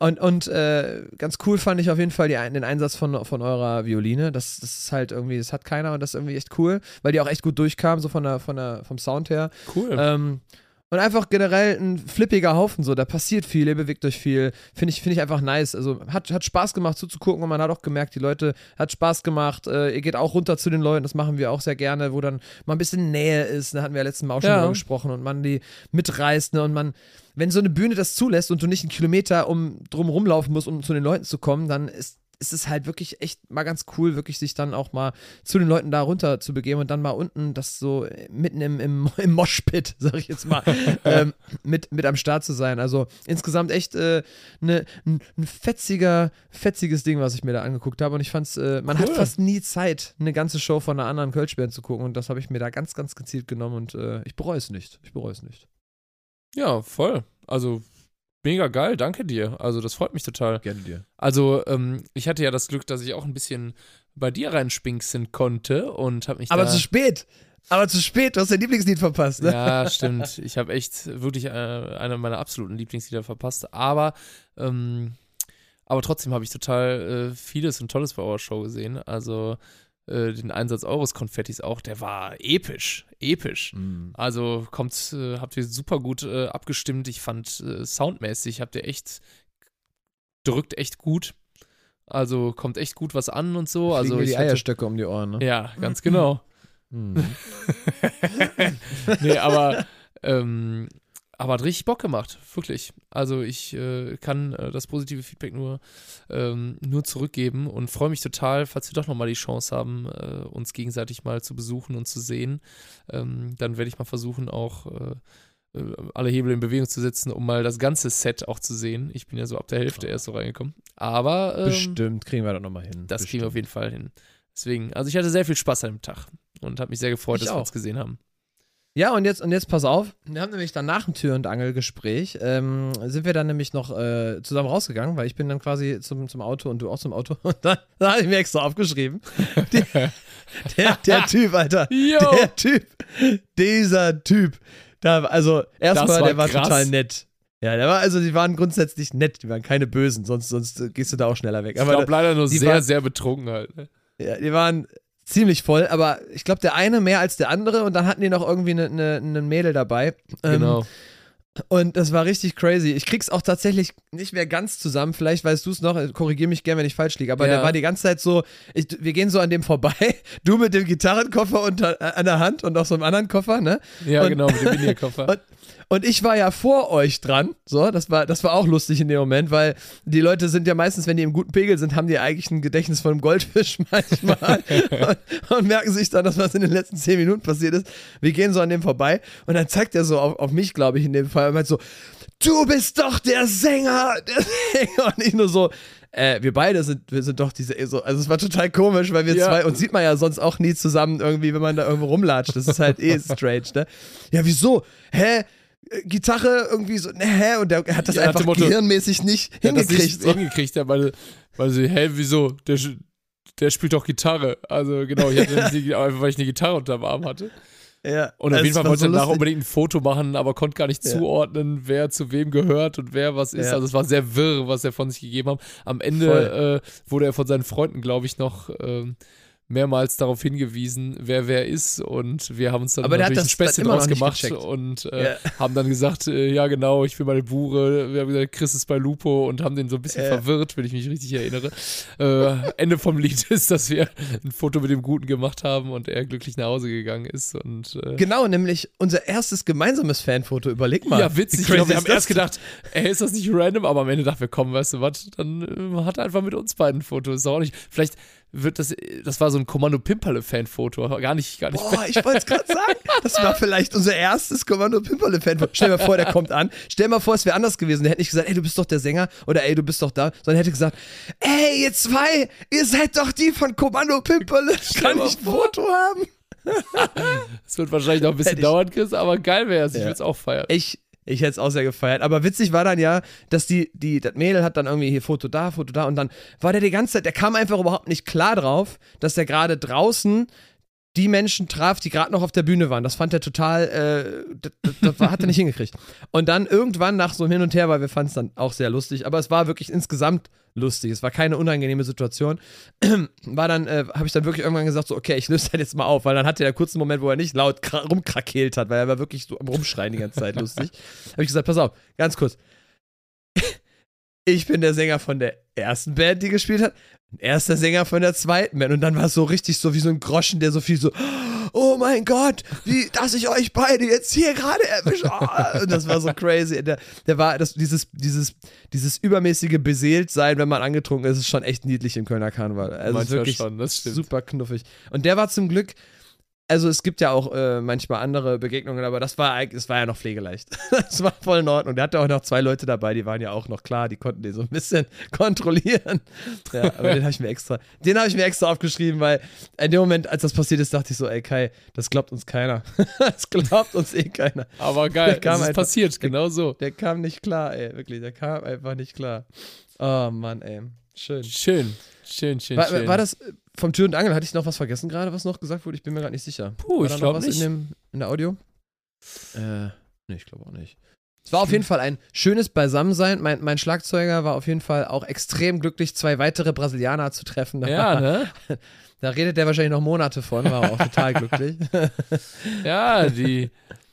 und und äh, ganz cool fand ich auf jeden Fall die, den Einsatz von, von eurer Violine. Das, das ist halt irgendwie, das hat keiner und das ist irgendwie echt cool, weil die auch echt gut durchkam, so von der, von der, vom Sound her. Cool. Ähm, und einfach generell ein flippiger Haufen, so, da passiert viel, ihr bewegt euch viel. Finde ich, finde ich einfach nice. Also hat, hat Spaß gemacht zuzugucken und man hat auch gemerkt, die Leute hat Spaß gemacht. Äh, ihr geht auch runter zu den Leuten, das machen wir auch sehr gerne, wo dann mal ein bisschen Nähe ist. Da hatten wir ja letztes Mal auch schon Ja. drüber gesprochen und man die mitreißt, ne? Und man, wenn so eine Bühne das zulässt und du nicht einen Kilometer um drum rumlaufen musst, um zu den Leuten zu kommen, dann ist ist es halt wirklich echt mal ganz cool, wirklich sich dann auch mal zu den Leuten da runter zu begeben und dann mal unten das so mitten im, im, [LAUGHS] im Moshpit, sag ich jetzt mal, [LAUGHS] ähm, mit, mit am Start zu sein. Also insgesamt echt äh, ne, ein, ein fetziger, fetziges Ding, was ich mir da angeguckt habe. Und ich fand's, äh, man hat Cool. fast nie Zeit, eine ganze Show von einer anderen Kölschband zu gucken. Und das habe ich mir da ganz, ganz gezielt genommen und äh, ich bereue es nicht. Ich bereue es nicht. Ja, voll. Also mega geil, danke dir. Also das freut mich total. Gerne dir. Also ähm, ich hatte ja das Glück, dass ich auch ein bisschen bei dir reinspinksen konnte und habe mich Aber da zu spät. Aber zu spät, du hast dein Lieblingslied verpasst, ne? Ja, stimmt. Ich habe echt wirklich äh, eine meiner absoluten Lieblingslieder verpasst. Aber, ähm, aber trotzdem habe ich total äh, vieles und Tolles bei eurer Show gesehen. Also äh, den Einsatz eures Konfettis auch, der war episch. Episch. Mhm. Also kommt, äh, habt ihr super gut äh, abgestimmt. Ich fand äh, soundmäßig habt ihr echt drückt echt gut. Also kommt echt gut was an und so. Also Also die ich hatte, Eierstöcke um die Ohren, ne? ja, ganz genau. [LAUGHS] Mhm. [LAUGHS] nee, aber, ähm, aber hat richtig Bock gemacht, wirklich. Also ich äh, kann äh, das positive Feedback nur, ähm, nur zurückgeben und freue mich total, falls wir doch nochmal die Chance haben, äh, uns gegenseitig mal zu besuchen und zu sehen. Ähm, dann werde ich mal versuchen, auch äh, äh, alle Hebel in Bewegung zu setzen, um mal das ganze Set auch zu sehen. Ich bin ja so ab der Hälfte erst so reingekommen. Aber ähm, Bestimmt kriegen wir das nochmal hin. das kriegen wir auf Bestimmt. jeden Fall hin. Deswegen, also ich hatte sehr viel Spaß an dem Tag und habe mich sehr gefreut, Ich dass wir auch. uns gesehen haben. Ja, und jetzt, und jetzt pass auf. Wir haben nämlich dann nach dem Tür- und Angelgespräch, ähm, sind wir dann nämlich noch äh, zusammen rausgegangen, weil ich bin dann quasi zum, zum Auto und du auch zum Auto. [LAUGHS] Und dann, da habe ich mir extra aufgeschrieben. [LAUGHS] Die, der, der Typ, Alter. Jo! Der Typ. Dieser Typ. Da, also, erstmal, der war krass. total nett. Ja, der war, also die waren grundsätzlich nett, die waren keine Bösen, sonst, sonst gehst du da auch schneller weg. Ich Aber glaube leider nur sehr, war- sehr betrunken halt. Ne? ja, die waren ziemlich voll, aber ich glaube, der eine mehr als der andere und dann hatten die noch irgendwie eine ne, ne Mädel dabei. Ähm, Genau. Und das war richtig crazy. Ich krieg's auch tatsächlich nicht mehr ganz zusammen. Vielleicht weißt du es noch, korrigier mich gern, wenn ich falsch liege. Aber Ja. der war die ganze Zeit so, ich, wir gehen so an dem vorbei, [LAUGHS] du mit dem Gitarrenkoffer unter, äh, an der Hand und auch so einem anderen Koffer, ne? Ja, und- genau, mit dem Vinylkoffer. [LAUGHS] Und, ich war ja vor euch dran. So, das war, das war auch lustig in dem Moment, weil die Leute sind ja meistens, wenn die im guten Pegel sind, haben die eigentlich ein Gedächtnis von einem Goldfisch [LAUGHS] manchmal und, und merken sich dann, dass was in den letzten zehn Minuten passiert ist. Wir gehen so an dem vorbei und dann zeigt er so auf, auf mich, glaube ich, in dem Fall und meint so, du bist doch der Sänger, der Sänger. Und ich nur so, äh, wir beide sind, wir sind doch diese, so, also es war total komisch, weil wir Ja. zwei, und sieht man ja sonst auch nie zusammen irgendwie, wenn man da irgendwo rumlatscht. Das ist halt eh [LAUGHS] strange, ne? Ja, wieso? Hä? Gitarre irgendwie so, ne, hä? Und der hat das Ja, einfach dem Motto, gehirnmäßig nicht hingekriegt. nicht so. hingekriegt, ja, weil, weil sie, hä, wieso? Der, der spielt doch Gitarre. Also genau, ich hatte [LAUGHS] die, einfach weil ich eine Gitarre unterm Arm hatte. Ja. Und auf Also, jeden Fall wollte so er danach lustig. unbedingt ein Foto machen, aber konnte gar nicht Ja. zuordnen, wer zu wem gehört und wer was ist. Ja. Also es war sehr wirr, was er von sich gegeben hat. Am Ende äh, wurde er von seinen Freunden, glaube ich, noch ähm, mehrmals darauf hingewiesen, wer wer ist. Und wir haben uns dann Aber natürlich ein das Späßchen dann immer draus gemacht und äh, Ja. haben dann gesagt, äh, ja genau, ich will meine Bure. Wir haben gesagt, Chris ist bei Lupo und haben den so ein bisschen Ja. verwirrt, wenn ich mich richtig erinnere. Äh, [LAUGHS] Ende vom Lied ist, dass wir ein Foto mit dem Guten gemacht haben und er glücklich nach Hause gegangen ist. Und äh, Genau, nämlich unser erstes gemeinsames Fanfoto. Überleg mal. ja, witzig. Glaube, wir haben erst gedacht, ey, ist das nicht random? Aber am Ende dachten wir, komm, weißt du was, dann äh, hat er einfach mit uns beiden ein Foto. Ist auch nicht. Vielleicht wird das, das war so ein Kommando Pimperle-Fan-Foto. Gar nicht, gar nicht. Boah, ich wollte es gerade sagen. Das war vielleicht unser erstes Kommando Pimperle Fan. Stell dir mal vor, der kommt an. Stell dir mal vor, es wäre anders gewesen. Der hätte nicht gesagt, ey, du bist doch der Sänger oder ey, du bist doch da, sondern hätte gesagt, ey, ihr zwei, ihr seid doch die von Kommando Pimperle. Kann ich ein. Foto haben? [LAUGHS] Es wird wahrscheinlich noch ein bisschen dauern, Chris, aber geil wäre es. Ich Ja. würde es auch feiern. Ich, ich hätte es auch sehr gefeiert. Aber witzig war dann ja, dass die, die, das Mädel hat dann irgendwie hier Foto da, Foto da und dann war der die ganze Zeit, der kam einfach überhaupt nicht klar drauf, dass der gerade draußen die Menschen traf, die gerade noch auf der Bühne waren. Das fand er total, äh, das, das, hat er nicht [LAUGHS] hingekriegt. Und dann irgendwann nach so einem Hin und Her, weil wir fanden es dann auch sehr lustig, aber es war wirklich insgesamt lustig. Es war keine unangenehme Situation. [CLEARS THROAT] War dann, äh, habe ich dann wirklich irgendwann gesagt, so, okay, ich löse das jetzt mal auf, weil dann hatte er einen kurzen Moment, wo er nicht laut kra- rumkrakeelt hat, weil er war wirklich so am Rumschreien die ganze Zeit lustig. [LAUGHS] habe ich gesagt, pass auf, ganz kurz. Ich bin der Sänger von der ersten Band, die gespielt hat. Und er ist der Sänger von der zweiten Band. Und dann war es so richtig so wie so ein Groschen, der so viel so, oh mein Gott, wie, dass ich euch beide jetzt hier gerade erwische. Oh. Und das war so crazy. Der, der war, das, dieses, dieses, dieses übermäßige Beseeltsein, wenn man angetrunken ist, ist schon echt niedlich im Kölner Karneval. Also Manchmal wirklich schon, das stimmt. super knuffig. Und der war zum Glück, also es gibt ja auch äh, manchmal andere Begegnungen, aber das war es war ja noch pflegeleicht. [LAUGHS] das war voll in Ordnung. Der hatte auch noch zwei Leute dabei, die waren ja auch noch klar, die konnten den so ein bisschen [LAUGHS] kontrollieren. Ja, aber den habe ich mir extra, den habe ich mir extra aufgeschrieben, weil in dem Moment, als das passiert ist, dachte ich so, ey Kai, das glaubt uns keiner. [LAUGHS] das glaubt uns eh keiner. Aber geil, Der kam es ist einfach- passiert, genau so. Der kam nicht klar, ey, wirklich, der kam einfach nicht klar. Oh Mann, ey, schön. Schön, schön, schön, War, schön. war das vom Tür und Angel? Hatte ich noch was vergessen gerade, was noch gesagt wurde? Ich bin mir gerade nicht sicher. Puh, war ich da noch glaub was nicht. In, dem, in der Audio? Äh, nee, ich glaube auch nicht. Es war auf jeden Fall ein schönes Beisammensein. Mein, mein Schlagzeuger war auf jeden Fall auch extrem glücklich, zwei weitere Brasilianer zu treffen. Da, [LAUGHS] ja, ne? da redet der wahrscheinlich noch Monate von, war auch total glücklich. [LAUGHS] Ja, die,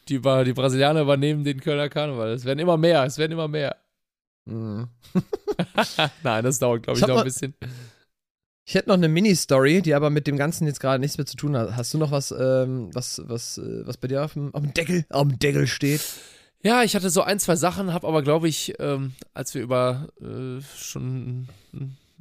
die, die Brasilianer übernehmen den Kölner Karneval. Es werden immer mehr, es werden immer mehr. Mhm. [LAUGHS] Nein, das dauert, glaube Ich ich, noch mal- ein bisschen. Ich hätte noch eine Mini-Story, die aber mit dem Ganzen jetzt gerade nichts mehr zu tun hat. Hast du noch was, ähm, was, was, äh, was bei dir auf dem, auf dem Deckel, auf dem Deckel steht? Ja, ich hatte so ein, zwei Sachen, habe aber, glaube ich, ähm, als wir über äh, schon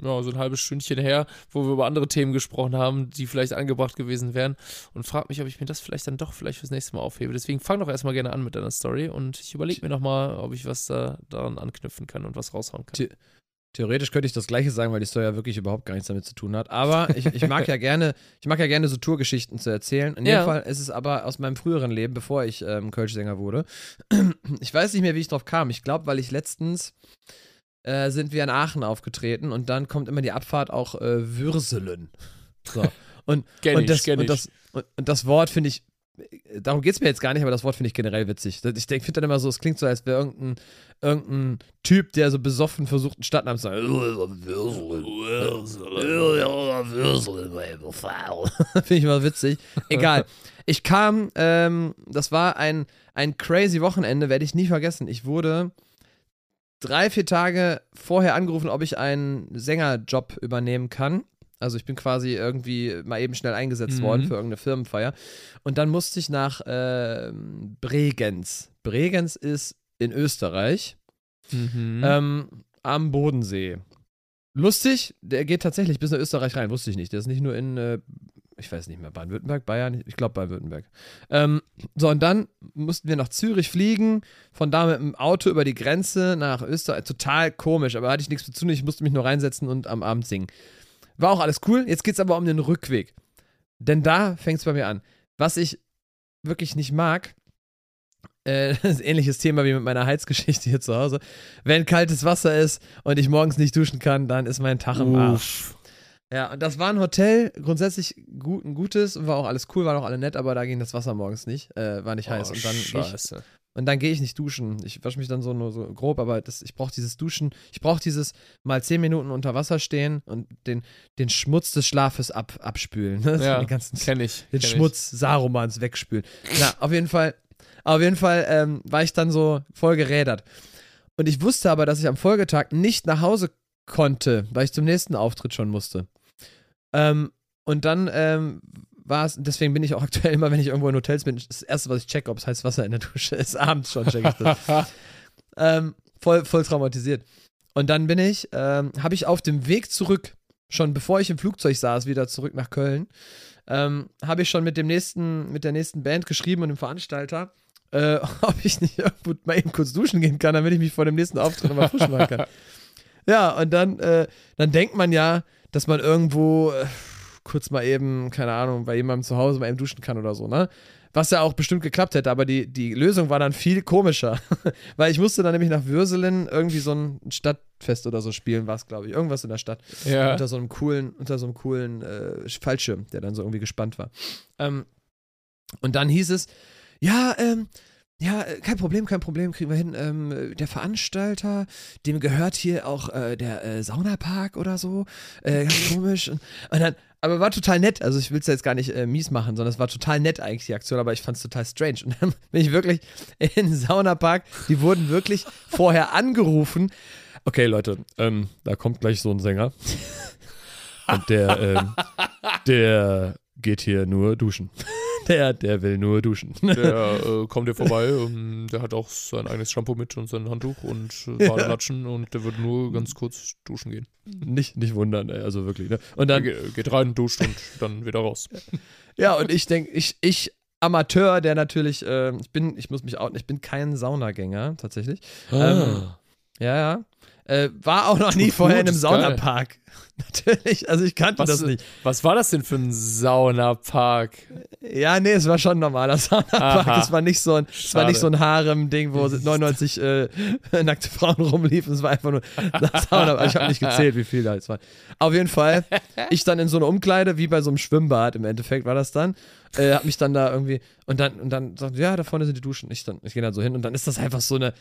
ja, so ein halbes Stündchen her, wo wir über andere Themen gesprochen haben, die vielleicht angebracht gewesen wären und frag mich, ob ich mir das vielleicht dann doch vielleicht fürs nächste Mal aufhebe. Deswegen fang doch erstmal gerne an mit deiner Story und ich überlege mir nochmal, ob ich was da daran anknüpfen kann und was raushauen kann. Ti- Theoretisch könnte ich das Gleiche sagen, weil die Story ja wirklich überhaupt gar nichts damit zu tun hat. Aber ich, ich mag ja [LAUGHS] gerne, ich mag ja gerne so Tourgeschichten zu erzählen. In Ja. dem Fall ist es aber aus meinem früheren Leben, bevor ich ähm, Kölsch-Sänger wurde. [CLEARS THROAT] Ich weiß nicht mehr, wie ich drauf kam. Ich glaube, weil ich letztens äh, sind wir in Aachen aufgetreten und dann kommt immer die Abfahrt auch äh, Würselen. So. Und, und, das, und, das, und das Wort finde ich, darum geht es mir jetzt gar nicht, aber das Wort finde ich generell witzig. Ich finde dann immer so, es klingt so, als wäre irgendein, irgendein Typ, der so besoffen versucht, einen Stadtnamen zu sagen. [LAUGHS] Finde ich immer witzig. Egal. Ich kam, ähm, das war ein, ein crazy Wochenende, werde ich nie vergessen. Ich wurde drei, vier Tage vorher angerufen, ob ich einen Sängerjob übernehmen kann. Also ich bin quasi irgendwie mal eben schnell eingesetzt Mhm. worden für irgendeine Firmenfeier. Und dann musste ich nach ähm, Bregenz. Bregenz ist in Österreich Mhm. ähm, am Bodensee. Lustig, der geht tatsächlich bis nach Österreich rein, wusste ich nicht. Der ist nicht nur in, äh, ich weiß nicht mehr, Baden-Württemberg, Bayern, ich glaube Baden-Württemberg. Ähm, so, und dann mussten wir nach Zürich fliegen, von da mit dem Auto über die Grenze nach Österreich. Total komisch, aber hatte ich nichts zu tun, ich musste mich nur reinsetzen und am Abend singen. War auch alles cool, jetzt geht's aber um den Rückweg. Denn da fängt es bei mir an. Was ich wirklich nicht mag, äh, [LAUGHS] das ist ein ähnliches Thema wie mit meiner Heizgeschichte hier zu Hause. Wenn kaltes Wasser ist und ich morgens nicht duschen kann, dann ist mein Tag im Arsch. Ja, und das war ein Hotel, grundsätzlich gut, ein gutes, war auch alles cool, waren auch alle nett, aber da ging das Wasser morgens nicht, äh, war nicht heiß. Oh, Und dann, Scheiße. Und dann gehe ich nicht duschen. Ich wasche mich dann so nur so grob, aber das, ich brauche dieses Duschen, ich brauche dieses mal zehn Minuten unter Wasser stehen und den, den Schmutz des Schlafes ab, abspülen. Ne? Ja, [LAUGHS] den ganzen kenn ich. den kenn Schmutz Sarumans wegspülen. Na, auf jeden Fall, auf jeden Fall ähm, war ich dann so voll gerädert. Und ich wusste aber, dass ich am Folgetag nicht nach Hause konnte, weil ich zum nächsten Auftritt schon musste. Ähm, und dann ähm, war es, deswegen bin ich auch [LAUGHS] aktuell immer, wenn ich irgendwo in Hotels bin, das erste, was ich checke, ob es heißt Wasser in der Dusche ist, [LAUGHS] abends schon checke ich das. [LAUGHS] ähm, voll, voll traumatisiert. Und dann bin ich, ähm, habe ich auf dem Weg zurück, schon bevor ich im Flugzeug saß, wieder zurück nach Köln, ähm, habe ich schon mit dem nächsten, mit der nächsten Band geschrieben und dem Veranstalter, äh, ob ich nicht irgendwo mal eben kurz duschen gehen kann, damit ich mich vor dem nächsten Auftritt nochmal frisch machen kann. Ja, und dann, äh, dann denkt man ja, dass man irgendwo äh, kurz mal eben, keine Ahnung, bei jemandem zu Hause mal eben duschen kann oder so, ne? Was ja auch bestimmt geklappt hätte, aber die, die Lösung war dann viel komischer. [LAUGHS] Weil ich musste dann nämlich nach Würselen irgendwie so ein Stadtfest oder so spielen, war es, glaube ich. Irgendwas in der Stadt. Ja. Unter so einem coolen, unter so einem coolen äh, Fallschirm, der dann so irgendwie gespannt war. Ähm, und dann hieß es, ja, ähm, ja, äh, kein Problem, kein Problem, kriegen wir hin. Ähm, der Veranstalter, dem gehört hier auch äh, der äh, Saunapark oder so. Äh, ganz komisch. Und, und dann, aber war total nett. Also ich will es jetzt gar nicht äh, mies machen, sondern es war total nett eigentlich die Aktion, aber ich fand es total strange. Und dann [LAUGHS] bin ich wirklich in den Saunapark. Die wurden wirklich vorher angerufen. Okay, Leute, ähm, da kommt gleich so ein Sänger. Und der, ähm, der geht hier nur duschen. [LAUGHS] Der, der will nur duschen. Der [LAUGHS] äh, kommt hier vorbei, ähm, der hat auch sein eigenes Shampoo mit und sein Handtuch und äh, Badelatschen und der wird nur ganz kurz duschen gehen. nicht, nicht wundern, ey, also wirklich. Ne? Und dann, ge- geht rein, duscht und dann wieder raus. [LAUGHS] ja, und ich denke, ich, ich Amateur, der natürlich, äh, ich bin, ich muss mich outen, ich bin kein Saunagänger, tatsächlich. Ähm, ja, ja. Äh, war auch noch nie Tut vorher in gut, einem. Saunapark. [LAUGHS] Natürlich, also ich kannte Was, das nicht. was war das denn für ein Saunapark? Ja, nee, es war schon ein normaler [LAUGHS] Saunapark. Aha. Es war nicht so ein, es war nicht so ein Harem-Ding, wo [LAUGHS] 99 äh, nackte Frauen rumliefen. Es war einfach nur ein Saunapark. Ich habe nicht gezählt, wie viele da jetzt waren. Auf jeden Fall, ich dann in so einer Umkleide, wie bei so einem Schwimmbad im Endeffekt war das dann. Äh, hab mich dann da irgendwie und dann und dann sagt, ja, da vorne sind die Duschen. Ich dann, ich gehe dann so hin und dann ist das einfach so eine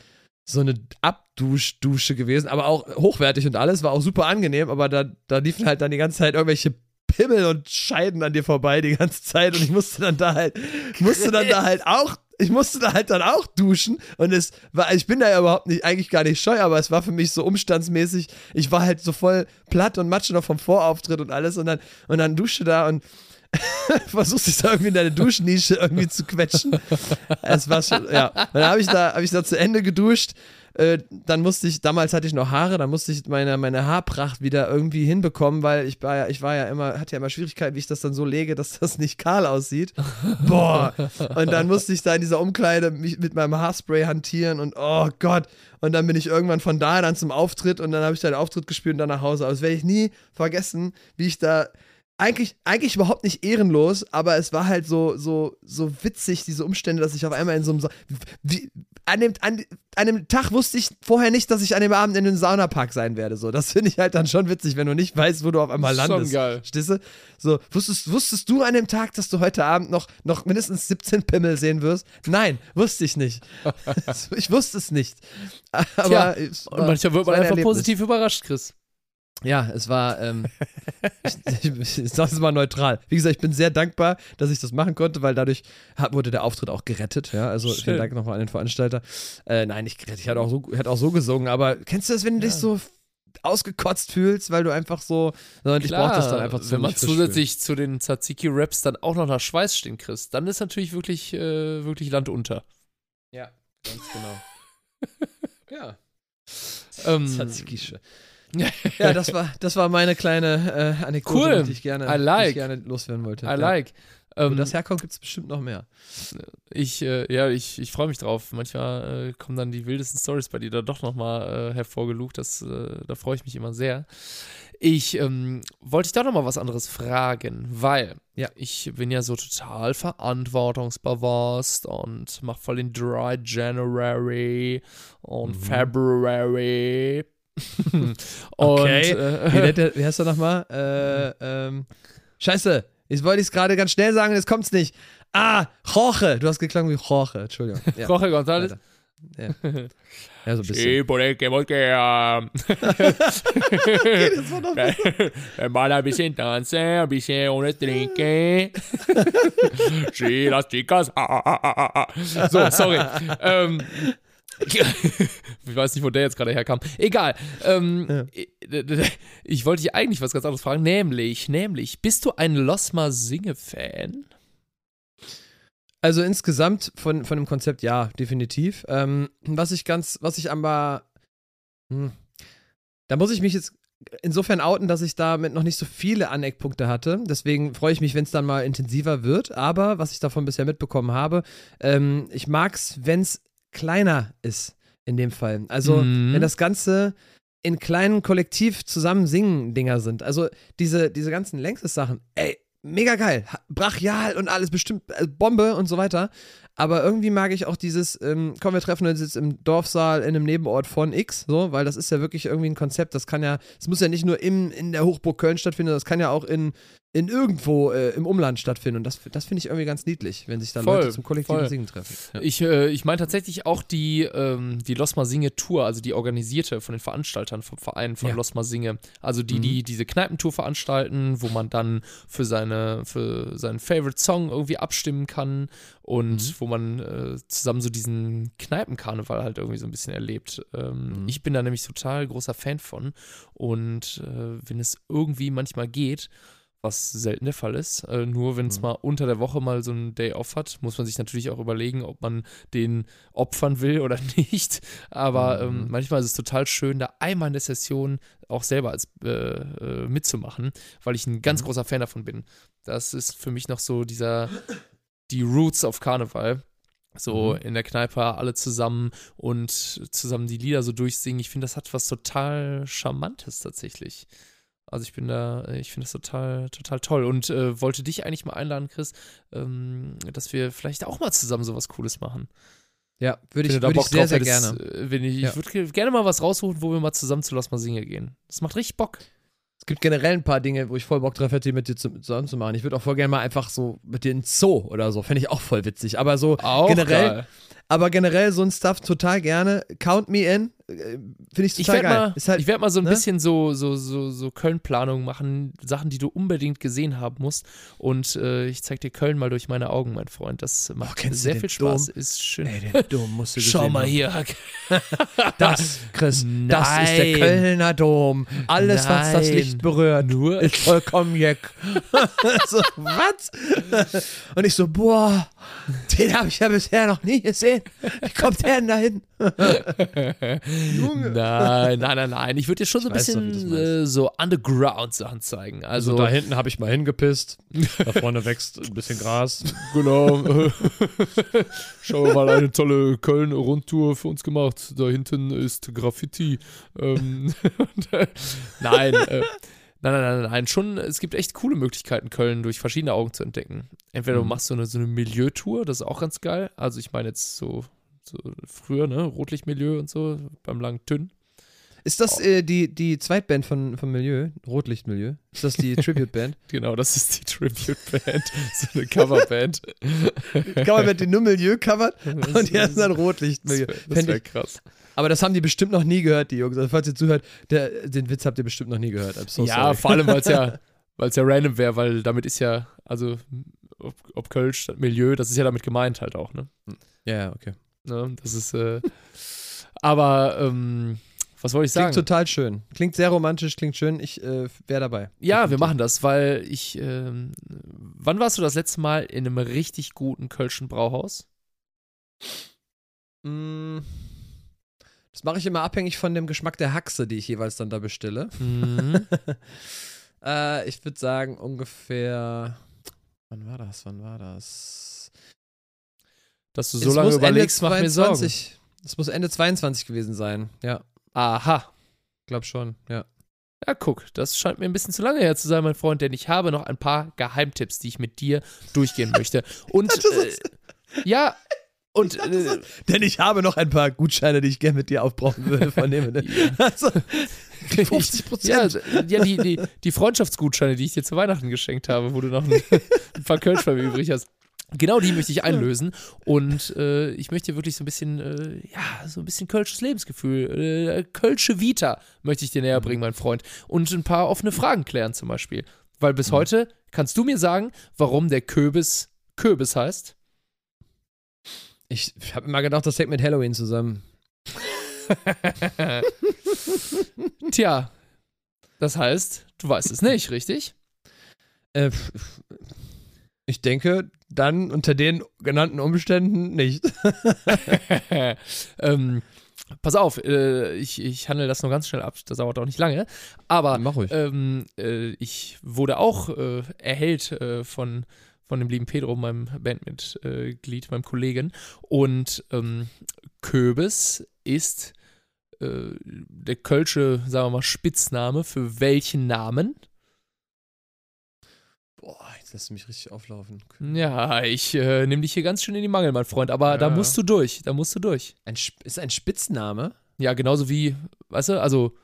so eine Abduschdusche gewesen, aber auch hochwertig und alles, war auch super angenehm, aber da, da liefen halt dann die ganze Zeit irgendwelche Pimmel und Scheiden an dir vorbei die ganze Zeit und ich musste dann da halt, musste dann da halt auch, ich musste da halt dann auch duschen und es war, ich bin da ja überhaupt nicht, eigentlich gar nicht scheu, aber es war für mich so umstandsmäßig, ich war halt so voll platt und matsch noch vom Vorauftritt und alles und dann, und dann duschte da und [LAUGHS] versuchst dich da irgendwie in deine Duschnische irgendwie zu quetschen. Es war schon, ja. Dann habe ich da, habe ich da zu Ende geduscht. Äh, dann musste ich, damals hatte ich noch Haare, dann musste ich meine, meine Haarpracht wieder irgendwie hinbekommen, weil ich war ja, ich war ja immer, hatte ja immer Schwierigkeiten, wie ich das dann so lege, dass das nicht kahl aussieht. Boah. Und dann musste ich da in dieser Umkleide mich mit meinem Haarspray hantieren und oh Gott. Und dann bin ich irgendwann von da dann zum Auftritt und dann habe ich da den Auftritt gespielt und dann nach Hause. Aber das werde ich nie vergessen, wie ich da eigentlich, eigentlich überhaupt nicht ehrenlos, aber es war halt so, so, so witzig, diese Umstände, dass ich auf einmal in so einem. Sa wie, an, dem, an, an dem Tag wusste ich vorher nicht, dass ich an dem Abend in einem Saunapark sein werde. So. Das finde ich halt dann schon witzig, wenn du nicht weißt, wo du auf einmal Schon landest. geil. Verstehst du? So, wusstest, wusstest du an dem Tag, dass du heute Abend noch, noch mindestens 17 Pimmel sehen wirst? Nein, wusste ich nicht. [LAUGHS] ich wusste es nicht. Aber Tja, es Und manchmal wird man einfach Erlebnis. positiv überrascht, Chris. Ja, es war, ähm, ich, ich, ich es mal neutral. Wie gesagt, ich bin sehr dankbar, dass ich das machen konnte, weil dadurch hat, wurde der Auftritt auch gerettet. Ja, also Schön. vielen Dank nochmal an den Veranstalter. Äh, nein, gerettet, ich hatte auch, so, ich auch so gesungen, aber kennst du das, wenn du dich so ausgekotzt fühlst, weil du einfach so, und ich brauche das dann einfach zu wenn man zusätzlich zu den Tzatziki-Raps dann auch noch nach Schweiß stinkt, Chris, dann ist natürlich wirklich, äh, wirklich Land unter. fühlen. Ja, ganz genau. [LAUGHS] ja. Ähm, Tzatziki-Sche. [LAUGHS] Ja, das war, das war meine kleine äh, Anekdote, Cool. die ich gerne, I die like. ich gerne loswerden wollte. I ja. like. Wo Ähm, das herkommt, gibt es bestimmt noch mehr. ich, äh, ja, ich, ich freue mich drauf. Manchmal äh, kommen dann die wildesten Stories bei dir da doch nochmal äh, hervorgelugt. Das, äh, da freue ich mich immer sehr. Ich ähm, wollte dich da nochmal was anderes fragen, weil Ja. ich bin ja so total verantwortungsbewusst und mache voll den Dry January und Mhm. February [LAUGHS] Und Okay. äh, wie, wie heißt er nochmal? Äh, ähm, Scheiße, jetzt wollte ich es gerade ganz schnell sagen, jetzt kommt's nicht. Ah, Jorge. Du hast geklungen wie Jorge, Entschuldigung. [LAUGHS] Ja, Jorge González. ja. ja so ein bisschen. [LAUGHS] por el que voy que um, Das war mal ein bisschen tanzen, ein bisschen ohne trinken. sí, las chicas. Ah, ah, ah, ah, ah. So, sorry. ähm, [LAUGHS] ich weiß nicht, wo der jetzt gerade herkam. Egal. Ähm, Ich wollte dich eigentlich was ganz anderes fragen, nämlich, nämlich, bist du ein Losma Singe-Fan? Also insgesamt von, von dem Konzept ja, definitiv. Ähm, was ich ganz, was ich aber, hm, da muss ich mich jetzt insofern outen, dass ich damit noch nicht so viele Aneckpunkte hatte. Deswegen freue ich mich, wenn es dann mal intensiver wird. Aber was ich davon bisher mitbekommen habe, ähm, ich mag es, wenn es kleiner ist in dem Fall. Also Mhm. wenn das Ganze in kleinen Kollektiv zusammen singen Dinger sind. Also diese, diese ganzen Längstes-Sachen, ey, mega geil. Brachial und alles bestimmt, äh, Bombe und so weiter. Aber irgendwie mag ich auch dieses, ähm, komm, wir treffen uns jetzt im Dorfsaal in einem Nebenort von X, so, weil das ist ja wirklich irgendwie ein Konzept, das kann ja, es muss ja nicht nur im, in der Hochburg Köln stattfinden, das kann ja auch in, in irgendwo äh, im Umland stattfinden. Und das, das finde ich irgendwie ganz niedlich, wenn sich dann Voll, Leute zum kollektiven voll. Singen treffen. Ja. Ich, äh, ich meine tatsächlich auch die, ähm, die Losma Singe Tour, also die organisierte von den Veranstaltern vom Verein von Ja. Losma Singe. Also die, Mhm. die diese Kneipentour veranstalten, wo man dann für seine, für seinen Favorite Song irgendwie abstimmen kann und Mhm. wo man äh, zusammen so diesen Kneipenkarneval halt irgendwie so ein bisschen erlebt. Ähm, Mhm. Ich bin da nämlich total großer Fan von. Und äh, wenn es irgendwie manchmal geht, was selten der Fall ist. Äh, nur wenn es Mhm. mal unter der Woche mal so einen Day off hat, muss man sich natürlich auch überlegen, ob man den opfern will oder [LAUGHS] nicht. Aber Mhm. ähm, manchmal ist es total schön, da einmal in der Session auch selber als äh, äh, mitzumachen, weil ich ein ganz Mhm. großer Fan davon bin. Das ist für mich noch so dieser die Roots of Karneval. So Mhm. in der Kneipe alle zusammen und zusammen die Lieder so durchsingen. Ich finde, das hat was total Charmantes tatsächlich. Also ich bin da, ich finde das total, total toll und äh, wollte dich eigentlich mal einladen, Chris, ähm, dass wir vielleicht auch mal zusammen sowas Cooles machen. Ja, würde ich, würd ich sehr, drauf sehr gerne. äh, Wenn ich Ja. ich würde gerne mal was raussuchen, wo wir mal zusammen zu Lass mal Singe gehen. Das macht richtig Bock. Es gibt generell ein paar Dinge, wo ich voll Bock drauf hätte, mit dir zu- zusammen zu machen. Ich würde auch voll gerne mal einfach so mit dir in Zoo oder so. Fände ich auch voll witzig. Aber so Auch generell, geil. Aber generell so ein Stuff total gerne. Count me in. Finde ich Ich total werde geil. mal, halt, ich werd mal so ein ne? bisschen so, so, so, so Köln-Planung machen, Sachen, die du unbedingt gesehen haben musst. Und äh, ich zeig dir Köln mal durch meine Augen, mein Freund. Das macht Oh, sehr viel Spaß. Dom? Ist schön. Ey, den Dom musst du [LAUGHS] Schau mal haben. hier. [LAUGHS] Das, Chris, das ist der Nein. Kölner Dom. Alles, was das Nein. Licht berührt, Nur ist vollkommen jeck. [LAUGHS] so, was? Und ich so, boah, den habe ich ja bisher noch nie gesehen. Wie kommt der denn da hin? [LAUGHS] Junge. Nein, nein, nein, nein. Ich würde dir schon so ein doch, bisschen das äh, so Underground-Sachen zeigen. Also, Also da hinten habe ich mal hingepisst. Da [LAUGHS] vorne wächst ein bisschen Gras. genau. [LAUGHS] Schauen wir mal, eine tolle Köln-Rundtour für uns gemacht. Da hinten ist Graffiti. Ähm, äh, nein, äh, nein, nein, nein, nein. Schon, es gibt echt coole Möglichkeiten, Köln durch verschiedene Augen zu entdecken. Entweder du Mhm. machst so eine, so eine Milieutour, das ist auch ganz geil. Also ich meine jetzt so, so früher, ne, Rotlichtmilieu und so, beim langen Tünn. Ist das äh, die, die Zweitband von, vom Milieu? Rotlichtmilieu? Ist das die [LAUGHS] Tribute-Band? Genau, das ist die Tribute-Band, [LAUGHS] so eine Coverband. [LAUGHS] Mit den nur Milieu covert und die heißen dann Rotlichtmilieu. Das wäre krass. Aber das haben die bestimmt noch nie gehört, die Jungs. Also falls ihr zuhört, der, den Witz habt ihr bestimmt noch nie gehört. So ja, sorry. vor allem, weil es ja, weil's ja random wäre, weil damit ist ja, also ob, ob Köln statt Milieu, das ist ja damit gemeint halt auch, ne? Ja, ja, okay. ne? Das ist, äh, aber, ähm, was wollte ich Klingt sagen? total schön. Klingt sehr romantisch, klingt schön. Ich äh, wäre dabei. Ja, wir machen das, weil ich, ähm, wann warst du das letzte Mal in einem richtig guten Kölschen Brauhaus? Mm, Das mache ich immer abhängig von dem Geschmack der Haxe, die ich jeweils dann da bestelle. Mhm. [LAUGHS] äh, ich würde sagen, ungefähr. Wann war das? Wann war das? Dass du so Es lange überlegst, macht mir Sorgen. 22. Es muss Ende 22 gewesen sein. Ja, Aha. glaub schon. Ja. Ja, guck, das scheint mir ein bisschen zu lange her zu sein, mein Freund, denn ich habe noch ein paar Geheimtipps, die ich mit dir durchgehen möchte. Und äh, ja, Und äh, Denn ich habe noch ein paar Gutscheine, die ich gerne mit dir aufbrauchen würde von dem. [LAUGHS] Also, 50 [LAUGHS] ja, Prozent. ja die, die, die Freundschaftsgutscheine, die ich dir zu Weihnachten geschenkt habe, wo du noch ein, ein paar Kölsch bei mir übrig hast. Genau die möchte ich [LAUGHS] einlösen und äh, ich möchte wirklich so ein bisschen, äh, ja, so ein bisschen kölsches Lebensgefühl, äh, kölsche Vita möchte ich dir näher bringen, mein Freund. Und ein paar offene Fragen klären zum Beispiel. Weil bis heute kannst du mir sagen, warum der Köbis Köbis heißt? Ich habe immer gedacht, das hängt mit Halloween zusammen. [LAUGHS] Tja, das heißt, du weißt es nicht, richtig? Äh, ich denke, dann unter den genannten Umständen nicht. [LAUGHS] ähm, pass auf, äh, ich, ich handle das nur ganz schnell ab, das dauert auch nicht lange. Aber Mach ruhig. ähm, äh, ich wurde auch äh, erhellt äh, von, von dem lieben Pedro, meinem Bandmitglied, meinem Kollegen. Und ähm, Köbis ist äh, der kölsche, sagen wir mal, Spitzname für welchen Namen? Boah, jetzt lässt du mich richtig auflaufen. Ja, ich äh, nehme dich hier ganz schön in die Mangel, mein Freund, aber da Ja. musst du durch, da musst du durch. Ein, ist ein Spitzname? Ja, genauso wie, weißt du, also.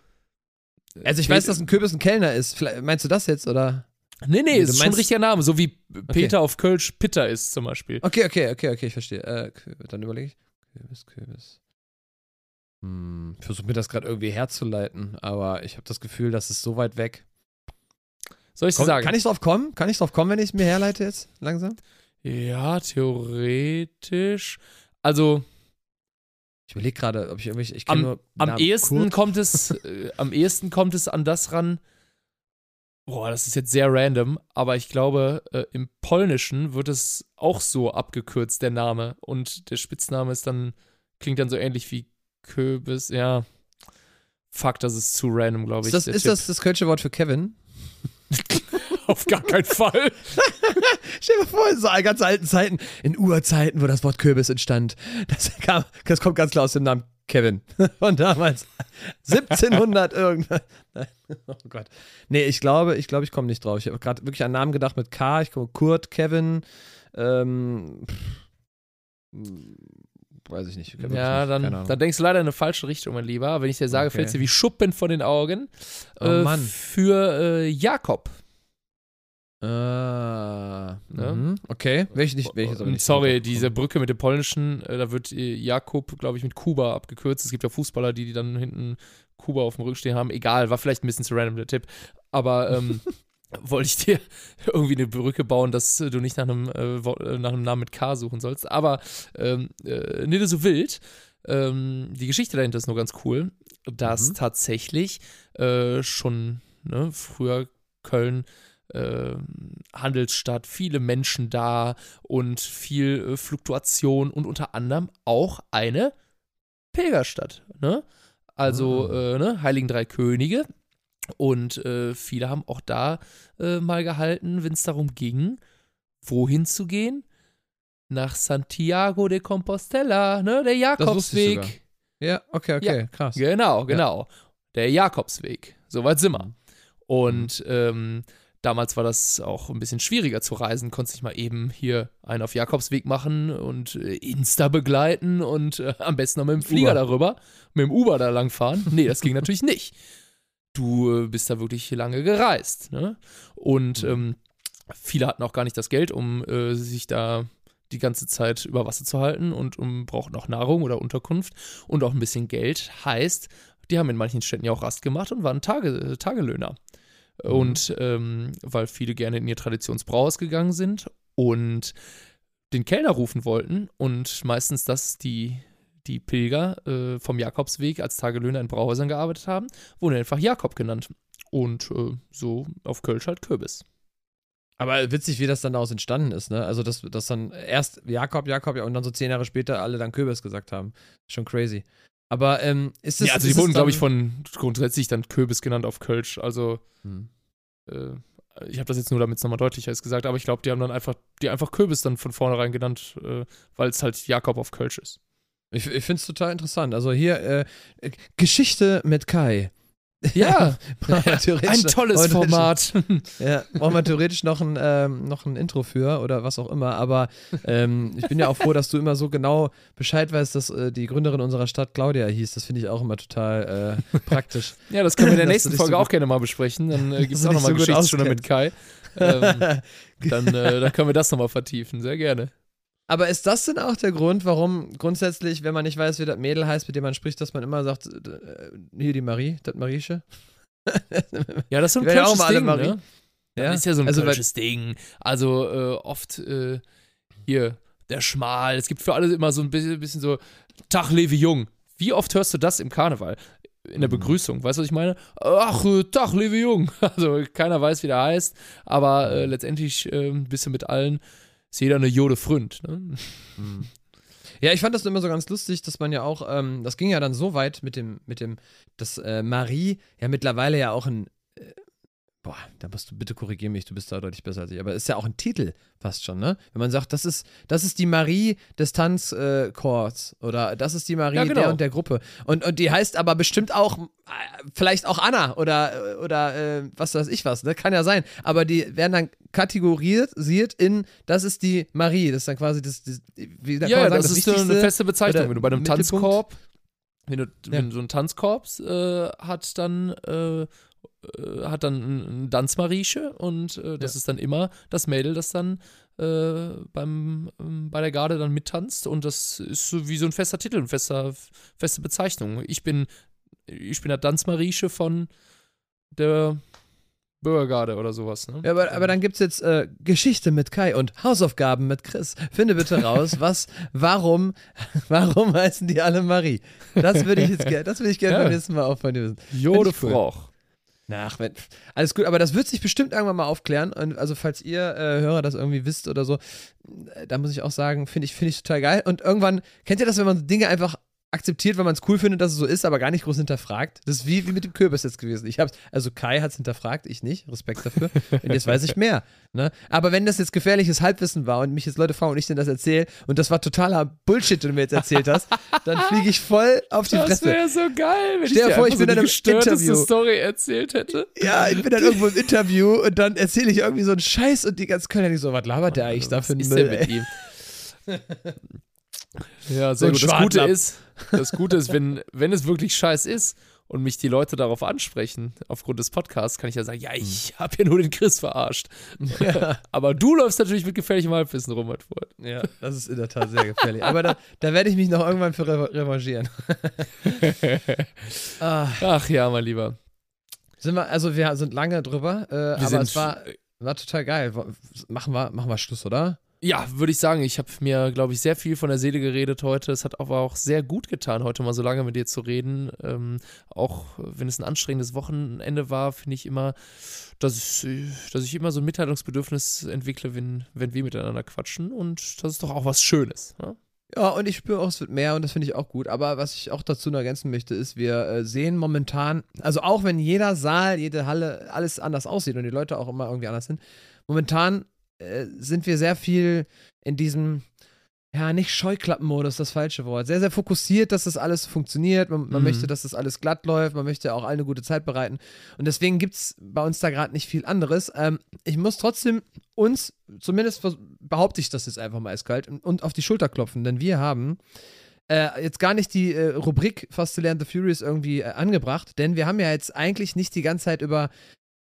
Also ich weiß, dass ein Kürbis ein Kellner ist. Vielleicht, meinst du das jetzt, oder? Nee, nee, Du ist schon ein richtiger Name, so wie Peter auf Kölsch Pitter ist zum Beispiel. Okay, okay, okay, okay, ich verstehe. Äh, dann überlege ich. Kürbis, Kürbis. Hm, ich versuche mir das gerade irgendwie herzuleiten, aber ich habe das Gefühl, das ist so weit weg. Soll ich dir Komm, sagen? Kann ich drauf kommen? Kann ich drauf kommen, wenn ich es mir herleite jetzt? Langsam? ja, theoretisch. Also, Ich überlege gerade, ob ich irgendwelche. Ich am, nur am ehesten Kurt? kommt es, [LAUGHS] äh, am ehesten kommt es an das ran. Boah, das ist jetzt sehr random, aber ich glaube, äh, im Polnischen wird es auch so abgekürzt, der Name. Und der Spitzname ist dann, klingt dann so ähnlich wie Köbis. Ja. Fuck, das ist zu random, glaube ich. Ist, das, ist Tipp. das das kölsche Wort für Kevin? [LAUGHS] Auf gar keinen Fall. [LAUGHS] Stell dir vor, in so ganz alten Zeiten, in Urzeiten, wo das Wort Kürbis entstand. Das, kam, das kommt ganz klar aus dem Namen Kevin. [LAUGHS] Von damals. 1700 irgendwas. Oh Gott. Nee, ich glaube, ich glaube, ich komme nicht drauf. Ich habe gerade wirklich an Namen gedacht mit K. Ich komme Kurt, Kevin. Ähm, weiß ich nicht. Wirklich Ja, nicht. Dann, dann denkst du leider in eine falsche Richtung, mein Lieber. Wenn ich dir sage, Okay. fällt dir wie Schuppen von den Augen. Oh äh, Mann. Für äh, Jakob. Ah, mhm. Okay, welche nicht, welches aber Und nicht. Sorry, diese Brücke mit dem Polnischen, äh, da wird äh, Jakob, glaube ich, mit Kuba abgekürzt. Es gibt ja Fußballer, die, die dann hinten Kuba auf dem Rücken stehen haben. Egal, war vielleicht ein bisschen zu random der Tipp. Aber ähm, [LAUGHS] wollte ich dir [LAUGHS] irgendwie eine Brücke bauen, dass du nicht nach einem, äh, äh, nach einem Namen mit K suchen sollst. Aber ähm, äh, nicht so wild. Ähm, die Geschichte dahinter ist nur ganz cool, dass Mhm. tatsächlich äh, schon ne, früher Köln äh, Handelsstadt, viele Menschen da und viel äh, Fluktuation und unter anderem auch eine Pilgerstadt. Ne? Also äh, ne, Heiligen Drei Könige. Und äh, viele haben auch da äh, mal gehalten, wenn es darum ging, wohin zu gehen? Nach Santiago de Compostela, ne? Der ich. Jakobsweg. Ja, okay, okay, krass. Genau, genau. Der Jakobsweg. Soweit sind Mhm. wir. Und ähm, damals war das auch ein bisschen schwieriger zu reisen. Konntest nicht mal eben hier einen auf Jakobsweg machen und äh, Insta begleiten und äh, am besten noch mit dem Flieger Uber. darüber, mit dem Uber da langfahren. Nee, das ging natürlich nicht. Du äh, bist da wirklich lange gereist. Ne? Und Mhm. ähm, viele hatten auch gar nicht das Geld, um äh, sich da die ganze Zeit über Wasser zu halten und um, brauchten auch Nahrung oder Unterkunft und auch ein bisschen Geld. Heißt, die haben in manchen Städten ja auch Rast gemacht und waren Tage, äh, Tagelöhner. Mhm. Und ähm, weil viele gerne in ihr Traditionsbrauhaus gegangen sind und den Kellner rufen wollten und meistens das die, die Pilger äh, vom Jakobsweg als Tagelöhner in Brauhäusern gearbeitet haben, wurden einfach Jakob genannt. Und äh, so auf Kölsch halt Kürbis. Aber witzig, wie das dann daraus entstanden ist, ne? Also, dass, dass dann erst Jakob, Jakob, ja, und dann so zehn Jahre später alle dann Kürbis gesagt haben. Schon crazy. Aber ähm, ist es. ja, also die wurden, glaube ich, von grundsätzlich dann Kürbis genannt auf Kölsch. Also Hm. äh, ich habe das jetzt nur, damit es nochmal deutlicher ist, gesagt, aber ich glaube, die haben dann einfach, die einfach Kürbis dann von vornherein genannt, äh, weil es halt Jakob auf Kölsch ist. Ich, ich finde es total interessant. Also hier, äh, Geschichte mit Kai. Ja, [LAUGHS] [LAUGHS] ein tolles Format. [LAUGHS] Ja, brauchen wir theoretisch noch ein, ähm, noch ein Intro für oder was auch immer. Aber ähm, ich bin ja auch froh, dass du immer so genau Bescheid weißt, dass äh, die Gründerin unserer Stadt Claudia hieß. Das finde ich auch immer total äh, praktisch. Ja, das können wir in der nächsten Folge so auch gerne mal besprechen. Dann äh, gibt es auch nochmal so Geschichtsstunde mit Kai. Ähm, dann, äh, dann können wir das nochmal vertiefen. Sehr gerne. Aber ist das denn auch der Grund, warum grundsätzlich, wenn man nicht weiß, wie das Mädel heißt, mit dem man spricht, dass man immer sagt, äh, hier die Marie, das Mariesche? Ja, das ist so ein ja kölsches alle Ding, Marie. ne? Das ist ja so ein also, kölsches Ding. Also äh, oft äh, hier, der Schmal. Es gibt für alle immer so ein bisschen, bisschen so, Tag Levi Jung. Wie oft hörst du das im Karneval? In der Mhm. Begrüßung, weißt du, was ich meine? Ach, äh, Tag Levi Jung. [LAUGHS] Also keiner weiß, wie der heißt, aber äh, letztendlich äh, bist du mit allen, ist jeder eine Jode Fründ. Ne? Ja, ich fand das immer so ganz lustig, dass man ja auch, ähm, das ging ja dann so weit mit dem, mit dem, dass äh, Marie ja mittlerweile ja auch ein, boah, da musst du bitte korrigieren mich, du bist da deutlich besser als ich, aber ist ja auch ein Titel fast schon, ne? Wenn man sagt, das ist, das ist die Marie des Tanzchors äh, oder das ist die Marie Ja, genau. der und der Gruppe und, und die heißt aber bestimmt auch, äh, vielleicht auch Anna oder, oder äh, was weiß ich was, ne? Kann ja sein, aber die werden dann kategorisiert in, das ist die Marie, das ist dann quasi das, das wie kann Ja, man ja, sagen, das, ist eine feste Bezeichnung. Wenn du bei einem? Tanzkorb, wenn, du, Ja. wenn so ein Tanzkorps äh, hat dann äh, hat dann ein, Tanzmarieche und äh, das Ja. ist dann immer das Mädel, das dann äh, beim, ähm, bei der Garde dann mittanzt und das ist so wie so ein fester Titel, eine fester, feste Bezeichnung. Ich bin, ich bin der Tanzmarieche von der Bürgergarde oder sowas. Ne? Ja, aber, aber dann gibt es jetzt äh, Geschichte mit Kai und Hausaufgaben mit Chris. Finde bitte raus, was, warum, [LAUGHS] warum heißen die alle Marie? Das würde ich jetzt gerne, das würde ich gerne Ja. beim nächsten Mal auch von dir wissen. Jode. Froch. Nach, wenn, alles gut, aber das wird sich bestimmt irgendwann mal aufklären. Und also, falls ihr äh, Hörer das irgendwie wisst oder so, äh, da muss ich auch sagen, finde ich, finde ich total geil. Und irgendwann, kennt ihr das, wenn man Dinge einfach akzeptiert, weil man es cool findet, dass es so ist, aber gar nicht groß hinterfragt? Das ist wie, wie mit dem Kürbis jetzt gewesen. Ich hab's, also Kai hat es hinterfragt, ich nicht. Respekt dafür. Und jetzt weiß ich mehr. Ne? Aber wenn das jetzt gefährliches Halbwissen war und mich jetzt Leute fragen und ich denen das erzähle und das war totaler Bullshit, den du mir jetzt erzählt hast, [LAUGHS] dann fliege ich voll auf die Das Fresse. wäre so geil, wenn Stell ich dir vor, ich bin so einem gestörteste. Story erzählt hätte. Ja, ich bin dann irgendwo im Interview und dann erzähle ich irgendwie so einen Scheiß und die ganzen können ja nicht so, was labert der eigentlich da für einen Was Müll? denn mit ihm? [LAUGHS] ja, So sehr ein gut. Das Gute ist, das Gute ist, wenn, wenn es wirklich scheiß ist und mich die Leute darauf ansprechen, aufgrund des Podcasts, kann ich ja sagen, ja, ich habe ja nur den Chris verarscht. Ja, [LAUGHS] Aber du läufst natürlich mit gefährlichem Halbwissen rum, mein Freund. ja, das ist in der Tat sehr gefährlich. Aber da, da werde ich mich noch irgendwann für re revanchieren. [LAUGHS] ah, Ach ja, mein Lieber. sind wir, also wir sind lange drüber, äh, aber es war, war total geil. Machen wir, machen wir Schluss, oder? Ja, würde ich sagen. Ich habe mir, glaube ich, sehr viel von der Seele geredet heute. Es hat aber auch sehr gut getan, heute mal so lange mit dir zu reden. Ähm, auch wenn es ein anstrengendes Wochenende war, finde ich immer, dass, ich- dass ich immer so ein Mitteilungsbedürfnis entwickle, wenn, wenn wir miteinander quatschen. Und das ist doch auch was Schönes. Ne? Ja, und ich spüre auch, es wird mehr und das finde ich auch gut. Aber was ich auch dazu noch ergänzen möchte, ist, wir äh, sehen momentan, also auch wenn jeder Saal, jede Halle, alles anders aussieht und die Leute auch immer irgendwie anders sind, momentan äh, sind wir sehr viel in diesem, ja, nicht Scheuklappenmodus, das falsche Wort. Sehr, sehr fokussiert, dass das alles funktioniert. Man, man Mhm. möchte, dass das alles glatt läuft. Man möchte auch allen eine gute Zeit bereiten. Und deswegen gibt es bei uns da gerade nicht viel anderes. Ähm, ich muss trotzdem uns, zumindest behaupte ich das jetzt einfach mal eiskalt, und auf die Schulter klopfen, denn wir haben äh, jetzt gar nicht die äh, Rubrik Fast to Learn the Furious irgendwie äh, angebracht, denn wir haben ja jetzt eigentlich nicht die ganze Zeit über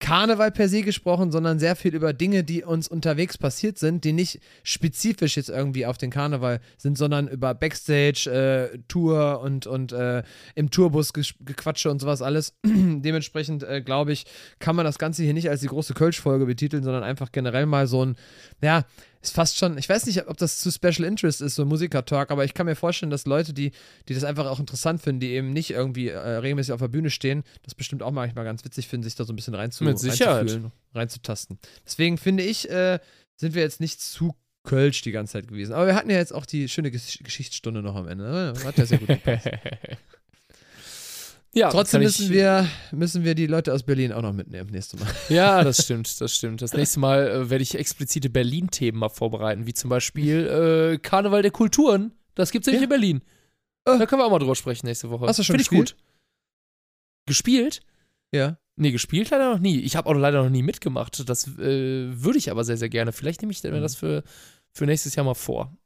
Karneval per se gesprochen, sondern sehr viel über Dinge, die uns unterwegs passiert sind, die nicht spezifisch jetzt irgendwie auf den Karneval sind, sondern über Backstage, äh, Tour und, und äh, im Tourbus Gequatsche und sowas alles. [CLEARS THROAT] Dementsprechend, äh, glaube ich, kann man das Ganze hier nicht als die große Kölsch-Folge betiteln, sondern einfach generell mal so ein, ja, ist fast schon, ich weiß nicht, ob das zu Special Interest ist, so Musiker-Talk, aber ich kann mir vorstellen, dass Leute, die, die das einfach auch interessant finden, die eben nicht irgendwie äh, regelmäßig auf der Bühne stehen, das bestimmt auch manchmal ganz witzig finden, sich da so ein bisschen reinzu, Mit reinzufühlen, reinzutasten. Deswegen finde ich, äh, sind wir jetzt nicht zu Kölsch die ganze Zeit gewesen. Aber wir hatten ja jetzt auch die schöne Gesch Geschichtsstunde noch am Ende. Ne? Hat ja sehr gut gepasst. [LAUGHS] ja, Trotzdem müssen ich, wir, müssen wir die Leute aus Berlin auch noch mitnehmen nächstes Mal. [LAUGHS] Ja, das stimmt, das stimmt. Das nächste Mal äh, werde ich explizite Berlin-Themen mal vorbereiten, wie zum Beispiel äh, Karneval der Kulturen. Das gibt's nämlich Ja. in Berlin. Äh. Da können wir auch mal drüber sprechen nächste Woche. Hast du schon Find ich gespielt? gut. Gespielt? Ja. Nee, gespielt leider noch nie. Ich habe auch leider noch nie mitgemacht. Das äh, würde ich aber sehr, sehr gerne. Vielleicht nehme ich mir Mhm. das für, für nächstes Jahr mal vor.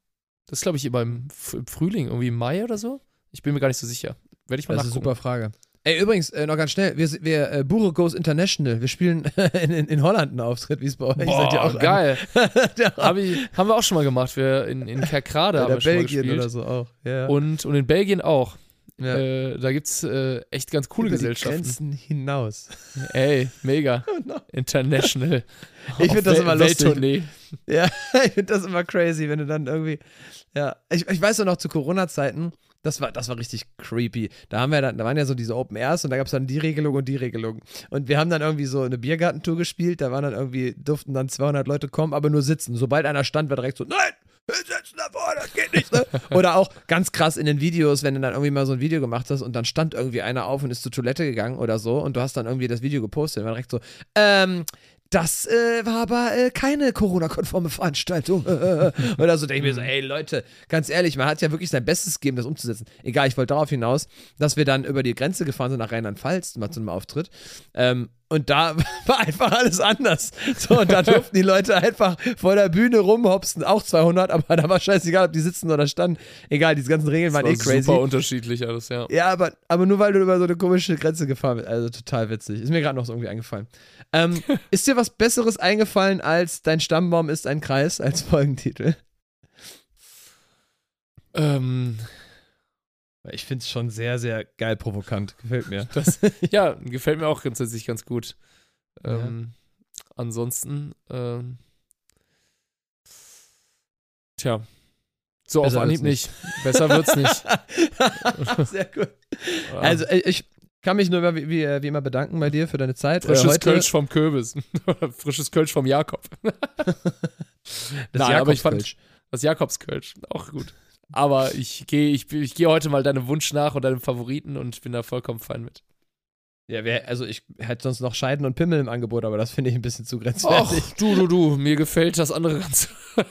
Das glaube ich immer im, im Frühling, irgendwie im Mai oder so. Ich bin mir gar nicht so sicher. Werde ich mal Das ist eine super Frage. Ey, übrigens, äh, noch ganz schnell, wir, wir äh, Bure Goes International, wir spielen [LAUGHS] in, in, in Holland einen Auftritt, wie es bei euch Boah, seid ihr auch geil. [LAUGHS] Ja, Hab ich, haben wir auch schon mal gemacht. Wir in, in Kerkrade haben oder wir schon mal Belgien gespielt. oder so auch. Ja. Und, und in Belgien auch. ja. Äh, da gibt es äh, echt ganz coole Über die Gesellschaften. Grenzen hinaus. [LAUGHS] Ey, mega. International. Ich Auf find das immer lustig. Welttournee. Ja, ich finde das immer crazy, wenn du dann irgendwie. Ja, ich, ich weiß ja noch zu Corona-Zeiten, das war, das war richtig creepy. Da haben wir dann, da waren ja so diese Open Airs und da gab es dann die Regelung und die Regelung. Und wir haben dann irgendwie so eine Biergartentour gespielt, da waren dann irgendwie, durften dann 200 Leute kommen, aber nur sitzen. Sobald einer stand, war direkt so, nein, wir sitzen davor, das geht nicht. Ne? [LAUGHS] Oder auch ganz krass in den Videos, wenn du dann irgendwie mal so ein Video gemacht hast und dann stand irgendwie einer auf und ist zur Toilette gegangen oder so und du hast dann irgendwie das Video gepostet, war direkt so, ähm, das äh, war aber äh, keine Corona-konforme Veranstaltung. [LAUGHS] Oder so denke ich mir so, ey Leute, ganz ehrlich, man hat ja wirklich sein Bestes gegeben, das umzusetzen. Egal, ich wollte darauf hinaus, dass wir dann über die Grenze gefahren sind nach Rheinland-Pfalz, mal zu einem Auftritt. Ähm, und da [LAUGHS] war einfach alles anders. So, und da durften die Leute einfach vor der Bühne rumhopsen, auch 200, aber da war scheißegal, ob die sitzen oder standen. Egal, diese ganzen Regeln waren war eh crazy. super unterschiedlich alles, ja. Ja, aber, aber nur weil du über so eine komische Grenze gefahren bist. Also total witzig. Ist mir gerade noch so irgendwie eingefallen. Ähm, [LAUGHS] ist dir was Besseres eingefallen als Dein Stammbaum ist ein Kreis als Folgentitel? Ähm, Ich finde es schon sehr, sehr geil provokant. Gefällt mir. [LAUGHS] das, ja, gefällt mir auch grundsätzlich ganz gut. Ja. Ähm, Ansonsten, ähm, tja, so Besser auf Anhieb wird's nicht. Besser wird's nicht. [LAUGHS] sehr gut. Also, äh, ich kann mich nur wie, wie, wie immer bedanken bei dir für deine Zeit. Äh, Frisches heute, Kölsch vom Kürbis. [LAUGHS] Frisches Kölsch vom Jakob. das Nein, aber ich fand- Jakobskölsch. Das Jakobskölsch, auch gut. Aber ich gehe ich, ich geh heute mal deinem Wunsch nach und deinem Favoriten und bin da vollkommen fein mit. Ja, wär, also ich hätte sonst noch Scheiden und Pimmel im Angebot, aber das finde ich ein bisschen zu Ach, grenzwertig. du, du, du, mir gefällt das andere ganz. [LAUGHS]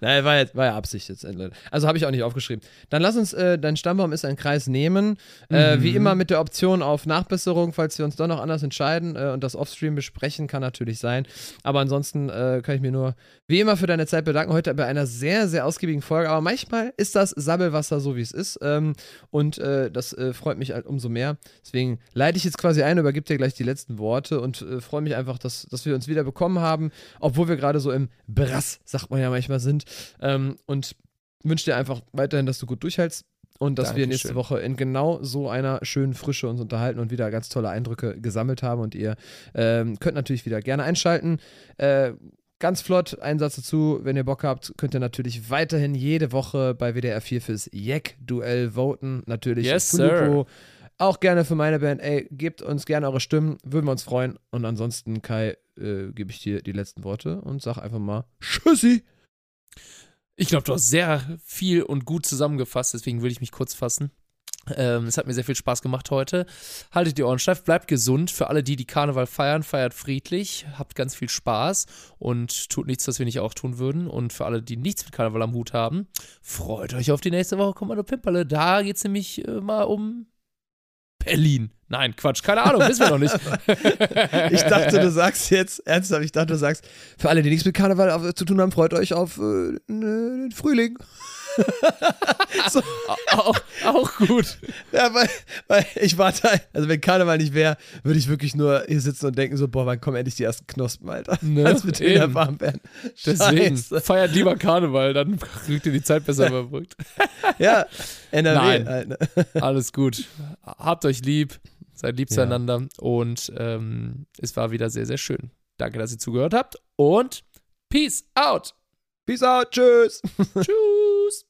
Nein, war, jetzt, war ja Absicht jetzt. Also habe ich auch nicht aufgeschrieben. Dann lass uns, äh, dein Stammbaum ist ein Kreis nehmen. Äh, Mhm. wie immer mit der Option auf Nachbesserung, falls wir uns doch noch anders entscheiden äh, und das Offstream besprechen, kann natürlich sein. Aber ansonsten äh, kann ich mir nur wie immer für deine Zeit bedanken. Heute bei einer sehr, sehr ausgiebigen Folge. Aber manchmal ist das Sabbelwasser so, wie es ist. Ähm, und äh, das freut mich halt umso mehr. Deswegen leite ich jetzt quasi ein, übergib dir gleich die letzten Worte und freue mich einfach, dass, dass wir uns wieder bekommen haben, obwohl wir gerade so im Brass, sagt man ja manchmal, sind. Ähm, und wünsche dir einfach weiterhin, dass du gut durchhältst und dass wir nächste Dankeschön. Woche in genau so einer schönen Frische uns unterhalten und wieder ganz tolle Eindrücke gesammelt haben. Und ihr ähm, könnt natürlich wieder gerne einschalten. Äh, Ganz flott, ein Satz dazu, wenn ihr Bock habt, könnt ihr natürlich weiterhin jede Woche bei WDR 4 fürs Jack-Duell voten. Natürlich Yes, Flupo. Auch gerne für meine Band. Ey, gebt uns gerne eure Stimmen, würden wir uns freuen. Und ansonsten, Kai, äh, gebe ich dir die letzten Worte und sag einfach mal Tschüssi. Ich glaube, du hast sehr viel und gut zusammengefasst, deswegen will ich mich kurz fassen. Ähm, es hat mir sehr viel Spaß gemacht heute. Haltet die Ohren steif, bleibt gesund. Für alle, die die Karneval feiern, feiert friedlich, habt ganz viel Spaß und tut nichts, was wir nicht auch tun würden. Und für alle, die nichts mit Karneval am Hut haben, freut euch auf die nächste Woche Kommando Pimperle. Da geht es nämlich äh, mal um Berlin. Nein, Quatsch, keine Ahnung, wissen wir noch nicht. [LAUGHS] Ich dachte, du sagst jetzt, ernsthaft, ich dachte, du sagst, für alle, die nichts mit Karneval zu tun haben, freut euch auf äh, den Frühling. [LAUGHS] so, auch, auch gut. ja, weil, weil ich warte, also wenn Karneval nicht wäre, würde ich wirklich nur hier sitzen und denken so, boah, wann kommen endlich die ersten Knospen, Alter. Ne? [LAUGHS] Als wir wieder warm werden. Deswegen, Scheiße. feiert lieber Karneval, dann kriegt ihr die Zeit besser [LAUGHS] überbrückt. Ja, NRW Nein. halt, ne? Alles gut. Habt euch lieb, seid lieb Ja. zueinander und ähm, es war wieder sehr, sehr schön. Danke, dass ihr zugehört habt und Peace out. Peace out, tschüss. Tschüss. [LAUGHS]